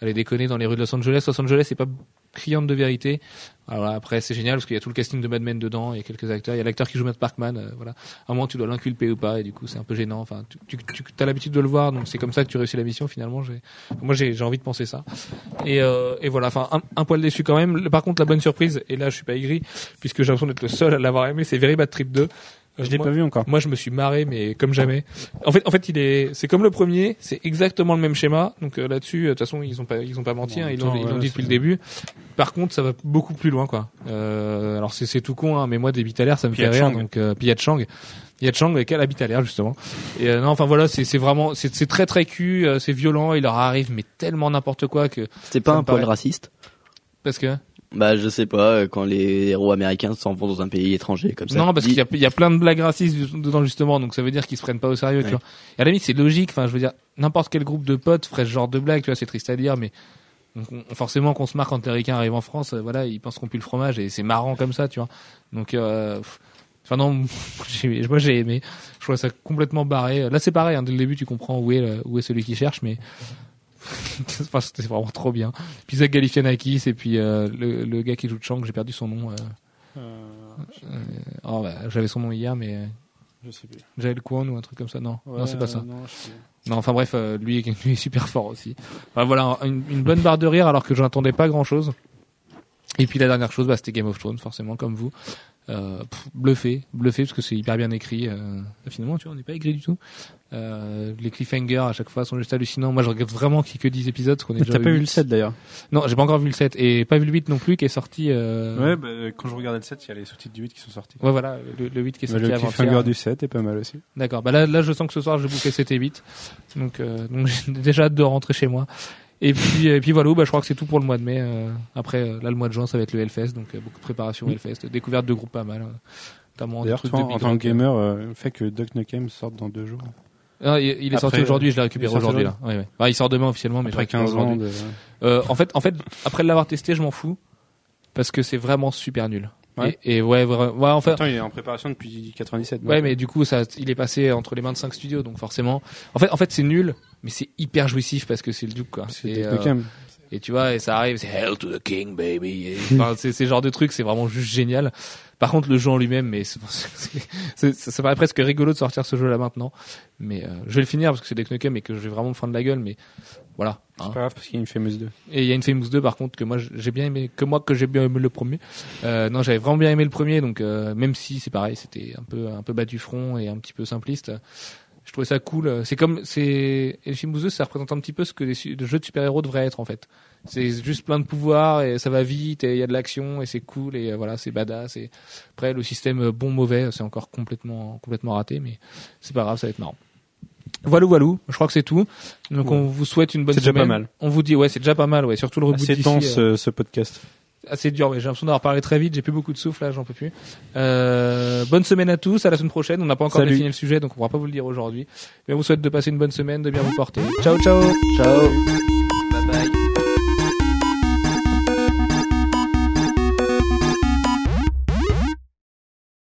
aller déconner dans les rues de Los Angeles. Los Angeles, c'est pas criante de vérité. Alors là, après, c'est génial parce qu'il y a tout le casting de Mad Men dedans, il y a quelques acteurs, il y a l'acteur qui joue Matt Parkman, euh, voilà. À un moment, tu dois l'inculper ou pas, et du coup, c'est un peu gênant. Enfin, tu, tu, tu as l'habitude de le voir, donc c'est comme ça que tu réussis la mission finalement. J'ai, moi, j'ai, j'ai envie de penser ça. Et, euh, et voilà, enfin, un, un poil déçu quand même. Par contre, la bonne surprise, et là, je suis pas aigri, puisque j'ai l'impression d'être le seul à l'avoir aimé, c'est Very Bad Trip 2. Euh, Je l'ai moi- pas vu encore. moi, je me suis marré, mais comme jamais. En fait, en fait, il est, c'est comme le premier, c'est exactement le même schéma. Donc euh, là-dessus, euh, de toute façon, ils ont pas, ils ont pas menti, Bon, hein, ils l'ont, ouais, dit depuis le début. Par contre, ça va beaucoup plus loin, quoi. Euh, alors c'est, c'est tout con, hein, mais moi, des bitalaires, ça me fait a rire. Chang. Donc, euh, Chang. Il y a Chang avec elle habite à l'air justement. Et euh, non, enfin voilà, c'est, c'est vraiment, c'est, c'est très très cul, euh, c'est violent, il leur arrive mais tellement n'importe quoi que C'était pas un poil paraît- raciste? Parce que Bah je sais pas, euh, quand les héros américains s'en vont dans un pays étranger comme ça. Non, parce qu'il y a, il y a plein de blagues racistes dedans justement, donc ça veut dire qu'ils se prennent pas au sérieux, tu vois. Et à la limite, c'est logique. Enfin, je veux dire, n'importe quel groupe de potes ferait ce genre de blague, tu vois. C'est triste à dire, mais donc, on- forcément qu'on se marre quand les Ricains arrivent en France, euh, voilà, ils pensent qu'on pue le fromage et c'est marrant comme ça, tu vois. Donc, euh, enfin non, moi j'ai aimé. Je trouve ça complètement barré. Là, c'est pareil. Hein, dès le début, tu comprends où est le- où est celui qui cherche, mais enfin, c'était vraiment trop bien. Puis Zach Galifianakis et puis euh, le, le gars qui joue Chang, j'ai perdu son nom. euh, euh, oh, bah, j'avais son nom hier, mais Je sais plus. Jael Kwon ou un truc comme ça. Non, non, c'est pas ça. Non, enfin bref, lui, lui est super fort aussi. Enfin, voilà, une, une bonne barre de rire alors que je n'attendais pas grand chose. Et puis la dernière chose, bah, c'était Game of Thrones, forcément, comme vous. Euh, pff, bluffé, bluffé parce que c'est hyper bien écrit. Euh, finalement, tu vois, on n'est pas aigri du tout. Euh, les cliffhangers à chaque fois sont juste hallucinants. Moi, je regrette vraiment qu'il y ait que 10 épisodes. qu'on est déjà T'as pas vu le 7 d'ailleurs Non, j'ai pas encore vu le 7 et pas vu le 8 non plus qui est sorti. Euh... Ouais, bah, quand je regardais le 7, il y a les sous-titres du 8 qui sont sortis. Ouais, voilà, le, le 8 qui est Bah, sorti le avant cliffhanger du 7 est pas mal aussi. D'accord. Bah là, là, je sens que ce soir, je vais boucler 7 et 8. Donc, euh, donc j'ai déjà hâte de rentrer chez moi. Et puis, et puis voilà, bah, je crois que c'est tout pour le mois de mai. Euh, après, là, le mois de juin, ça va être le Hellfest, donc euh, beaucoup de préparation au Hellfest, découverte de groupes pas mal, euh, D'ailleurs, toi, en tant que gamer, euh, le fait que Duck Nukem sorte dans deux jours. Ah, il, il est sorti aujourd'hui, je l'ai récupéré aujourd'hui là. Ouais, ouais. Bah, il sort demain officiellement, mais je Après récupéré 15 ans de... Euh, en fait, en fait, après l'avoir testé, je m'en fous parce que c'est vraiment super nul. Ouais. Et, et ouais, vra- ouais, en fait, Attends, il est en préparation depuis 97. donc. Ouais, mais du coup, ça, il est passé entre les mains de 5 studios, donc forcément. En fait, en fait, c'est nul, mais c'est hyper jouissif parce que c'est le Duke, quoi. C'est euh. Et tu vois, et ça arrive, c'est Hell to the King, baby. Enfin, c'est ces genres de trucs, c'est vraiment juste génial. Par contre, le jeu en lui-même, mais ça, ça paraît presque rigolo de sortir ce jeu-là maintenant. Mais euh, je vais le finir parce que c'est Duck Nukem et que je vais vraiment me prendre la gueule, mais voilà. hein. C'est pas grave parce qu'il y a une Famous 2. Et il y a une Famous 2 par contre que moi j'ai bien aimé, que moi que j'ai bien aimé le premier. Euh, non, j'avais vraiment bien aimé le premier, donc euh, même si c'est pareil, c'était un peu un peu bas du front et un petit peu simpliste. Trouvais ça cool. C'est comme c'est Famous 2, ça représente un petit peu ce que les, jeux de super-héros devraient être en fait. C'est juste plein de pouvoirs et ça va vite et il y a de l'action et c'est cool et euh, voilà, c'est badass. Et après le système euh, bon mauvais, c'est encore complètement complètement raté, mais c'est pas grave, ça va être marrant. Voilà, voilà. Je crois que c'est tout. Donc Ouais. on vous souhaite une bonne C'est déjà semaine. pas mal. On vous dit ouais, c'est déjà pas mal, ouais. Surtout le reboot C'est dense euh, ce podcast. Assez dur, mais j'ai l'impression d'avoir parlé très vite. J'ai plus beaucoup de souffle là, j'en peux plus. Euh, bonne semaine à tous, à la semaine prochaine. On n'a pas encore Salut. défini le sujet, donc on pourra pas vous le dire aujourd'hui. Mais on vous souhaite de passer une bonne semaine, de bien vous porter. Ciao, ciao. Ciao.